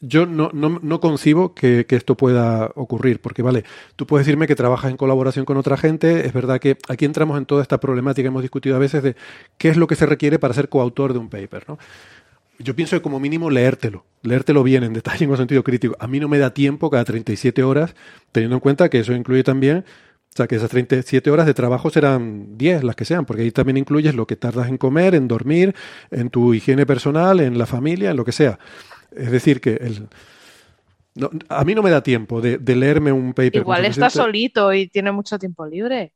yo no, no, no concibo que, que, esto pueda ocurrir, porque vale, tú puedes decirme que trabajas en colaboración con otra gente, es verdad que aquí entramos en toda esta problemática hemos discutido a veces de qué es lo que se requiere para ser coautor de un paper, ¿no? Yo pienso que como mínimo leértelo, leértelo bien en detalle en un sentido crítico. A mí no me da tiempo cada 37 horas, teniendo en cuenta que eso incluye también o sea, que esas 37 horas de trabajo serán 10, las que sean, porque ahí también incluyes lo que tardas en comer, en dormir, en tu higiene personal, en la familia, en lo que sea. Es decir, que el, no, a mí no me da tiempo de, de leerme un paper. Igual está solito y tiene mucho tiempo libre.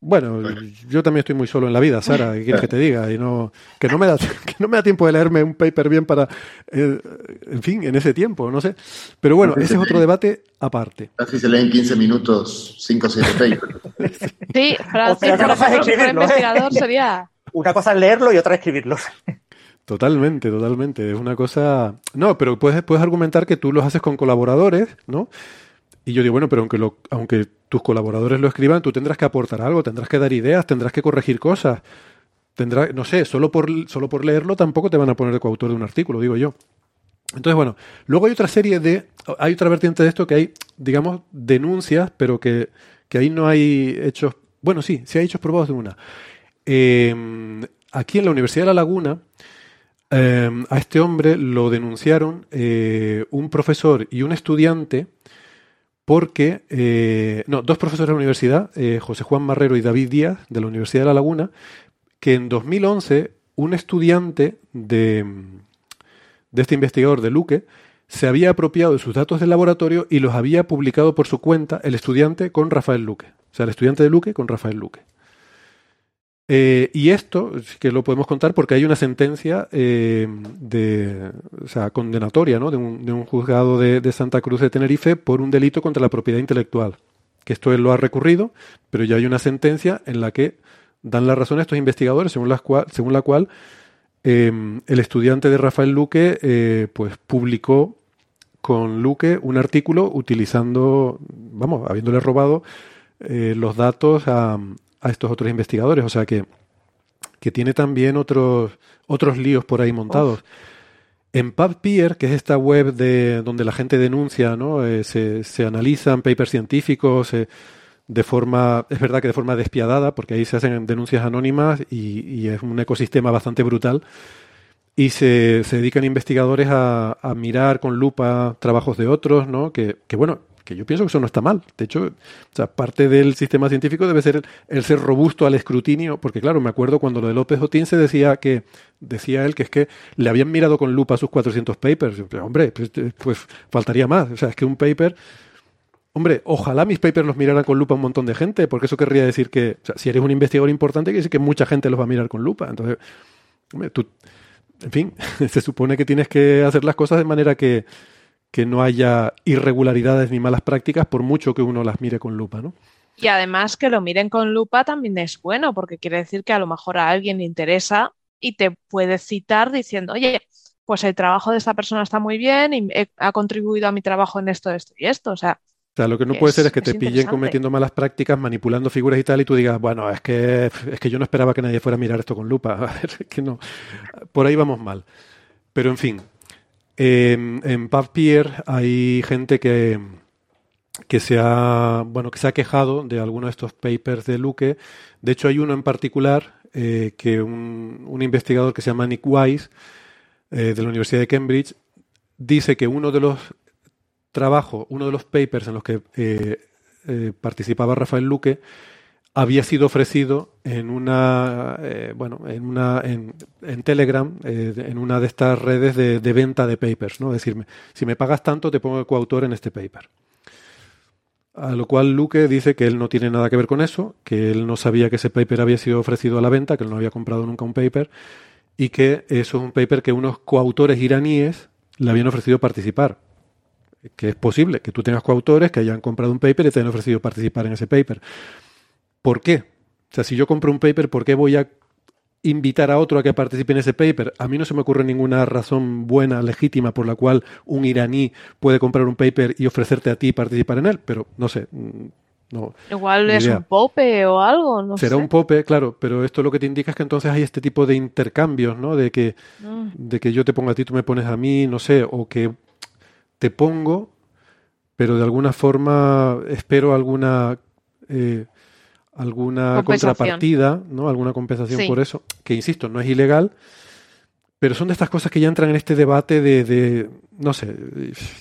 Bueno, yo también estoy muy solo en la vida, Sara, ¿qué quieres que te diga? Y no, que, no me da, que no me da tiempo de leerme un paper bien para, eh, en fin, en ese tiempo, no sé. Pero bueno, ese es otro debate aparte. Casi se leen 15 minutos, 5 o 7 papers. Sí, Francis, o sea, ejemplo, escribirlo, investigador ¿eh? sería... Una cosa es leerlo y otra es escribirlo. Totalmente, totalmente. Es una cosa. No, pero puedes, puedes argumentar que tú los haces con colaboradores, ¿no? Y yo digo, bueno, pero aunque, lo, aunque tus colaboradores lo escriban, tú tendrás que aportar algo, tendrás que dar ideas, tendrás que corregir cosas. Tendrás, no sé, solo por, solo por leerlo tampoco te van a poner de coautor de un artículo, digo yo. Entonces, bueno, luego hay otra serie de. Hay otra vertiente de esto que hay, digamos, denuncias, pero que, que ahí no hay hechos. Bueno, sí, sí hay hechos probados de una. Eh, aquí en la Universidad de La Laguna, eh, a este hombre lo denunciaron eh, un profesor y un estudiante porque, eh, no, dos profesores de la universidad, eh, José Juan Marrero y David Díaz, de la Universidad de La Laguna, que en 2011 un estudiante de, de este investigador de Luque se había apropiado de sus datos del laboratorio y los había publicado por su cuenta el estudiante con Rafael Luque. O sea, el estudiante de Luque con Rafael Luque. Eh, y esto sí que lo podemos contar porque hay una sentencia eh, de, o sea, condenatoria ¿no? de, un, de un juzgado de, de Santa Cruz de Tenerife por un delito contra la propiedad intelectual. Que esto lo ha recurrido, pero ya hay una sentencia en la que dan la razón a estos investigadores, según, las cual, según la cual eh, el estudiante de Rafael Luque eh, pues publicó con Luque un artículo utilizando, vamos, habiéndole robado los datos a, a, estos otros investigadores. O sea que, que tiene también otros, otros líos por ahí montados. Uf. En PubPeer, que es esta web de donde la gente denuncia, ¿no? Eh, se, se, analizan papers científicos, eh, de forma, es verdad que de forma despiadada, porque ahí se hacen denuncias anónimas y, y es un ecosistema bastante brutal. Y se, se dedican investigadores a, a, mirar con lupa trabajos de otros, ¿no? Que, que, bueno, yo pienso que eso no está mal. De hecho, parte del sistema científico debe ser el, ser robusto al escrutinio, porque claro, me acuerdo cuando lo de López Otín se decía que, decía él que es que le habían mirado con lupa sus 400 papers. Hombre, pues, pues faltaría más. O sea, es que un paper Hombre, ojalá mis papers los miraran con lupa un montón de gente, porque eso querría decir que, si eres un investigador importante, quiere decir que mucha gente los va a mirar con lupa. Entonces, hombre, tú, en fin, se supone que tienes que hacer las cosas de manera que, que no haya irregularidades ni malas prácticas, por mucho que uno las mire con lupa, ¿no? Y además que lo miren con lupa también es bueno, porque quiere decir que a lo mejor a alguien le interesa y te puede citar diciendo, oye, pues el trabajo de esta persona está muy bien y ha contribuido a mi trabajo en esto, esto y esto. O sea, o sea, lo que no puede es, ser es que te pillen cometiendo malas prácticas, manipulando figuras y tal, y tú digas, bueno, es que, es que yo no esperaba que nadie fuera a mirar esto con lupa. A ver, es que no. Por ahí vamos mal. Pero en fin, eh, en PubPeer hay gente que, que se ha bueno que se ha quejado de algunos de estos papers de Luque. De hecho, hay uno en particular eh, que un, un, investigador que se llama Nick Wise eh, de la Universidad de Cambridge dice que uno de los trabajo, uno de los papers en los que eh, participaba Rafael Luque, había sido ofrecido en una, eh, bueno, en una, en, Telegram, eh, en una de estas redes de, venta de papers, ¿no? Decirme, si me pagas tanto, te pongo coautor en este paper. A lo cual Luque dice que él no tiene nada que ver con eso, que él no sabía que ese paper había sido ofrecido a la venta, que él no había comprado nunca un paper, y que eso es un paper que unos coautores iraníes le habían ofrecido participar que es posible que tú tengas coautores que hayan comprado un paper y te hayan ofrecido participar en ese paper. ¿Por qué? O sea, si yo compro un paper, ¿por qué voy a invitar a otro a que participe en ese paper? A mí no se me ocurre ninguna razón buena, legítima, por la cual un iraní puede comprar un paper y ofrecerte a ti participar en él, pero no sé. Mm, no, Igual es idea. un pope o algo, no Será sé. un pope, claro, pero esto lo que te indica es que entonces hay este tipo de intercambios, ¿no? De que, mm. de que yo te pongo a ti, tú me pones a mí, no sé, o que te pongo, pero de alguna forma espero alguna eh, alguna contrapartida, ¿no? Alguna compensación sí. por eso, que insisto, no es ilegal, pero son de estas cosas que ya entran en este debate de, de no sé,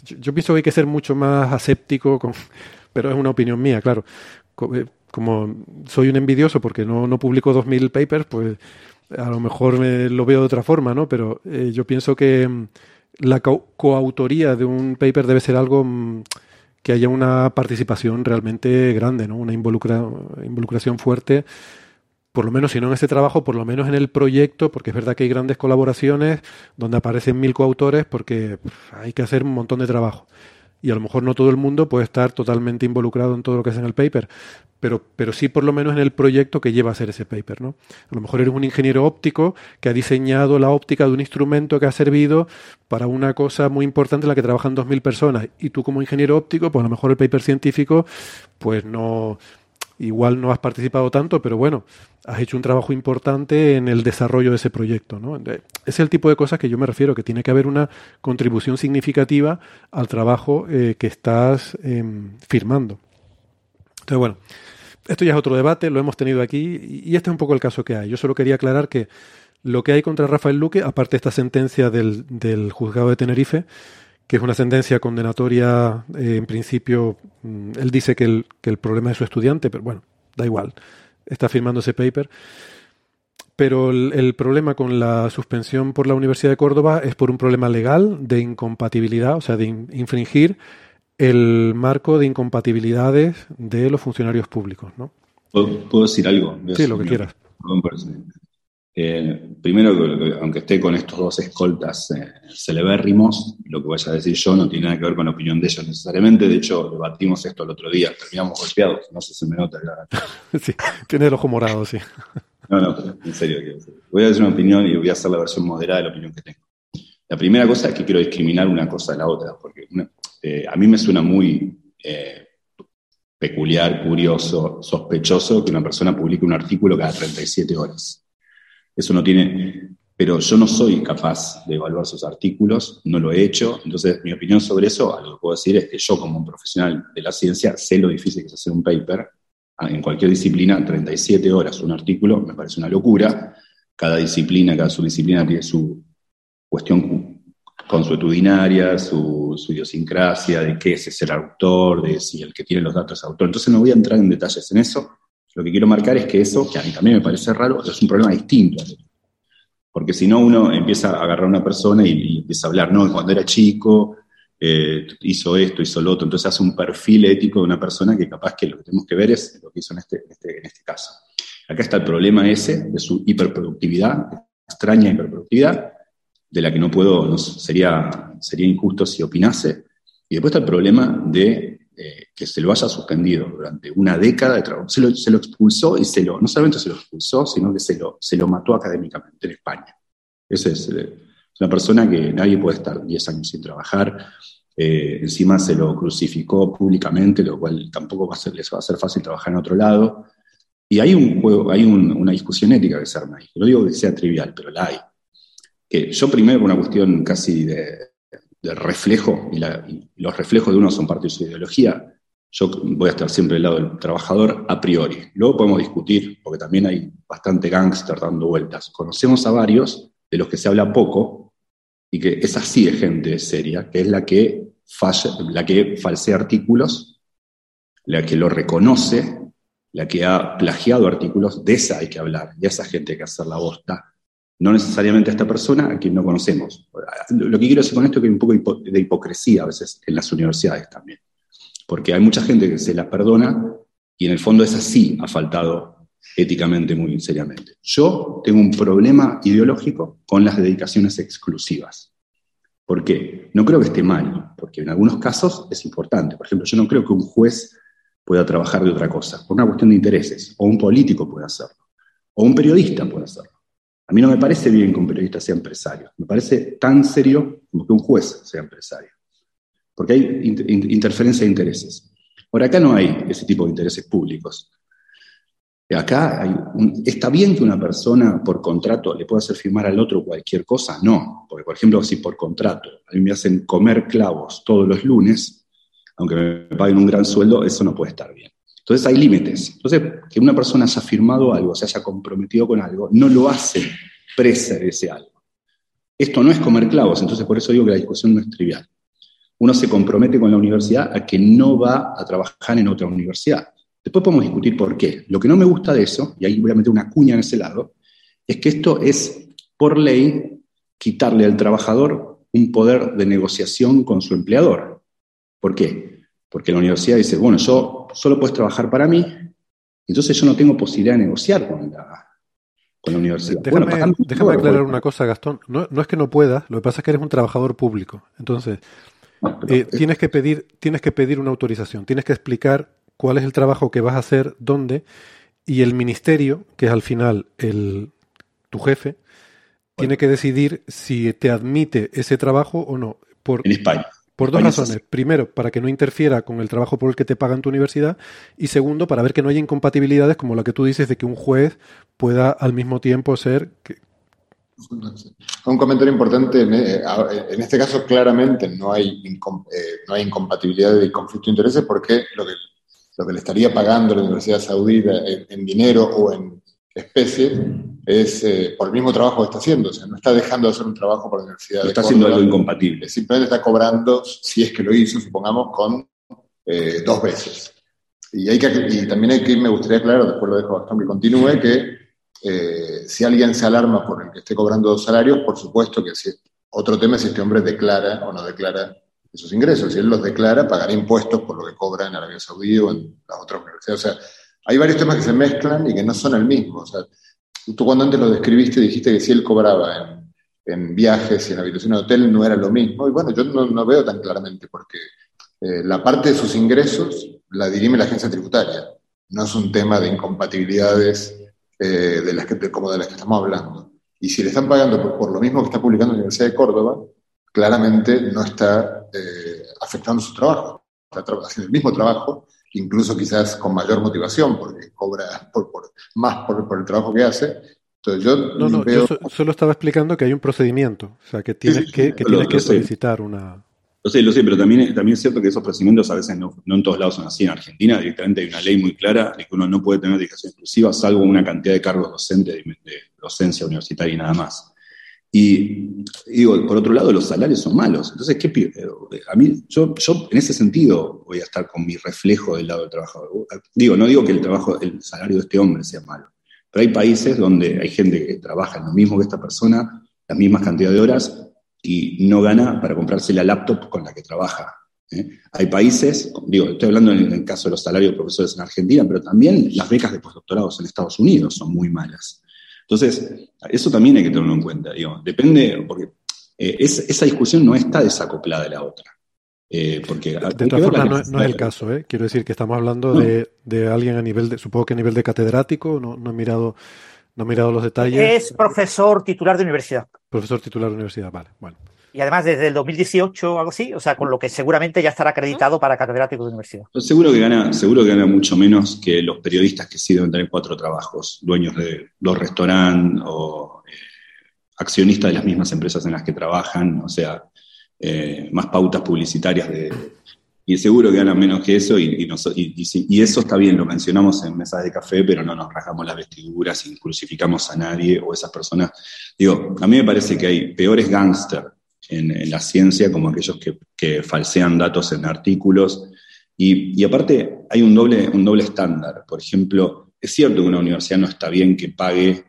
yo, yo, pienso que hay que ser mucho más aséptico, con, pero es una opinión mía, claro. Eh, como soy un envidioso porque no, no publico 2.000 papers, pues a lo mejor me lo veo de otra forma, ¿no? Pero eh, yo pienso que la co coautoría de un paper debe ser algo mm, que haya una participación realmente grande, ¿no? Una involucra involucración fuerte, por lo menos si no en ese trabajo, por lo menos en el proyecto, porque es verdad que hay grandes colaboraciones donde aparecen mil coautores porque hay que hacer un montón de trabajo. Y a lo mejor no todo el mundo puede estar totalmente involucrado en todo lo que es en el paper, pero, pero sí por lo menos en el proyecto que lleva a hacer ese paper. ¿no? A lo mejor eres un ingeniero óptico que ha diseñado la óptica de un instrumento que ha servido para una cosa muy importante en la que trabajan 2.000 personas y tú como ingeniero óptico, pues a lo mejor el paper científico pues no, igual no has participado tanto, pero bueno, has hecho un trabajo importante en el desarrollo de ese proyecto. ¿no? Es el tipo de cosas que yo me refiero, que tiene que haber una contribución significativa al trabajo eh, que estás em, firmando. Entonces, bueno, esto ya es otro debate, lo hemos tenido aquí y este es un poco el caso que hay. Yo solo quería aclarar que lo que hay contra Rafael Luque, aparte de esta sentencia del juzgado de Tenerife, que es una sentencia condenatoria, eh, en principio, mm, él dice que el, que el problema es su estudiante, pero bueno, da igual, está firmando ese paper. Pero el, el, problema con la suspensión por la Universidad de Córdoba es por un problema legal de incompatibilidad, o sea, de in, infringir el marco de incompatibilidades de los funcionarios públicos, ¿no? ¿Puedo, ¿puedo decir algo? Sí, lo que quieras. Eh, primero, aunque esté con estos dos escoltas eh, celebérrimos, lo que voy a decir yo no tiene nada que ver con la opinión de ellos necesariamente. De hecho, debatimos esto el otro día, terminamos golpeados, no sé si me nota. sí, tiene el ojo morado, sí. No, no, en serio. Voy a decir una opinión y voy a hacer la versión moderada de la opinión que tengo. La primera cosa es que quiero discriminar una cosa de la otra, porque una, eh, a mí me suena muy eh, peculiar, curioso, sospechoso que una persona publique un artículo cada 37 horas. Eso no tiene, pero yo no soy capaz de evaluar sus artículos, no lo he hecho, entonces mi opinión sobre eso, algo que puedo decir es que yo como un profesional de la ciencia sé lo difícil que es hacer un paper, ah, en cualquier disciplina, 37 horas un artículo, me parece una locura, cada disciplina, cada subdisciplina tiene su cuestión consuetudinaria, su, su idiosincrasia, de qué es ser autor, de si el que tiene los datos es autor. Entonces no voy a entrar en detalles en eso, lo que quiero marcar es que eso, que a mí también me parece raro, es un problema distinto. Porque si no, uno empieza a agarrar a una persona y, empieza a hablar, no, cuando era chico eh, hizo esto, hizo lo otro. Entonces hace un perfil ético de una persona que capaz que lo que tenemos que ver es lo que hizo en este, en este, este caso. Acá está el problema ese de su hiperproductividad, extraña hiperproductividad, de la que no puedo, sería, sería injusto si opinase. Y después está el problema de eh, que se lo haya suspendido durante una década de trabajo. Se lo, expulsó y se lo, no solamente se lo expulsó, sino que se lo, se lo mató académicamente en España. Ese es, eh, es una persona que nadie puede estar 10 años sin trabajar. Eh, encima se lo crucificó públicamente, lo cual tampoco les va a ser fácil trabajar en otro lado. Y hay un juego, hay un, una discusión ética que se arma ahí. No digo que sea trivial, pero la hay. Que yo primero, por una cuestión casi de, del reflejo, y, los reflejos de uno son parte de su ideología, yo voy a estar siempre del lado del trabajador a priori. Luego podemos discutir, porque también hay bastante gángster dando vueltas. Conocemos a varios de los que se habla poco y que es así de gente seria, que es la que, la que falsea artículos, la que lo reconoce, la que ha plagiado artículos, de esa hay que hablar, y esa gente hay que hacer la bosta no necesariamente a esta persona a quien no conocemos. Lo que quiero decir con esto es que hay un poco de hipocresía a veces en las universidades también, porque hay mucha gente que se la perdona y en el fondo es así, ha faltado éticamente muy seriamente. Yo tengo un problema ideológico con las dedicaciones exclusivas. ¿Por qué? No creo que esté mal, porque en algunos casos es importante. Por ejemplo, yo no creo que un juez pueda trabajar de otra cosa, por una cuestión de intereses, o un político pueda hacerlo, o un periodista puede hacerlo. A mí no me parece bien que un periodista sea empresario. Me parece tan serio como que un juez sea empresario. Porque hay inter interferencia de intereses. Ahora, acá no hay ese tipo de intereses públicos. Acá hay un, está bien que una persona por contrato le pueda hacer firmar al otro cualquier cosa. No. Porque, por ejemplo, si por contrato a mí me hacen comer clavos todos los lunes, aunque me paguen un gran sueldo, eso no puede estar bien. Entonces hay límites. Entonces, que una persona haya firmado algo, se haya comprometido con algo, no lo hace presa de ese algo. Esto no es comer clavos, entonces por eso digo que la discusión no es trivial. Uno se compromete con la universidad a que no va a trabajar en otra universidad. Después podemos discutir por qué. Lo que no me gusta de eso, y ahí voy a meter una cuña en ese lado, es que esto es, por ley, quitarle al trabajador un poder de negociación con su empleador. ¿Por qué? Porque la universidad dice, bueno, yo solo puedes trabajar para mí, entonces yo no tengo posibilidad de negociar con la, con la universidad. Déjame, bueno, déjame aclarar una cosa, Gastón. No, no, es que no puedas, lo que pasa es que eres un trabajador público. Entonces, eh, tienes, que pedir, tienes que pedir una autorización, tienes que explicar cuál es el trabajo que vas a hacer, dónde, y el ministerio, que es al final el, tu jefe, tiene que decidir si te admite ese trabajo o no. Por, en España. Por dos razones. Primero, para que no interfiera con el trabajo por el que te pagan tu universidad. Y segundo, para ver que no haya incompatibilidades como la que tú dices de que un juez pueda al mismo tiempo ser... Un comentario importante, eh, en este caso claramente no hay, eh, no hay incompatibilidad de conflicto de intereses porque lo que, lo que le estaría pagando la Universidad Saudita en dinero o en especie es eh, por el mismo trabajo que está haciendo. O sea, no está dejando de hacer un trabajo por la Universidad. está haciendo algo incompatible. Simplemente está cobrando, si es que lo hizo, supongamos, con eh, dos veces. Y, hay que, y también hay que, me gustaría aclarar, después lo dejo a Gastón que continúe, que eh, si alguien se alarma por el que esté cobrando dos salarios, por supuesto que si, otro tema es si este hombre declara o no declara esos ingresos. Si él los declara, pagará impuestos por lo que cobra en Arabia Saudí o en las otras universidades. O sea, hay varios temas que se mezclan y que no son el mismo. O sea, tú cuando antes lo describiste dijiste que si él cobraba en, viajes y en habitaciones de hotel no era lo mismo. Y bueno, yo no, veo tan claramente porque eh, la parte de sus ingresos la dirime la agencia tributaria. No es un tema de incompatibilidades eh, de las que, como de las que estamos hablando. Y si le están pagando por, lo mismo que está publicando la Universidad de Córdoba, claramente no está eh, afectando su trabajo. Está haciendo el mismo trabajo incluso quizás con mayor motivación, porque cobra por, más por, el trabajo que hace. Entonces yo no, no, yo solo estaba explicando que hay un procedimiento, o sea, que tienes que, tienes que solicitar una... Lo sé, lo sé, pero también, también es cierto que esos procedimientos a veces no, en todos lados son así. En Argentina directamente hay una ley muy clara de que uno no puede tener dedicación exclusiva salvo una cantidad de cargos docentes de, de docencia universitaria y nada más. Y digo, por otro lado, los salarios son malos. Entonces, ¿qué A mí, yo, yo en ese sentido voy a estar con mi reflejo del lado del trabajador. Digo, no digo que el trabajo, el salario de este hombre sea malo, pero hay países donde hay gente que trabaja en lo mismo que esta persona, las mismas cantidades de horas, y no gana para comprarse la laptop con la que trabaja. ¿eh? Hay países, digo, estoy hablando en el caso de los salarios de profesores en Argentina, pero también las becas de postdoctorados en Estados Unidos son muy malas. Entonces, eso también hay que tenerlo en cuenta. Digo, depende, porque eh, esa discusión no está desacoplada de la otra. Eh, porque de todas formas, no, es el caso, ¿eh? Quiero decir que estamos hablando de, de, alguien a nivel de, supongo que a nivel de catedrático, no, no he mirado, no he mirado los detalles. Es profesor titular de universidad. Profesor titular de universidad, vale, bueno. Y además desde el 2018 o algo así, o sea, con lo que seguramente ya estará acreditado para catedrático de universidad. Seguro que gana, seguro que gana mucho menos que los periodistas que sí deben tener cuatro trabajos, dueños de dos restaurantes o eh, accionistas de las mismas empresas en las que trabajan, o sea, eh, más pautas publicitarias de, y seguro que gana menos que eso y, y, eso está bien, lo mencionamos en mesas de café, pero no nos rasgamos las vestiduras y crucificamos a nadie o esas personas. Digo, a mí me parece que hay peores gángster en, la ciencia, como aquellos que, falsean datos en artículos. Y, aparte hay un doble, un doble estándar. Por ejemplo, es cierto que una universidad no está bien que pague,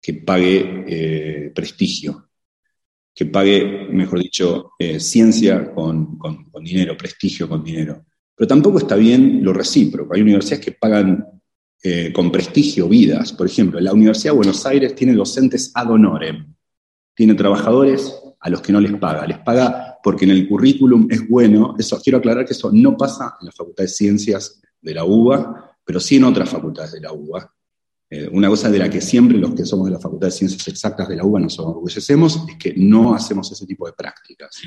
que pague eh, prestigio, que pague, mejor dicho, eh, ciencia con, dinero, prestigio con dinero. Pero tampoco está bien lo recíproco. Hay universidades que pagan eh, con prestigio vidas. Por ejemplo, la Universidad de Buenos Aires tiene docentes ad honorem. Tiene trabajadores a los que no les paga. Les paga porque en el currículum es bueno. Eso, quiero aclarar que eso no pasa en la Facultad de Ciencias de la UBA, pero sí en otras facultades de la UBA. Eh, una cosa de la que siempre los que somos de la Facultad de Ciencias Exactas de la UBA nos orgullecemos es que no hacemos ese tipo de prácticas.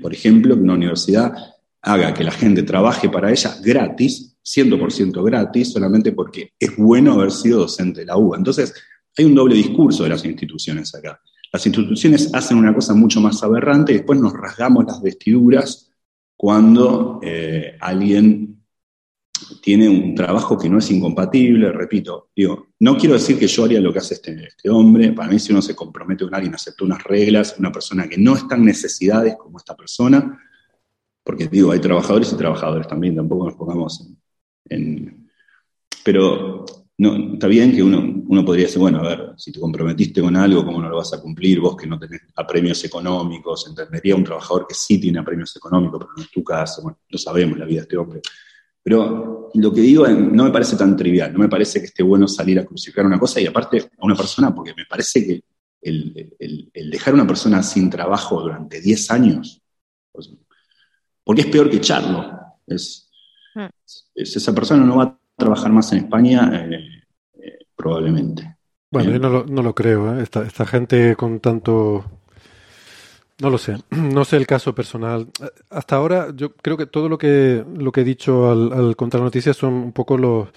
Por ejemplo, que una universidad haga que la gente trabaje para ella gratis, 100% gratis, solamente porque es bueno haber sido docente de la UBA. Entonces, hay un doble discurso de las instituciones acá. Las instituciones hacen una cosa mucho más aberrante y después nos rasgamos las vestiduras cuando eh, alguien tiene un trabajo que no es incompatible, repito, digo, no quiero decir que yo haría lo que hace este, este hombre, para mí si uno se compromete con alguien, acepta unas reglas, una persona que no está en necesidades como esta persona, porque digo, hay trabajadores y trabajadores también, tampoco nos pongamos en pero no, está bien que uno, uno podría decir, bueno, a ver, si te comprometiste con algo, ¿cómo no lo vas a cumplir? Vos que no tenés apremios económicos, entendería un trabajador que sí tiene apremios económicos, pero no es tu caso, bueno, lo sabemos, la vida de este hombre. Pero lo que digo no me parece tan trivial, no me parece que esté bueno salir a crucificar una cosa y aparte a una persona, porque me parece que el, dejar a una persona sin trabajo durante 10 años, pues, porque es peor que echarlo. Es, es- esa persona no va a trabajar más en España eh, eh, probablemente. Bueno, yo no lo, no lo creo, ¿eh? Esta, esta gente con tanto... No lo sé, no sé el caso personal. Hasta ahora yo creo que todo lo que, lo que he dicho al, al contar noticias son un poco los,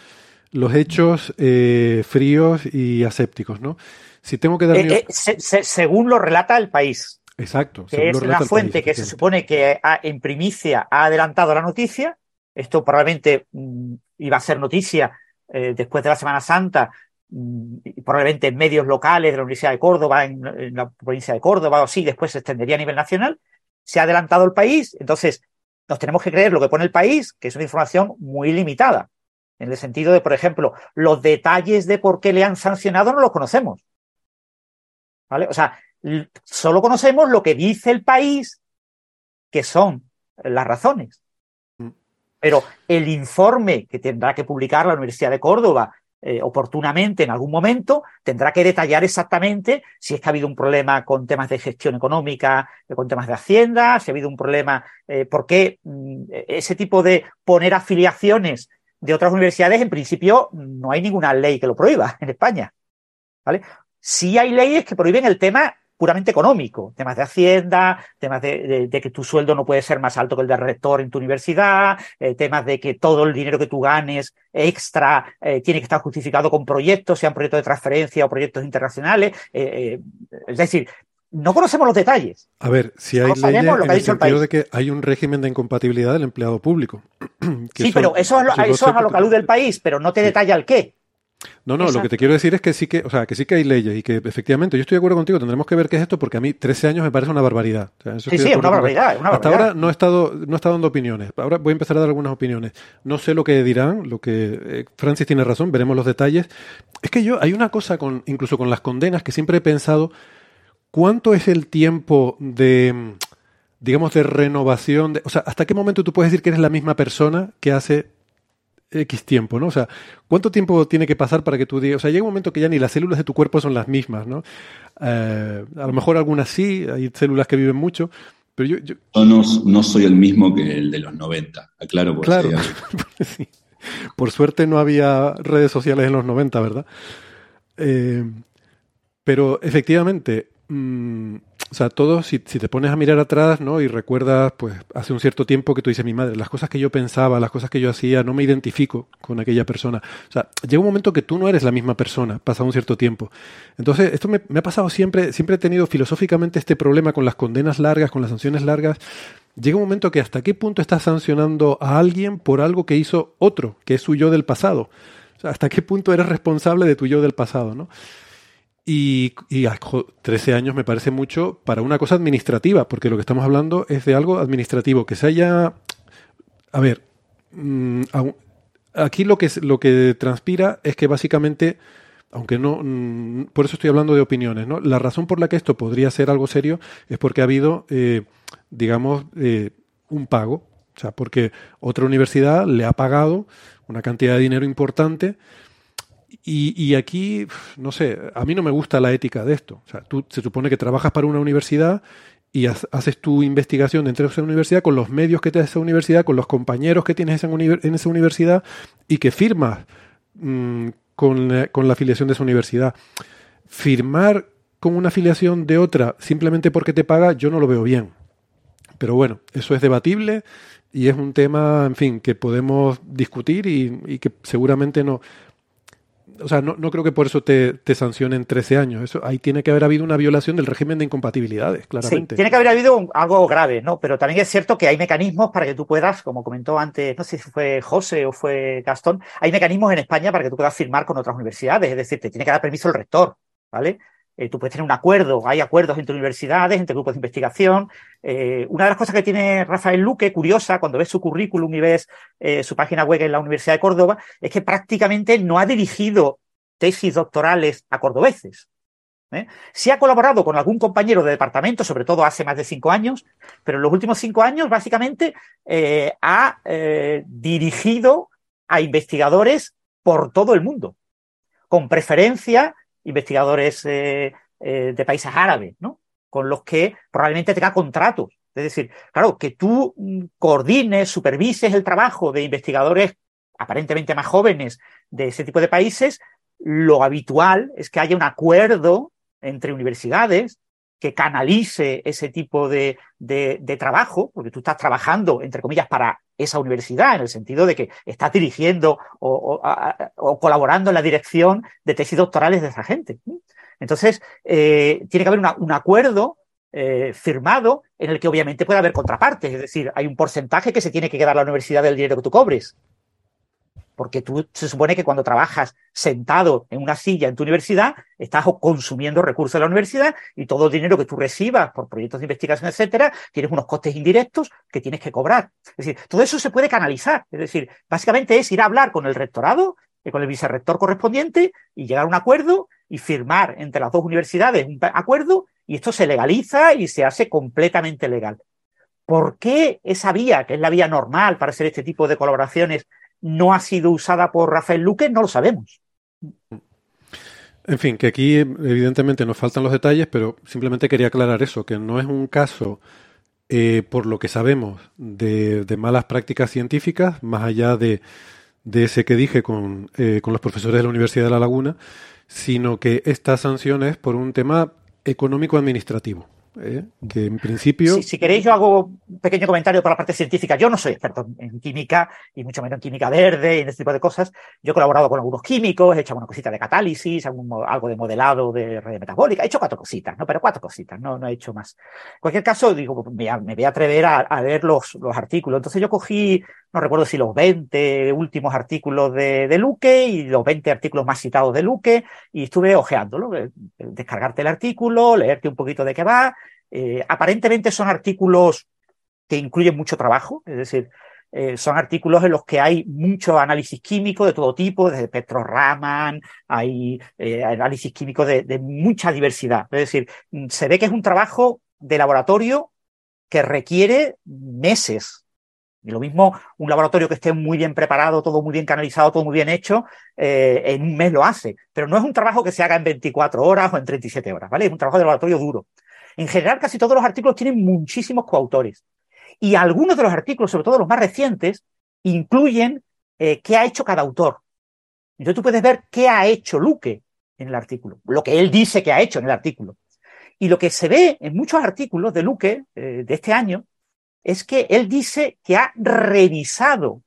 los hechos eh, fríos y asépticos, ¿no? Si tengo que dar mi- Eh, se- se- según lo relata el país, Exacto. que según es lo relata una el fuente país, que se supone que ha- en primicia ha adelantado la noticia. Esto probablemente mm, iba a ser noticia eh, después de la Semana Santa, mm, probablemente en medios locales de la Universidad de Córdoba, en, la provincia de Córdoba o así, después se extendería a nivel nacional. Se ha adelantado el país, entonces nos tenemos que creer lo que pone el país, que es una información muy limitada. En el sentido de, por ejemplo, los detalles de por qué le han sancionado no los conocemos. ¿Vale? O sea, solo conocemos lo que dice el país, que son las razones. Pero el informe que tendrá que publicar la Universidad de Córdoba eh, oportunamente en algún momento tendrá que detallar exactamente si es que ha habido un problema con temas de gestión económica, con temas de hacienda, si ha habido un problema, eh, por qué mm, ese tipo de poner afiliaciones de otras universidades, en principio no hay ninguna ley que lo prohíba en España. ¿Vale? Sí hay leyes que prohíben el tema puramente económico, temas de hacienda, temas de, de- de que tu sueldo no puede ser más alto que el del rector en tu universidad, eh, temas de que todo el dinero que tú ganes extra eh, tiene que estar justificado con proyectos, sean proyectos de transferencia o proyectos internacionales. eh, es decir, no conocemos los detalles. A ver, si hay sabemos leyes en el sentido país. de que hay un régimen de incompatibilidad del empleado público. Sí, pero eso es, lo, eso es a lo que alude el país, pero no te detalla el qué. No, no, lo que te quiero decir es que sí que, o sea, que sí que hay leyes y que efectivamente yo estoy de acuerdo contigo, tendremos que ver qué es esto porque a mí 13 años me parece una barbaridad. O sea, eso Sí, sí, es una barbaridad, una Hasta barbaridad. ahora no he estado no he estado dando opiniones. Ahora voy a empezar a dar algunas opiniones. No sé lo que dirán, lo que eh, Francis tiene razón, veremos los detalles. Es que yo hay una cosa con incluso con las condenas que siempre he pensado ¿cuánto es el tiempo de digamos de renovación, de, o sea, hasta qué momento tú puedes decir que eres la misma persona que hace X tiempo, ¿no? O sea, ¿cuánto tiempo tiene que pasar para que tú digas? O sea, llega un momento que ya ni las células de tu cuerpo son las mismas, ¿no? Eh, a lo mejor algunas sí, hay células que viven mucho, pero yo, yo- Yo no, no soy el mismo que el de los 90, aclaro por claro, Sí. por suerte no había redes sociales en los 90, ¿verdad? Eh, pero efectivamente, mm, o sea, todo, si, si te pones a mirar atrás, ¿no? Y recuerdas, pues, hace un cierto tiempo que tú dices, mi madre, las cosas que yo pensaba, las cosas que yo hacía, no me identifico con aquella persona. O sea, llega un momento que tú no eres la misma persona, pasado un cierto tiempo. Entonces, esto me, me ha pasado siempre, siempre he tenido filosóficamente este problema con las condenas largas, con las sanciones largas. Llega un momento que hasta qué punto estás sancionando a alguien por algo que hizo otro, que es su yo del pasado. O sea, hasta qué punto eres responsable de tu yo del pasado, ¿no? Y, y ah, jo, 13 años me parece mucho para una cosa administrativa, porque lo que estamos hablando es de algo administrativo, que se haya... A ver, mm, aquí lo que, lo que transpira es que básicamente, aunque no... mm, por eso estoy hablando de opiniones, ¿no? La razón por la que esto podría ser algo serio es porque ha habido, eh, digamos, eh, un pago. O sea, porque otra universidad le ha pagado una cantidad de dinero importante y, y aquí, no sé, a mí no me gusta la ética de esto. O sea, tú se supone que trabajas para una universidad y ha- haces tu investigación dentro de esa universidad con los medios que te da esa universidad, con los compañeros que tienes en, esa universidad y que firmas mm, con, con la afiliación de esa universidad. Firmar con una afiliación de otra simplemente porque te paga, yo no lo veo bien. Pero bueno, eso es debatible y es un tema, en fin, que podemos discutir y que seguramente no. O sea, no, no creo que por eso te, te sancionen 13 años. Eso, ahí tiene que haber habido una violación del régimen de incompatibilidades, Sí, claramente. tiene que haber habido un- algo grave, ¿no? Pero también es cierto que hay mecanismos para que tú puedas, como comentó antes, no sé si fue José o fue Gastón, hay mecanismos en España para que tú puedas firmar con otras universidades, es decir, te tiene que dar permiso el rector, ¿vale? Eh, tú puedes tener un acuerdo, hay acuerdos entre universidades, entre grupos de investigación. Eh, una de las cosas que tiene Rafael Luque, curiosa, cuando ves su currículum y ves eh, su página web en la Universidad de Córdoba, es que prácticamente no ha dirigido tesis doctorales a cordobeses. ¿eh? Sí ha colaborado con algún compañero de departamento, sobre todo hace más de cinco años, pero en los últimos cinco años básicamente eh, ha dirigido a investigadores por todo el mundo, con preferencia investigadores eh, eh, de países árabes, ¿no? con los que probablemente tenga contratos Es decir, claro, que tú mm, coordines, supervises el trabajo de investigadores aparentemente más jóvenes de ese tipo de países, lo habitual es que haya un acuerdo entre universidades que canalice ese tipo de, de, trabajo, porque tú estás trabajando, entre comillas, para esa universidad, en el sentido de que estás dirigiendo o, o, colaborando en la dirección de tesis doctorales de esa gente. Entonces, eh, tiene que haber un acuerdo eh, firmado en el que obviamente puede haber contrapartes, es decir, hay un porcentaje que se tiene que quedar la universidad del dinero que tú cobres porque tú se supone que cuando trabajas sentado en una silla en tu universidad, estás consumiendo recursos de la universidad y todo el dinero que tú recibas por proyectos de investigación, etcétera, tienes unos costes indirectos que tienes que cobrar. Es decir, todo eso se puede canalizar. Es decir, básicamente es ir a hablar con el rectorado, eh, con el vicerrector correspondiente y llegar a un acuerdo y firmar entre las dos universidades un acuerdo y esto se legaliza y se hace completamente legal. ¿Por qué esa vía, que es la vía normal para hacer este tipo de colaboraciones, no ha sido usada por Rafael Luque, no lo sabemos. En fin, que aquí evidentemente nos faltan los detalles, pero simplemente quería aclarar eso, que no es un caso, eh, por lo que sabemos, de, malas prácticas científicas, más allá de, ese que dije con, eh, con los profesores de la Universidad de La Laguna, sino que esta sanción es por un tema económico-administrativo. ¿Eh? que en principio... Si, queréis, yo hago un pequeño comentario por la parte científica. Yo no soy experto en química, y mucho menos en química verde y en este tipo de cosas. Yo he colaborado con algunos químicos, he hecho una cosita de catálisis, algo de modelado de red metabólica. He hecho cuatro cositas, ¿no? Pero cuatro cositas, no, no he hecho más. En cualquier caso, digo, me, voy a atrever a, a ver los, los artículos. Entonces yo cogí no recuerdo si los 20 últimos artículos de, de, Luque y los 20 artículos más citados de Luque, y estuve ojeándolo, eh, descargarte el artículo, leerte un poquito de qué va. Eh, aparentemente son artículos que incluyen mucho trabajo, es decir, eh, son artículos en los que hay mucho análisis químico de todo tipo, desde Petro Raman, hay análisis químico de, mucha diversidad. Es decir, se ve que es un trabajo de laboratorio que requiere meses, y lo mismo, un laboratorio que esté muy bien preparado, todo muy bien canalizado, todo muy bien hecho, eh, en un mes lo hace. Pero no es un trabajo que se haga en 24 horas o en 37 horas, ¿vale? Es un trabajo de laboratorio duro. En general, casi todos los artículos tienen muchísimos coautores. Y algunos de los artículos, sobre todo los más recientes, incluyen eh, qué ha hecho cada autor. Entonces tú puedes ver qué ha hecho Luque en el artículo, lo que él dice que ha hecho en el artículo. Y lo que se ve en muchos artículos de Luque eh, de este año es que él dice que ha revisado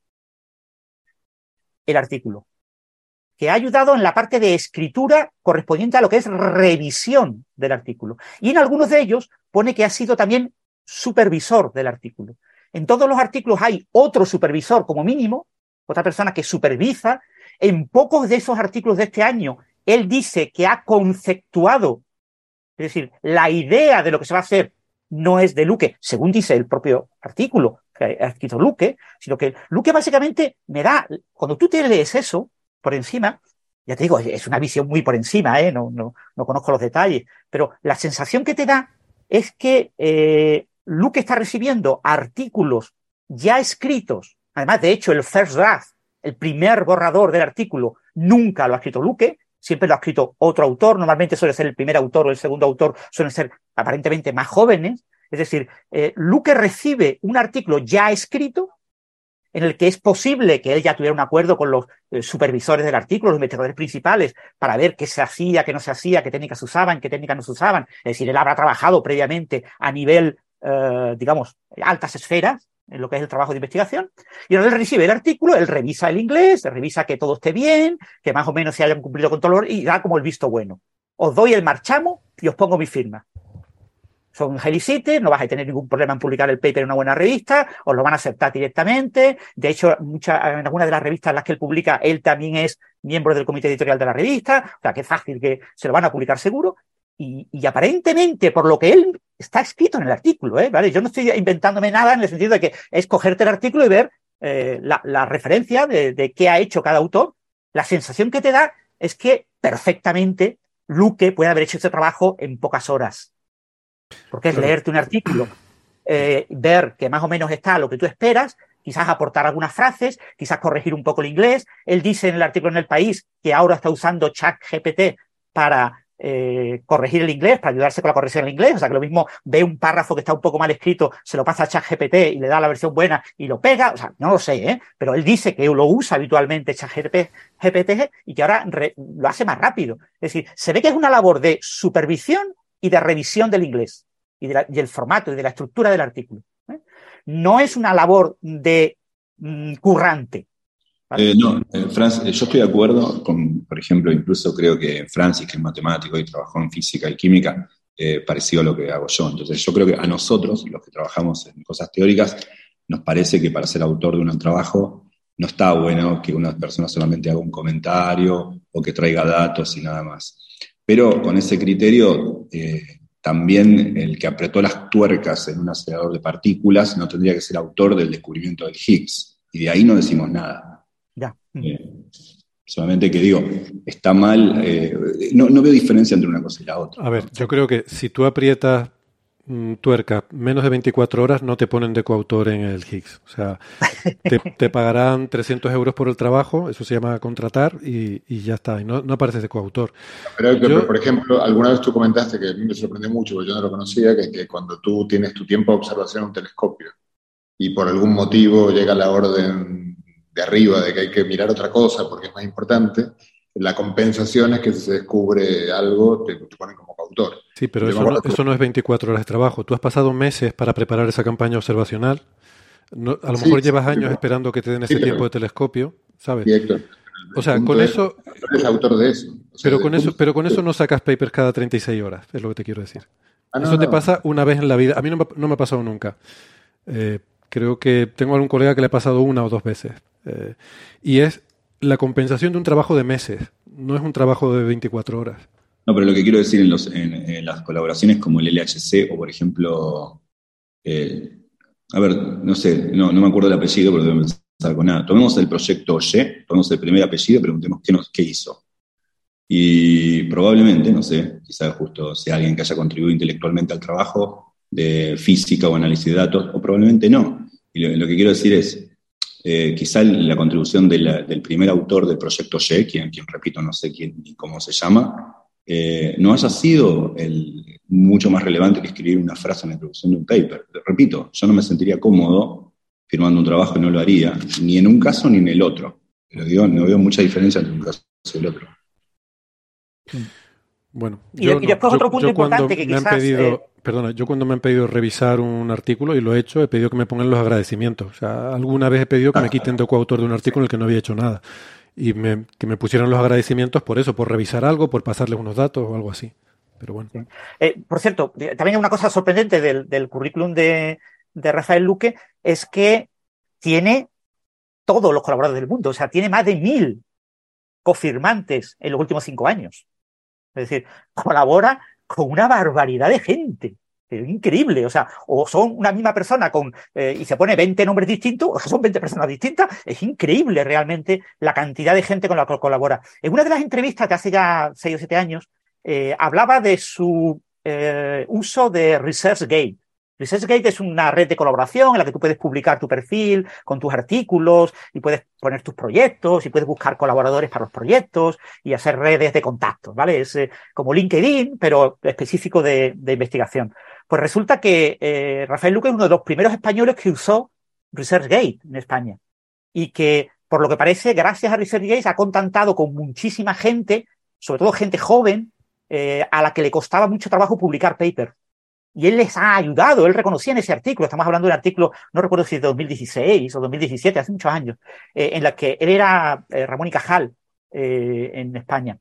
el artículo, ha ayudado en la parte de escritura correspondiente a lo que es revisión del artículo. Y en algunos de ellos pone que ha sido también supervisor del artículo. En todos los artículos hay otro supervisor como mínimo, otra persona que supervisa. En pocos de esos artículos de este año, él dice que ha conceptuado, es decir, la idea de lo que se va a hacer no es de Luque, según dice el propio artículo que ha escrito Luque, sino que Luque básicamente me da, cuando tú te lees eso por encima, ya te digo, es una visión muy por encima, ¿eh? no, no, no conozco los detalles, pero la sensación que te da es que eh, Luque está recibiendo artículos ya escritos, además de hecho el first draft, el primer borrador del artículo, nunca lo ha escrito Luque, siempre lo ha escrito otro autor, normalmente suele ser el primer autor o el segundo autor, suelen ser aparentemente más jóvenes. Es decir, eh, Luque recibe un artículo ya escrito en el que es posible que él ya tuviera un acuerdo con los eh, supervisores del artículo, los investigadores principales, para ver qué se hacía, qué no se hacía, qué técnicas se usaban, qué técnicas no se usaban. Es decir, él habrá trabajado previamente a nivel, eh, digamos, altas esferas en lo que es el trabajo de investigación, y ahora él recibe el artículo, él revisa el inglés, revisa que todo esté bien, que más o menos se hayan cumplido con todo, y da como el visto bueno. Os doy el marchamo y os pongo mi firma. Son Helicite, no vais a tener ningún problema en publicar el paper en una buena revista, os lo van a aceptar directamente. De hecho, en algunas de las revistas en las que él publica, él también es miembro del comité editorial de la revista, o sea, que fácil que se lo van a publicar seguro. Y, y, aparentemente, por lo que él está escrito en el artículo, ¿eh? ¿vale? Yo no estoy inventándome nada en el sentido de que es cogerte el artículo y ver eh, la, la, referencia de, de, qué ha hecho cada autor. La sensación que te da es que perfectamente Luque puede haber hecho este trabajo en pocas horas. Porque es leerte un artículo, eh, ver que más o menos está lo que tú esperas, quizás aportar algunas frases, quizás corregir un poco el inglés. Él dice en el artículo en el país que ahora está usando ChatGPT para eh, corregir el inglés, para ayudarse con la corrección del inglés. O sea, que lo mismo ve un párrafo que está un poco mal escrito, se lo pasa a ChatGPT y le da la versión buena y lo pega. O sea, no lo sé, ¿eh? pero él dice que lo usa habitualmente ChatGPT y que ahora lo hace más rápido. Es decir, se ve que es una labor de supervisión y de revisión del inglés y, del formato y de la estructura del artículo. ¿eh? No es una labor de mm, currante, no, eh, Francis, eh, yo estoy de acuerdo con, por ejemplo, incluso creo que Francis, que es matemático y trabajó en física y química, eh, parecido a lo que hago yo. Entonces, yo creo que a nosotros, los que trabajamos en cosas teóricas, nos parece que para ser autor de un trabajo no está bueno que una persona solamente haga un comentario o que traiga datos y nada más. Pero con ese criterio, también el que apretó las tuercas en un acelerador de partículas no tendría que ser autor del descubrimiento del Higgs. Y de ahí no decimos nada. Ya. Eh, solamente que digo, está mal, eh, no, veo diferencia entre una cosa y la otra. A ver, yo creo que si tú aprietas tuerca menos de 24 horas, no te ponen de coautor en el Higgs. O sea, te, pagarán 300 euros por el trabajo, eso se llama contratar y, ya está, y no, no apareces de coautor. Pero, por ejemplo, alguna vez tú comentaste que a mí me sorprendió mucho, porque yo no lo conocía, que, que cuando tú tienes tu tiempo de observación en un telescopio y por algún motivo llega la orden de arriba, de que hay que mirar otra cosa porque es más importante, la compensación es que si se descubre algo, te, ponen como coautor. Sí, pero eso no, eso no, es 24 horas de trabajo. Tú has pasado meses para preparar esa campaña observacional. a lo mejor llevas años esperando que te den ese tiempo de telescopio, ¿sabes? o sea, con eso... Es autor de eso. pero, con eso pero con eso no sacas papers cada 36 horas, es lo que te quiero decir. Ah, eso te pasa una vez en la vida. A mí no me, no me ha pasado nunca. Eh, creo que tengo algún colega que le ha pasado una o dos veces. Eh, y es la compensación de un trabajo de meses, no es un trabajo de 24 horas. No, pero lo que quiero decir en, los, las colaboraciones como el LHC o, por ejemplo, eh, a ver, no sé, no, me acuerdo el apellido, pero debo empezar con nada. Tomemos el proyecto Y, tomemos el primer apellido, preguntemos qué, nos, qué hizo. Y probablemente, no sé, quizás justo sea alguien que haya contribuido intelectualmente al trabajo de física o análisis de datos, o probablemente no. Y lo que quiero decir es, eh, quizá la contribución del primer autor del proyecto Y, quien, quien repito, no sé quién ni cómo se llama, eh, no haya sido el, mucho más relevante que escribir una frase en la introducción de un paper. Repito, yo no me sentiría cómodo firmando un trabajo y no lo haría, ni en un caso ni en el otro. Pero digo, no veo mucha diferencia entre un caso y el otro. Bueno, y, después otro punto importante que quizás... Eh, perdona, yo cuando me han pedido revisar un artículo, y lo he hecho, he pedido que me pongan los agradecimientos. O sea, alguna vez he pedido que me quiten de coautor de un artículo en el que no había hecho nada. Y que me pusieran los agradecimientos por eso, por revisar algo, por pasarles unos datos o algo así. Pero bueno. Eh, por cierto, también una cosa sorprendente del, currículum de, de Rafael Luque es que tiene todos los colaboradores del mundo. O sea, tiene más de mil confirmantes en los últimos cinco años. Es decir, colabora con una barbaridad de gente. Increíble, o sea, o son una misma persona con eh, y se pone 20 nombres distintos, o son 20 personas distintas. Es increíble realmente la cantidad de gente con la que colabora. En una de las entrevistas de hace ya 6 o 7 años, eh, hablaba de su eh, uso de ResearchGate. ResearchGate es una red de colaboración en la que tú puedes publicar tu perfil con tus artículos y puedes poner tus proyectos y puedes buscar colaboradores para los proyectos y hacer redes de contactos, ¿vale? Es eh, como LinkedIn, pero específico de, investigación. Pues resulta que eh, Rafael Luque es uno de los primeros españoles que usó ResearchGate en España y que, por lo que parece, gracias a ResearchGate ha contactado con muchísima gente, sobre todo gente joven, eh, a la que le costaba mucho trabajo publicar papers y él les ha ayudado, él reconocía en ese artículo, estamos hablando de un artículo, no recuerdo si es de 2016 o 2017, hace muchos años, eh, en la que él era eh, Ramón y Cajal eh, en España,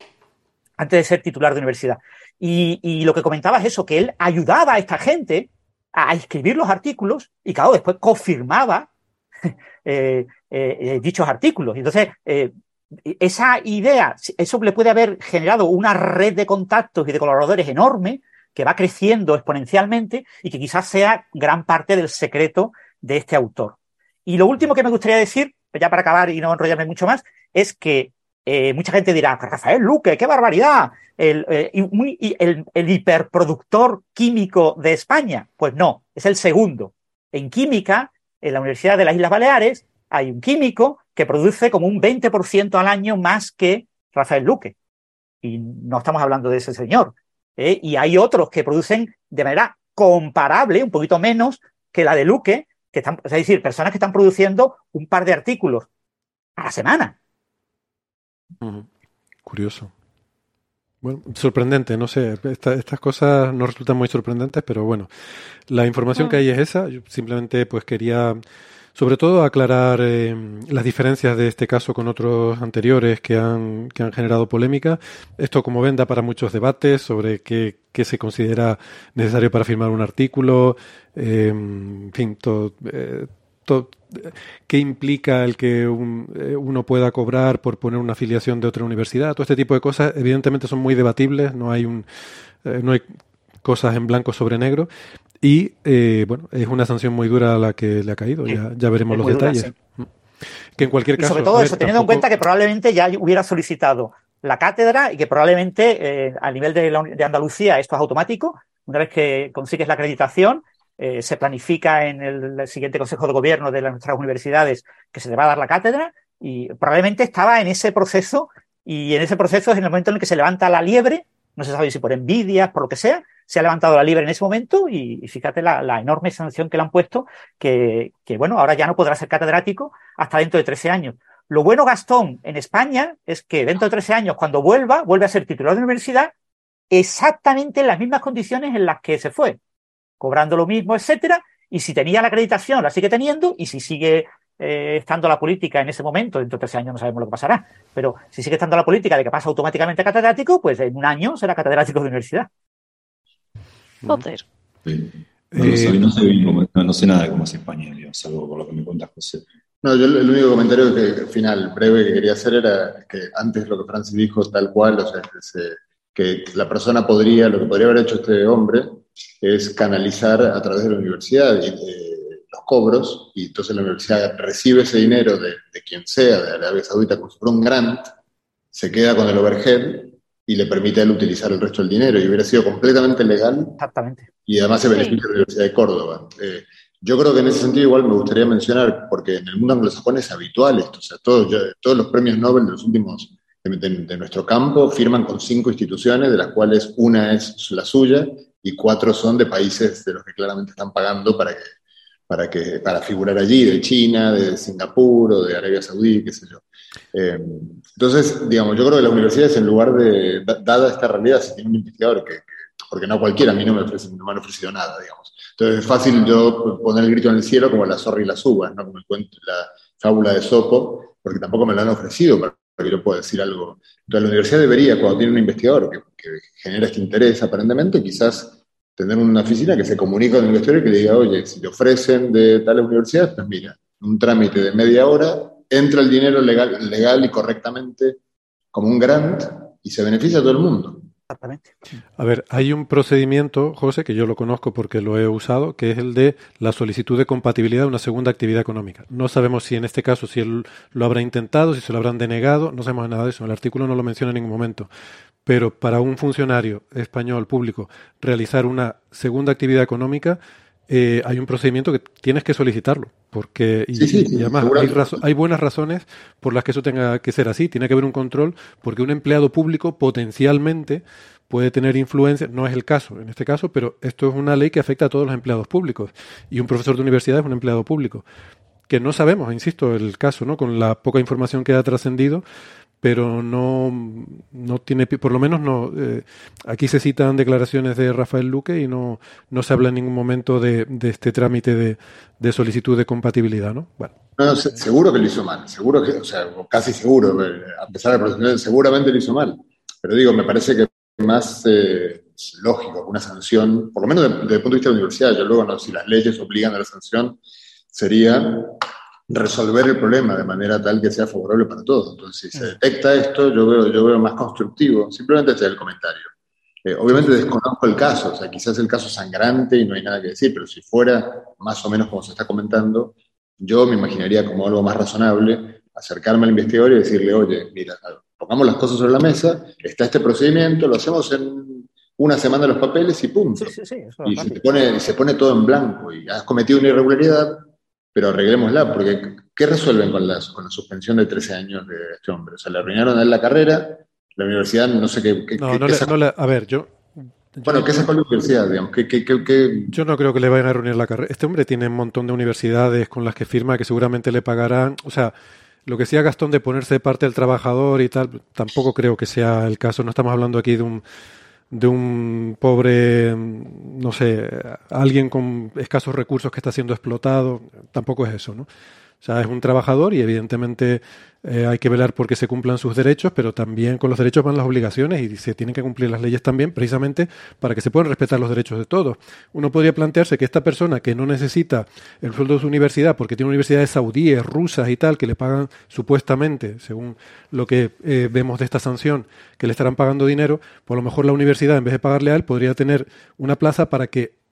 antes de ser titular de universidad. Y, lo que comentaba es eso, que él ayudaba a esta gente a, escribir los artículos y, claro, después confirmaba dichos artículos. Entonces, esa idea, eso le puede haber generado una red de contactos y de colaboradores enorme que va creciendo exponencialmente y que quizás sea gran parte del secreto de este autor. Y lo último que me gustaría decir, ya para acabar y no enrollarme mucho más, es que eh, mucha gente dirá, Rafael Luque, qué barbaridad, el, eh, el, el, hiperproductor químico de España. Pues no, es el segundo. En química, en la Universidad de las Islas Baleares, hay un químico que produce como un 20% al año más que Rafael Luque. Y no estamos hablando de ese señor. ¿Eh? Y hay otros que producen de manera comparable, un poquito menos que la de Luque, que están, es decir, personas que están produciendo un par de artículos a la semana. Curioso. Bueno, sorprendente, no sé, estas cosas no resultan muy sorprendentes, pero bueno, la información que hay es esa. Yo simplemente pues quería sobre todo aclarar eh, las diferencias de este caso con otros anteriores que han, que han generado polémica. Esto como venda para muchos debates sobre qué, qué se considera necesario para firmar un artículo, eh, en fin, todo, eh, qué implica el que uno pueda cobrar por poner una afiliación de otra universidad. Todo este tipo de cosas evidentemente son muy debatibles, no hay un... no hay cosas en blanco sobre negro y eh, bueno, es una sanción muy dura a la que le ha caído, ya, ya veremos los detalles. Mm. Que en cualquier caso. Y sobre todo eso, teniendo en cuenta que probablemente ya hubiera solicitado la cátedra y que probablemente eh, a nivel de, de, Andalucía esto es automático. Una vez que consigues la acreditación, eh, se planifica en el, siguiente Consejo de Gobierno de nuestras universidades que se le va a dar la cátedra y probablemente estaba en ese proceso y en ese proceso es en el momento en el que se levanta la liebre, no se sabe si por envidia, por lo que sea, se ha levantado la libre en ese momento y, fíjate la, enorme sanción que le han puesto, que, bueno, ahora ya no podrá ser catedrático hasta dentro de 13 años. Lo bueno, Gastón, en España es que dentro de 13 años, cuando vuelva, vuelve a ser titular de universidad exactamente en las mismas condiciones en las que se fue, cobrando lo mismo, etcétera, y si tenía la acreditación, la sigue teniendo, y si sigue eh, estando la política en ese momento, dentro de 13 años no sabemos lo que pasará, pero si sigue estando la política de que pasa automáticamente a catedrático, pues en un año será catedrático de universidad. Joder. No, sé, nada de cómo es España, salvo por lo que me cuentas, José. No, yo el único comentario que, final, breve, que quería hacer era que antes lo que Francis dijo tal cual, o sea, que la persona podría, lo que podría haber hecho este hombre es canalizar a través de la universidad eh, los cobros, y entonces la universidad recibe ese dinero de, de quien sea, de Arabia Saudita, como si fuera un grant, se queda con el overhead y le permite a él utilizar el resto del dinero y hubiera sido completamente legal. Exactamente. Y además se beneficia de la Universidad de Córdoba. Eh, yo creo que en ese sentido igual me gustaría mencionar, porque en el mundo anglosajón es habitual esto, o sea, todos, todos los premios Nobel de los últimos, de, nuestro campo, firman con cinco instituciones, de las cuales una es la suya y cuatro son de países de los que claramente están pagando para que para, que, para figurar allí, de China, de Singapur o de Arabia Saudí, qué sé yo. Eh, entonces, digamos, yo creo que las universidades, en lugar de, dada esta realidad, si tiene un investigador que, porque no cualquiera, a mí no me, ofrece, no me han ofrecido nada, digamos. Entonces es fácil yo poner el grito en el cielo como la zorra y las uvas, ¿no? Como el cuento, la fábula de Sopo, porque tampoco me lo han ofrecido para que yo pueda decir algo. Entonces la universidad debería, cuando tiene un investigador que, que genera este interés aparentemente, quizás tener una oficina que se comunica con el investigador y que le diga, oye, si te ofrecen de tal universidad, pues mira, un trámite de media hora, entra el dinero legal, legal y correctamente como un grant y se beneficia a todo el mundo. Exactamente. A ver, hay un procedimiento, José, que yo lo conozco porque lo he usado, que es el de la solicitud de compatibilidad de una segunda actividad económica. No sabemos si en este caso, si él lo habrá intentado, si se lo habrán denegado, no sabemos nada de eso. El artículo no lo menciona en ningún momento pero para un funcionario español público realizar una segunda actividad económica, eh, hay un procedimiento que tienes que solicitarlo, porque y, además hay, hay, buenas razones por las que eso tenga que ser así, tiene que haber un control, porque un empleado público potencialmente puede tener influencia, no es el caso en este caso, pero esto es una ley que afecta a todos los empleados públicos, y un profesor de universidad es un empleado público, que no sabemos, insisto, el caso, ¿no? Con la poca información que ha trascendido, pero no, no tiene, por lo menos no, eh, aquí se citan declaraciones de Rafael Luque y no, no se habla en ningún momento de, este trámite de, solicitud de compatibilidad, ¿no? Bueno. No, seguro que lo hizo mal, seguro que, o sea, casi seguro, eh, a pesar de profesional, seguramente lo hizo mal, pero digo, me parece que más eh, lógico una sanción, por lo menos desde, el punto de vista de la universidad, yo luego no, si las leyes obligan a la sanción, sería resolver el problema de manera tal que sea favorable para todos. Entonces, si se detecta esto, yo veo, yo veo más constructivo. Simplemente este es el comentario. Eh, obviamente desconozco el caso, o sea, quizás el caso sangrante y no hay nada que decir, pero si fuera más o menos como se está comentando, yo me imaginaría como algo más razonable acercarme al investigador y decirle, oye, mira, pongamos las cosas sobre la mesa, está este procedimiento, lo hacemos en una semana los papeles y punto. y se pone, se pone todo en blanco y has cometido una irregularidad, pero arreglémosla, porque ¿qué resuelven con la, con la suspensión de 13 años de este hombre? O sea, le arruinaron a él la carrera, La universidad, no sé qué. qué- No, qué- no qué le- sacó- no le- a ver, yo. Bueno, ¿qué sacó la universidad, digamos? ¿Qué, Yo no creo que le vayan a reunir la carrera. Este hombre tiene un montón de universidades con las que firma que seguramente le pagarán. O sea, lo que decía Gastón de ponerse de parte del trabajador y tal, tampoco creo que sea el caso. No estamos hablando aquí de un, de un pobre, no sé, alguien con escasos recursos que está siendo explotado. Tampoco es eso, ¿no? O sea, es un trabajador y evidentemente eh, hay que velar porque se cumplan sus derechos, pero también con los derechos van las obligaciones y se tienen que cumplir las leyes también precisamente para que se puedan respetar los derechos de todos. Uno podría plantearse que esta persona que no necesita el sueldo de su universidad porque tiene universidades saudíes, rusas y tal, que le pagan supuestamente, según lo que eh, vemos de esta sanción, que le estarán pagando dinero, pues a lo mejor la universidad en vez de pagarle a él podría tener una plaza para que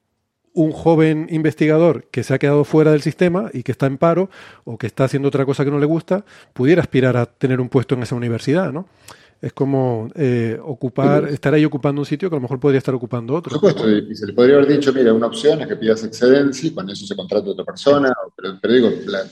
un joven investigador que se ha quedado fuera del sistema y que está en paro o que está haciendo otra cosa que no le gusta, pudiera aspirar a tener un puesto en esa universidad, ¿no? Es como eh, ocupar, estar ahí ocupando un sitio que a lo mejor podría estar ocupando Por otro. supuesto, y se le podría haber dicho, mira, una opción es que pidas excedencia y con eso se contrata a otra persona, pero, pero digo, la,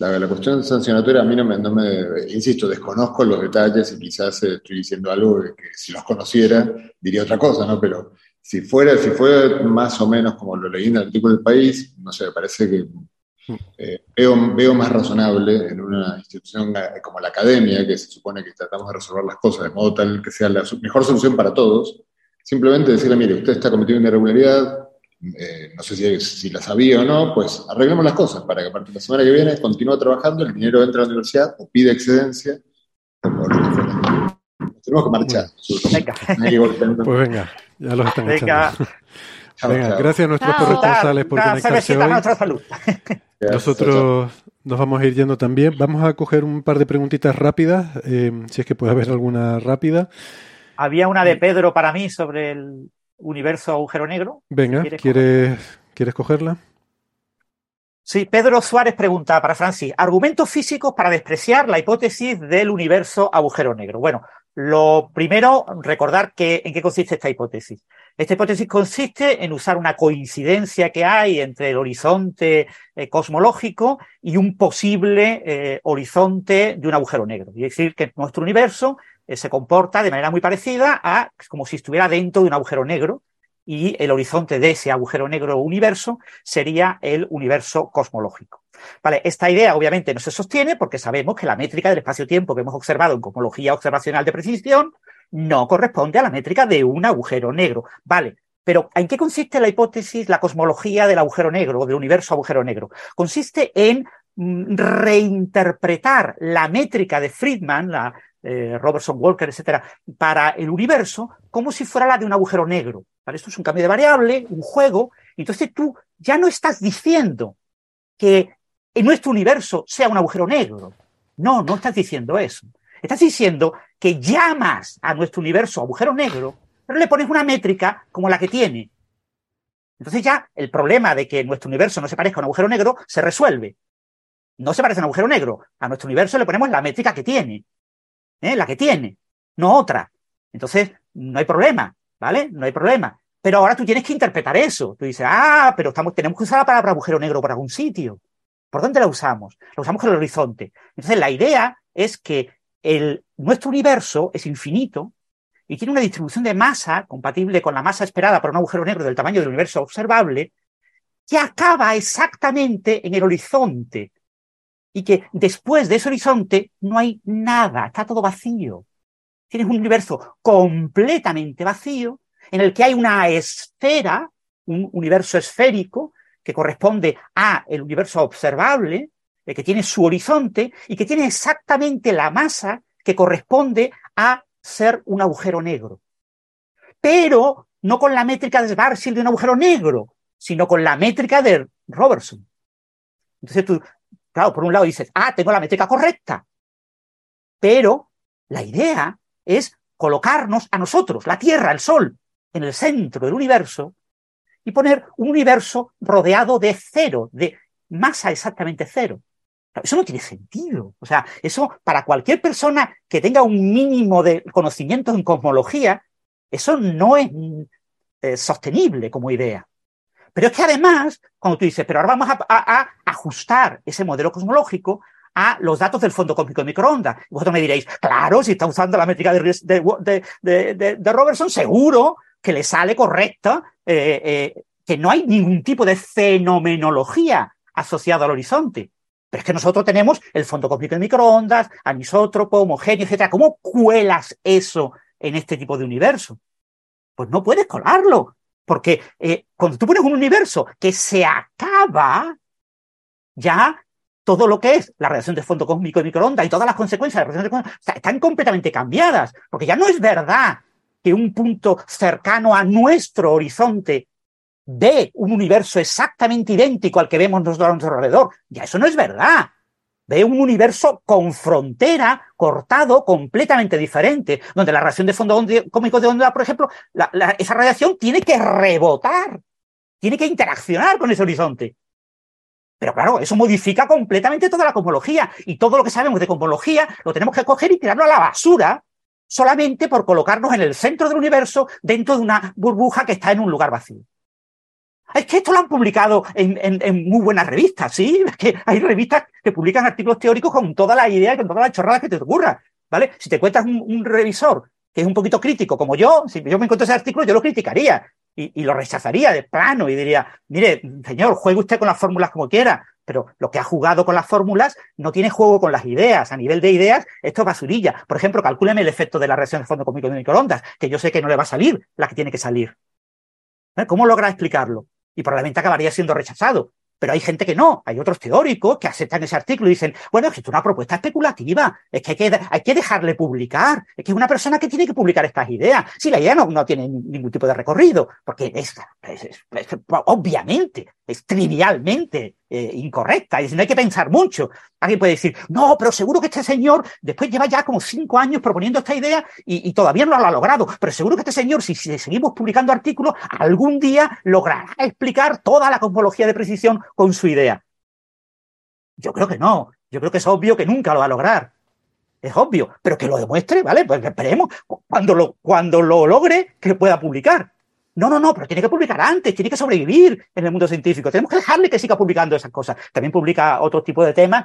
la, la cuestión sancionatoria a mí no me, no me, insisto, desconozco los detalles y quizás estoy diciendo algo que, que si los conociera diría otra cosa, ¿no? Pero si fuera, si fue más o menos como lo leí en el artículo del país, no sé, me parece que eh, veo, veo más razonable en una institución como la academia, que se supone que tratamos de resolver las cosas de modo tal que sea la mejor solución para todos, simplemente decirle, mire, usted está cometiendo una irregularidad, eh, no sé si, si la sabía o no, pues arreglemos las cosas para que a partir de la semana que viene continúe trabajando, el dinero entra a la universidad o pide excedencia, o lo que fuera. Nos tenemos que marchar. Venga. Pues venga, ya los están Venga. echando. Chao, Venga, chao. gracias a nuestros corresponsales por Una conectarse hoy. a nuestra salud. Nosotros nos vamos a ir yendo también. Vamos a coger un par de preguntitas rápidas, eh, si es que puede haber alguna rápida. Había una de Pedro para mí sobre el universo agujero negro. Venga, ¿Quieres ¿quieres, ¿quieres cogerla? Sí, Pedro Suárez pregunta para Francis, argumentos físicos para despreciar la hipótesis del universo agujero negro. Bueno, lo primero, recordar que, en qué consiste esta hipótesis. Esta hipótesis consiste en usar una coincidencia que hay entre el horizonte eh, cosmológico y un posible eh, horizonte de un agujero negro. Es decir, que nuestro universo eh, se comporta de manera muy parecida a como si estuviera dentro de un agujero negro y el horizonte de ese agujero negro universo sería el universo cosmológico. Vale, esta idea obviamente no se sostiene porque sabemos que la métrica del espacio-tiempo que hemos observado en cosmología observacional de precisión no corresponde a la métrica de un agujero negro. Vale, pero ¿en qué consiste la hipótesis, la cosmología del agujero negro o del universo agujero negro? Consiste en mm, reinterpretar la métrica de Friedman, la eh, Robertson Walker, etcétera, para el universo como si fuera la de un agujero negro. ¿vale? Esto es un cambio de variable, un juego. Entonces tú ya no estás diciendo que nuestro universo sea un agujero negro. No, no estás diciendo eso. Estás diciendo que llamas a nuestro universo agujero negro, pero le pones una métrica como la que tiene. Entonces ya el problema de que nuestro universo no se parezca a un agujero negro se resuelve. No se parece a un agujero negro. A nuestro universo le ponemos la métrica que tiene. ¿Eh? La que tiene, no otra. Entonces, no hay problema, ¿vale? No hay problema. Pero ahora tú tienes que interpretar eso. Tú dices, ah, pero estamos, tenemos que usar la palabra agujero negro por algún sitio. ¿Por dónde la usamos? La usamos con el horizonte. Entonces, la idea es que el, nuestro universo es infinito y tiene una distribución de masa compatible con la masa esperada por un agujero negro del tamaño del universo observable, que acaba exactamente en el horizonte. Y que después de ese horizonte no hay nada, está todo vacío. Tienes un universo completamente vacío en el que hay una esfera, un universo esférico, que corresponde a el universo observable, eh, que tiene su horizonte y que tiene exactamente la masa que corresponde a ser un agujero negro. Pero no con la métrica de Schwarzschild de un agujero negro, sino con la métrica de Robertson. Entonces tú, por un lado dices, ah, tengo la métrica correcta. Pero la idea es colocarnos a nosotros, la Tierra, el Sol, en el centro del universo y poner un universo rodeado de cero, de masa exactamente cero. Eso no tiene sentido. O sea, eso para cualquier persona que tenga un mínimo de conocimientos en cosmología, eso no es eh, sostenible como idea. Pero es que además, cuando tú dices, pero ahora vamos a, ajustar ese modelo cosmológico a los datos del fondo cósmico de microondas. Vosotros me diréis, claro, si está usando la métrica de, de, de, de, de Robertson, seguro que le sale correcta, eh, eh, que no hay ningún tipo de fenomenología asociada al horizonte. Pero es que nosotros tenemos el fondo cósmico de microondas, anisótropo, homogéneo, etcétera. ¿Cómo cuelas eso en este tipo de universo? Pues no puedes colarlo, porque eh, cuando tú pones un universo que se acaba, ya todo lo que es la radiación de fondo cósmico de microondas y todas las consecuencias de la radiación de fondo, o están completamente cambiadas, porque ya no es verdad que un punto cercano a nuestro horizonte ve un universo exactamente idéntico al que vemos nosotros a nuestro alrededor. Ya eso no es verdad. Ve un universo con frontera, cortado, completamente diferente, donde la radiación de fondo cósmico de onda, por ejemplo, esa radiación tiene que rebotar, tiene que interaccionar con ese horizonte. Pero claro, eso modifica completamente toda la cosmología y todo lo que sabemos de cosmología lo tenemos que coger y tirarlo a la basura solamente por colocarnos en el centro del universo dentro de una burbuja que está en un lugar vacío. Es que esto lo han publicado en, muy buenas revistas, ¿sí? Es que hay revistas que publican artículos teóricos con toda la idea y con todas las chorradas que te ocurra, ¿vale? Si te cuentas un, revisor que es un poquito crítico como yo, si yo me encuentro ese artículo, yo lo criticaría y, lo rechazaría de plano y diría, mire, señor, juegue usted con las fórmulas como quiera, pero lo que ha jugado con las fórmulas no tiene juego con las ideas. A nivel de ideas, esto es basurilla. Por ejemplo, calcúleme el efecto de la reacción de fondo de microondas, que yo sé que no le va a salir la que tiene que salir. ¿Eh? ¿Cómo logra explicarlo? Y probablemente acabaría siendo rechazado. Pero hay gente que no, hay otros teóricos que aceptan ese artículo y dicen, bueno, es que es una propuesta especulativa, es que hay que, hay que dejarle publicar, es que es una persona que tiene que publicar estas ideas. Si la idea no, no tiene ningún tipo de recorrido, porque es, es, es, es obviamente, es trivialmente eh, incorrecta, y no hay que pensar mucho. Alguien puede decir, no, pero seguro que este señor después lleva ya como cinco años proponiendo esta idea y, todavía no lo ha logrado, pero seguro que este señor, si, si, seguimos publicando artículos, algún día logrará explicar toda la cosmología de precisión con su idea. Yo creo que no, yo creo que es obvio que nunca lo va a lograr. Es obvio, pero que lo demuestre, ¿vale? Pues esperemos, cuando lo, cuando lo logre, que pueda publicar. No, no, no, pero tiene que publicar antes, tiene que sobrevivir en el mundo científico. Tenemos que dejarle que siga publicando esas cosas. También publica otro tipo de temas,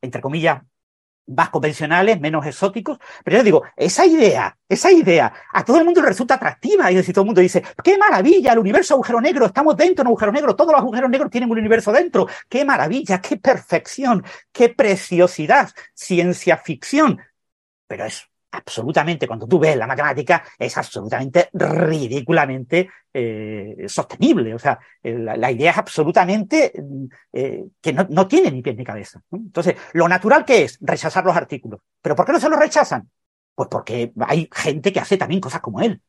entre comillas, más convencionales, menos exóticos. Pero yo digo, esa idea, esa idea, a todo el mundo le resulta atractiva. Y decir, todo el mundo dice, qué maravilla, el universo agujero negro, estamos dentro de un agujero negro, todos los agujeros negros tienen un universo dentro. Qué maravilla, qué perfección, qué preciosidad, ciencia ficción. Pero es absolutamente, cuando tú ves la matemática, es absolutamente ridículamente eh, sostenible. O sea, la, la, idea es absolutamente eh, que no, no, tiene ni pies ni cabeza. Entonces, lo natural que es rechazar los artículos. ¿Pero por qué no se los rechazan? Pues porque hay gente que hace también cosas como él.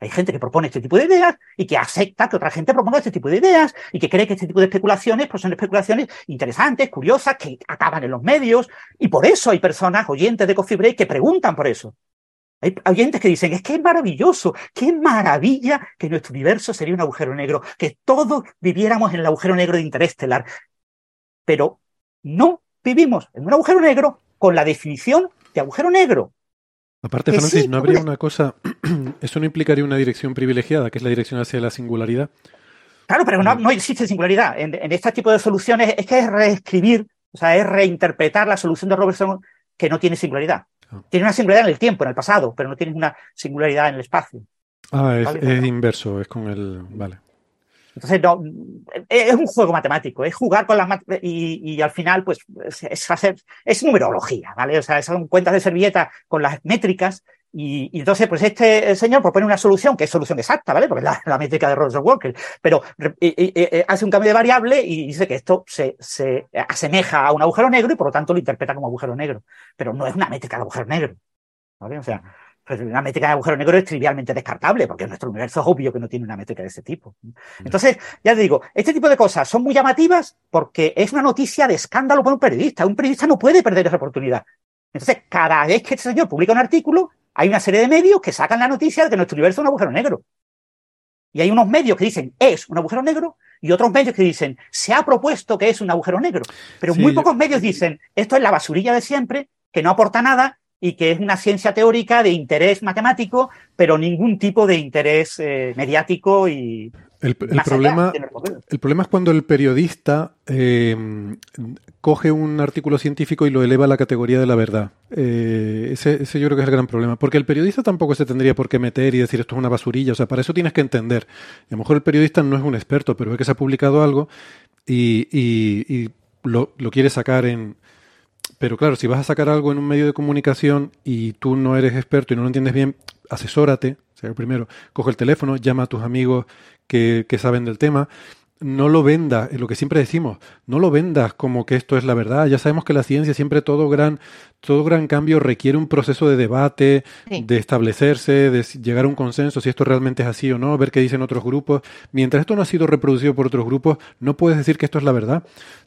Hay gente que propone este tipo de ideas y que acepta que otra gente proponga este tipo de ideas y que cree que este tipo de especulaciones pues son especulaciones interesantes, curiosas, que acaban en los medios. Y por eso hay personas, oyentes de Coffee Break, que preguntan por eso. Hay oyentes que dicen, es que es maravilloso, qué maravilla que nuestro universo sería un agujero negro, que todos viviéramos en el agujero negro de Interestelar. Pero no vivimos en un agujero negro con la definición de agujero negro. Aparte, Francis, sí, ¿no habría una cosa, eso no implicaría una dirección privilegiada, que es la dirección hacia la singularidad? Claro, pero no, no existe singularidad. En, en, este tipo de soluciones es que es reescribir, o sea, es reinterpretar la solución de Robertson que no tiene singularidad. Oh. Tiene una singularidad en el tiempo, en el pasado, pero no tiene una singularidad en el espacio. Ah, es, ¿vale? es inverso, es con el... Vale. Entonces, no, es un juego matemático, es jugar con las y, y al final, pues, es, hacer, es numerología, ¿vale? O sea, son cuentas de servilleta con las métricas y, y, entonces, pues este señor propone una solución que es solución exacta, ¿vale? Porque es la, la métrica de Roger Walker, pero y, hace un cambio de variable y dice que esto se, se asemeja a un agujero negro y por lo tanto lo interpreta como agujero negro. Pero no es una métrica de agujero negro, ¿vale? O sea, pues una métrica de agujero negro es trivialmente descartable, porque nuestro universo es obvio que no tiene una métrica de ese tipo. Entonces, ya te digo, este tipo de cosas son muy llamativas porque es una noticia de escándalo para un periodista. Un periodista no puede perder esa oportunidad. Entonces, cada vez que este señor publica un artículo, hay una serie de medios que sacan la noticia de que nuestro universo es un agujero negro. Y hay unos medios que dicen es un agujero negro y otros medios que dicen se ha propuesto que es un agujero negro. Pero sí, muy pocos medios dicen esto es la basurilla de siempre, que no aporta nada y que es una ciencia teórica de interés matemático, pero ningún tipo de interés eh, mediático y, El, el problema, el problema es cuando el periodista eh, coge un artículo científico y lo eleva a la categoría de la verdad. Eh, ese, ese yo creo que es el gran problema. Porque el periodista tampoco se tendría por qué meter y decir esto es una basurilla. O sea, para eso tienes que entender. A lo mejor el periodista no es un experto, pero ve que se ha publicado algo y, y- y lo, lo quiere sacar en... Pero claro, si vas a sacar algo en un medio de comunicación y tú no eres experto y no lo entiendes bien, asesórate. O sea, primero, coge el teléfono, llama a tus amigos que, que saben del tema. No lo vendas, es lo que siempre decimos, no lo vendas como que esto es la verdad. Ya sabemos que la ciencia siempre todo gran, todo gran cambio requiere un proceso de debate, Sí. de establecerse, de llegar a un consenso, si esto realmente es así o no, ver qué dicen otros grupos. Mientras esto no ha sido reproducido por otros grupos, no puedes decir que esto es la verdad.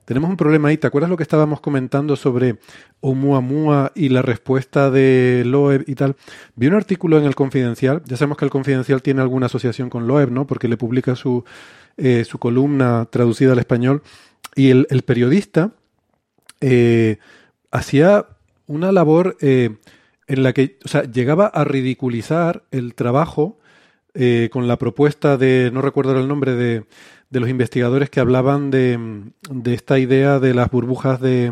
Tenemos un problema ahí. ¿Te acuerdas lo que estábamos comentando sobre Oumuamua y la respuesta de Loeb y tal? Vi un artículo en el Confidencial. Ya sabemos que el Confidencial tiene alguna asociación con Loeb, ¿no? Porque le publica su, eh, su columna traducida al español. Y el, el periodista eh, hacía una labor eh, en la que, o sea, llegaba a ridiculizar el trabajo eh, con la propuesta de, no recuerdo el nombre, de, de los investigadores que hablaban de, de esta idea de las burbujas de,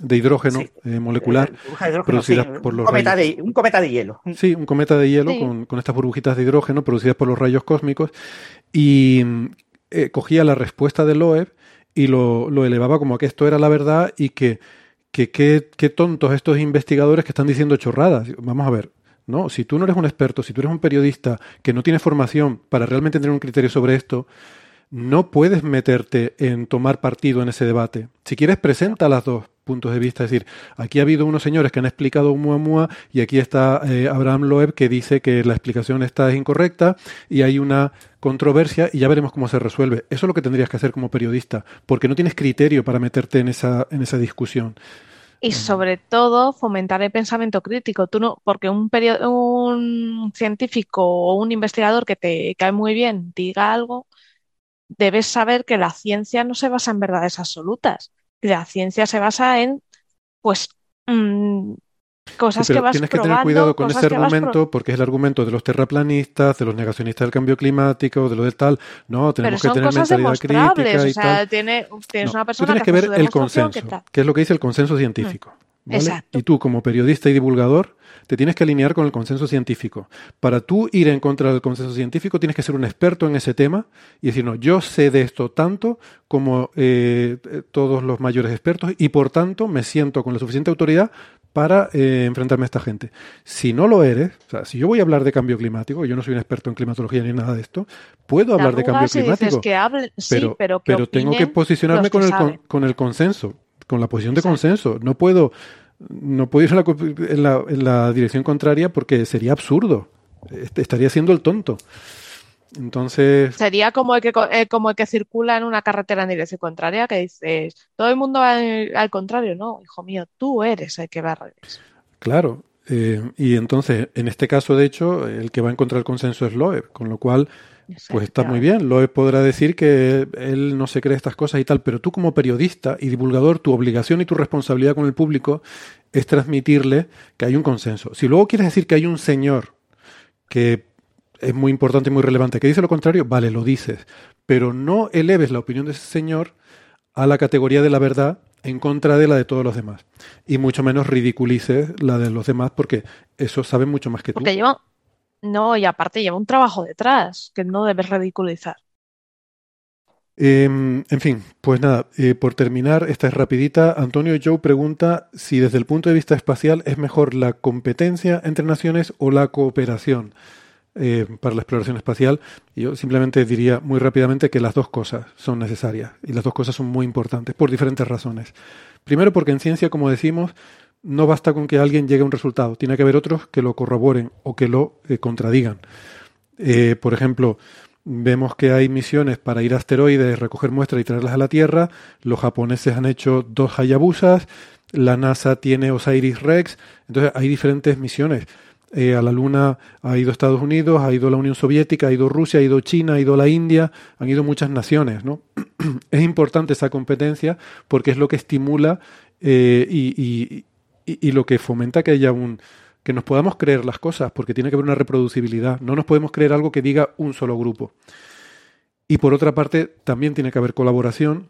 de hidrógeno Sí. eh, molecular Eh, hidrógeno, producidas sí, por un los cometa rayos. de- un cometa de hielo. Sí, un cometa de hielo Sí. con, con estas burbujitas de hidrógeno producidas por los rayos cósmicos y eh, cogía la respuesta de Loeb y lo, lo elevaba como que esto era la verdad y que qué tontos estos investigadores que están diciendo chorradas. Vamos a ver, ¿no? Si tú no eres un experto, si tú eres un periodista que no tiene formación para realmente tener un criterio sobre esto, no puedes meterte en tomar partido en ese debate. Si quieres, presenta los dos puntos de vista. Es decir, aquí ha habido unos señores que han explicado un Muamua y aquí está eh, Abraham Loeb que dice que la explicación esta es incorrecta y hay una controversia y ya veremos cómo se resuelve. Eso es lo que tendrías que hacer como periodista, porque no tienes criterio para meterte en esa, en esa discusión. Y sobre todo fomentar el pensamiento crítico. Tú no, porque un perio- un científico o un investigador que te cae muy bien diga algo, debes saber que la ciencia no se basa en verdades absolutas. La ciencia se basa en, pues, mm, cosas Sí, que pero vas tienes que tener probando, cuidado con ese que argumento porque es el argumento de los terraplanistas, de los negacionistas del cambio climático, de lo del tal. No, Pero tenemos que tener mentalidad crítica O y sea, tal. tiene, tienes No, una tú tienes que que ver el consenso, que es lo que dice el consenso científico. ¿Vale? Exacto. Y tú, como periodista y divulgador, te tienes que alinear con el consenso científico. Para tú ir en contra del consenso científico, tienes que ser un experto en ese tema y decir, no, yo sé de esto tanto como eh, todos los mayores expertos y por tanto me siento con la suficiente autoridad para eh, enfrentarme a esta gente. Si no lo eres, o sea, si yo voy a hablar de cambio climático, yo no soy un experto en climatología ni nada de esto, puedo hablar de cambio climático. que hable- sí, pero, pero que tengo que posicionarme los que con el, con, saben. con el consenso, con la posición de consenso. No puedo, no puedo ir en la, co- en la- en la dirección contraria porque sería absurdo. Est- Estaría siendo el tonto. Entonces, Sería como el que, eh, como el que circula en una carretera en dirección contraria, que dices, todo el mundo va al contrario. No, hijo mío, tú eres el que va al revés. claro. eh, y entonces, en este caso, de hecho, el que va a encontrar el consenso es Loeb, con lo cual, pues está muy bien. Loeb podrá decir que él no se cree estas cosas y tal, pero tú como periodista y divulgador, tu obligación y tu responsabilidad con el público es transmitirle que hay un consenso. Si luego quieres decir que hay un señor que es muy importante y muy relevante, que dice lo contrario, vale, lo dices, pero no eleves la opinión de ese señor a la categoría de la verdad en contra de la de todos los demás. Y mucho menos ridiculices la de los demás porque eso saben mucho más que tú. Porque no, y aparte lleva un trabajo detrás que no debes ridiculizar. Eh, en fin, pues nada, eh, por terminar, esta es rapidita. Antonio Joe pregunta si desde el punto de vista espacial es mejor la competencia entre naciones o la cooperación eh, para la exploración espacial. Yo simplemente diría muy rápidamente que las dos cosas son necesarias y las dos cosas son muy importantes por diferentes razones. Primero porque en ciencia, como decimos, no basta con que alguien llegue a un resultado, tiene que haber otros que lo corroboren o que lo eh, contradigan. Eh, por ejemplo, vemos que hay misiones para ir a asteroides, recoger muestras y traerlas a la Tierra. Los japoneses han hecho dos Hayabusas, la NASA tiene Osiris Rex, entonces hay diferentes misiones. Eh, a la Luna ha ido Estados Unidos, ha ido la Unión Soviética, ha ido Rusia, ha ido China, ha ido la India, han ido muchas naciones, ¿no? es importante esa competencia porque es lo que estimula y- y- lo que fomenta que haya un que nos podamos creer las cosas, porque tiene que haber una reproducibilidad. No nos podemos creer algo que diga un solo grupo. Y por otra parte, también tiene que haber colaboración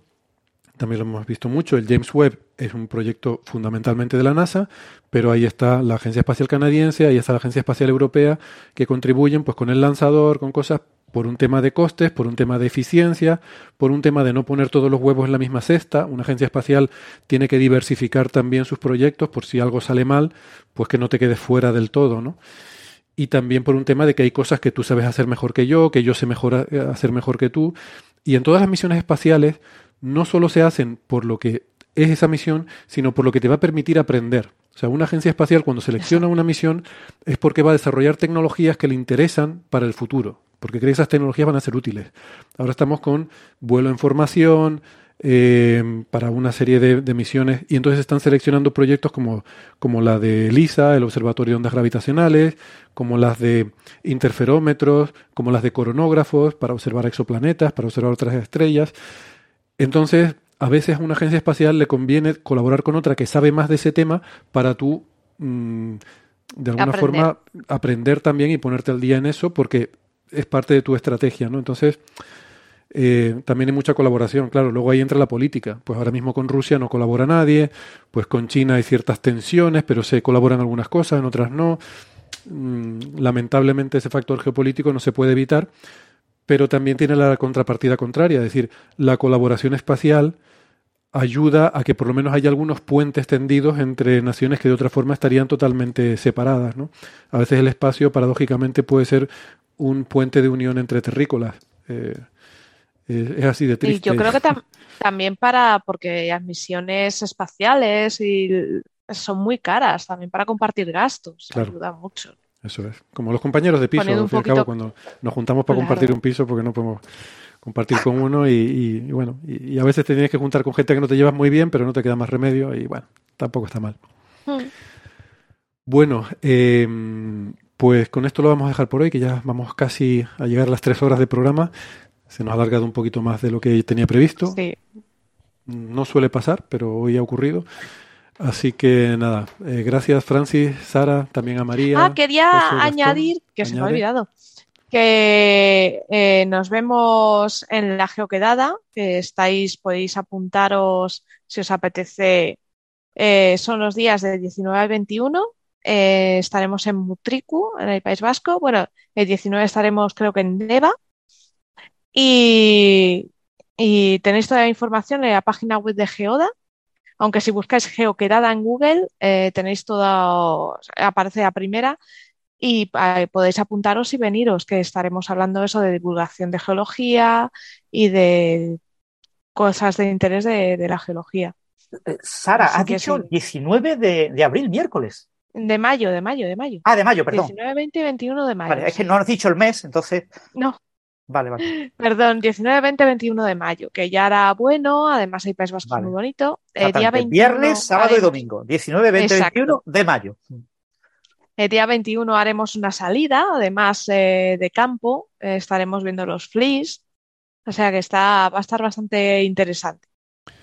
también lo hemos visto mucho. El James Webb es un proyecto fundamentalmente de la NASA, pero ahí está la Agencia Espacial Canadiense, ahí está la Agencia Espacial Europea, que contribuyen pues con el lanzador, con cosas por un tema de costes, por un tema de eficiencia, por un tema de no poner todos los huevos en la misma cesta. Una agencia espacial tiene que diversificar también sus proyectos por si algo sale mal, pues que no te quedes fuera del todo, ¿no? Y también por un tema de que hay cosas que tú sabes hacer mejor que yo, que yo sé mejor eh, hacer mejor que tú. Y en todas las misiones espaciales no solo se hacen por lo que es esa misión, sino por lo que te va a permitir aprender. O sea, una agencia espacial cuando selecciona una misión es porque va a desarrollar tecnologías que le interesan para el futuro, porque cree que esas tecnologías van a ser útiles. Ahora estamos con vuelo en formación, eh, para una serie de, misiones y entonces están seleccionando proyectos como, como la de LISA, el Observatorio de Ondas Gravitacionales, como las de interferómetros, como las de coronógrafos para observar exoplanetas, para observar otras estrellas. Entonces, a veces a una agencia espacial le conviene colaborar con otra que sabe más de ese tema para tú, mm, de alguna forma, aprender también y ponerte al día en eso porque es parte de tu estrategia, ¿no? Entonces, eh, también hay mucha colaboración, claro, luego ahí entra la política, pues ahora mismo con Rusia no colabora nadie, pues con China hay ciertas tensiones, pero se colaboran algunas cosas, en otras no. Mm, lamentablemente ese factor geopolítico no se puede evitar, pero también tiene la contrapartida contraria, es decir, la colaboración espacial ayuda a que por lo menos haya algunos puentes tendidos entre naciones que de otra forma estarían totalmente separadas. ¿no? A veces el espacio, paradójicamente, puede ser un puente de unión entre terrícolas. Eh, es así de triste. Y yo creo que también para, porque las misiones espaciales y son muy caras, también para compartir gastos, ayuda mucho. Eso es. Como los compañeros de piso, al fin y al cabo, cuando nos juntamos para compartir un piso, porque no podemos compartir con uno y, bueno, y, a veces te tienes que juntar con gente que no te llevas muy bien, pero no te queda más remedio y bueno, tampoco está mal. Hmm. Bueno, em, pues con esto lo vamos a dejar por hoy, que ya vamos casi a llegar a las tres horas de programa. Se nos ha alargado un poquito más de lo que tenía previsto. Sí. No suele pasar, pero hoy ha ocurrido. Así que nada, eh, gracias Francis, Sara, también a María. Ah, quería añadir, que se me ha olvidado, que eh, nos vemos en la geoquedada, que estáis, podéis apuntaros si os apetece, eh, son los días del 19 al 21. estaremos en Mutriku, en el País Vasco. Bueno, el 19 estaremos creo que en Deva. Y, y tenéis toda la información en la página web de Geoda aunque si buscáis geoquedada en Google, eh, tenéis todo, aparece la primera y eh, podéis apuntaros y veniros, que estaremos hablando eso de divulgación de geología y de cosas de interés de, la geología. Eh, Sara, ha dicho 19 de, abril, miércoles. De mayo, de mayo, de mayo. Ah, de mayo, perdón. 19, 20 y 21 de mayo. Vale, es que no has dicho el mes, entonces. No. Vale, vale. Perdón, 19, 20, 21 de mayo, que ya era bueno, además hay País Vasco muy bonito. El día 21, viernes, sábado y domingo, 19, 20, 21 de mayo. El día 21 haremos una salida, además eh, de campo, eh, estaremos viendo los fleas, o sea que está, va a estar bastante interesante.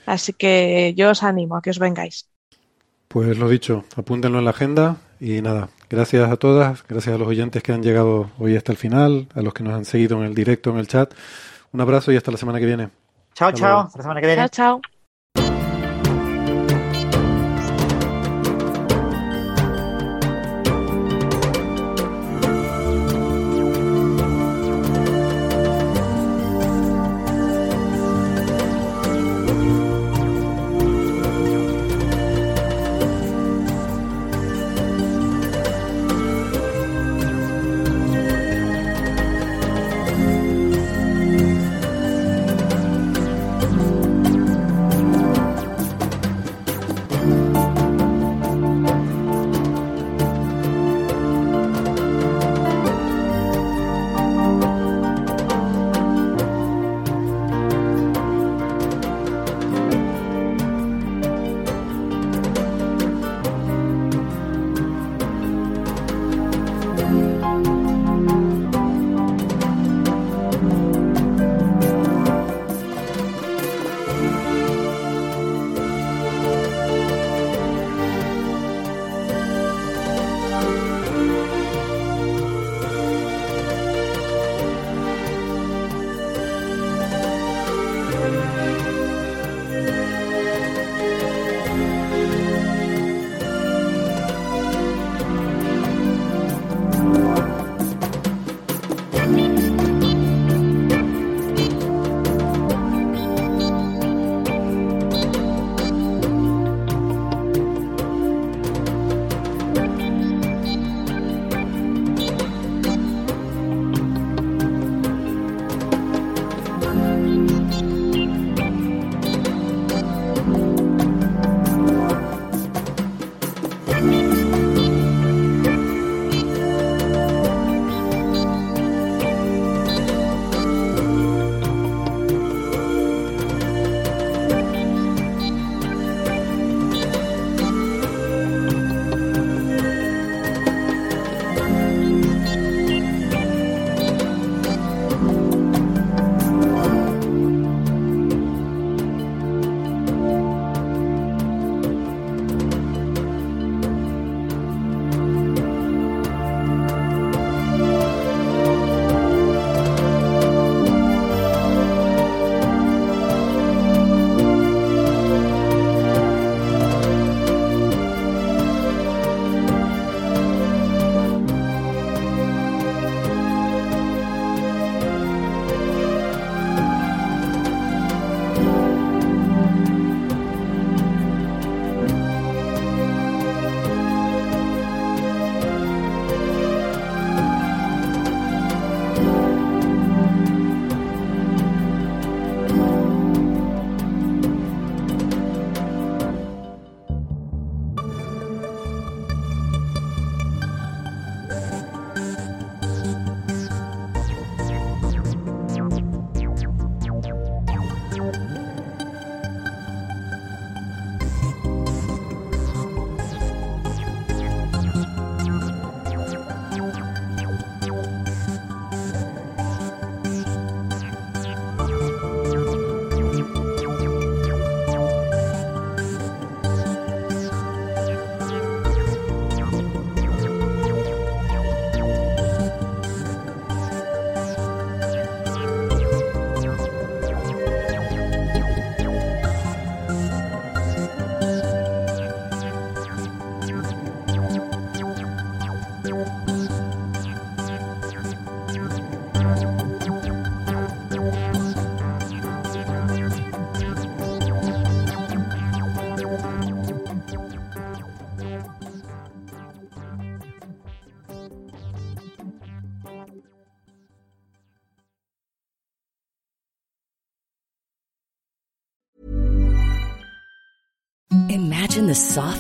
Así que yo os animo a que os vengáis. Pues lo dicho, apúntenlo en la agenda y nada, Gracias a todas, gracias a los oyentes que han llegado hoy hasta el final, a los que nos han seguido en el directo, en el chat. Un abrazo y hasta la semana que viene. Chao, chao. Hasta la semana que viene. Chao, chao.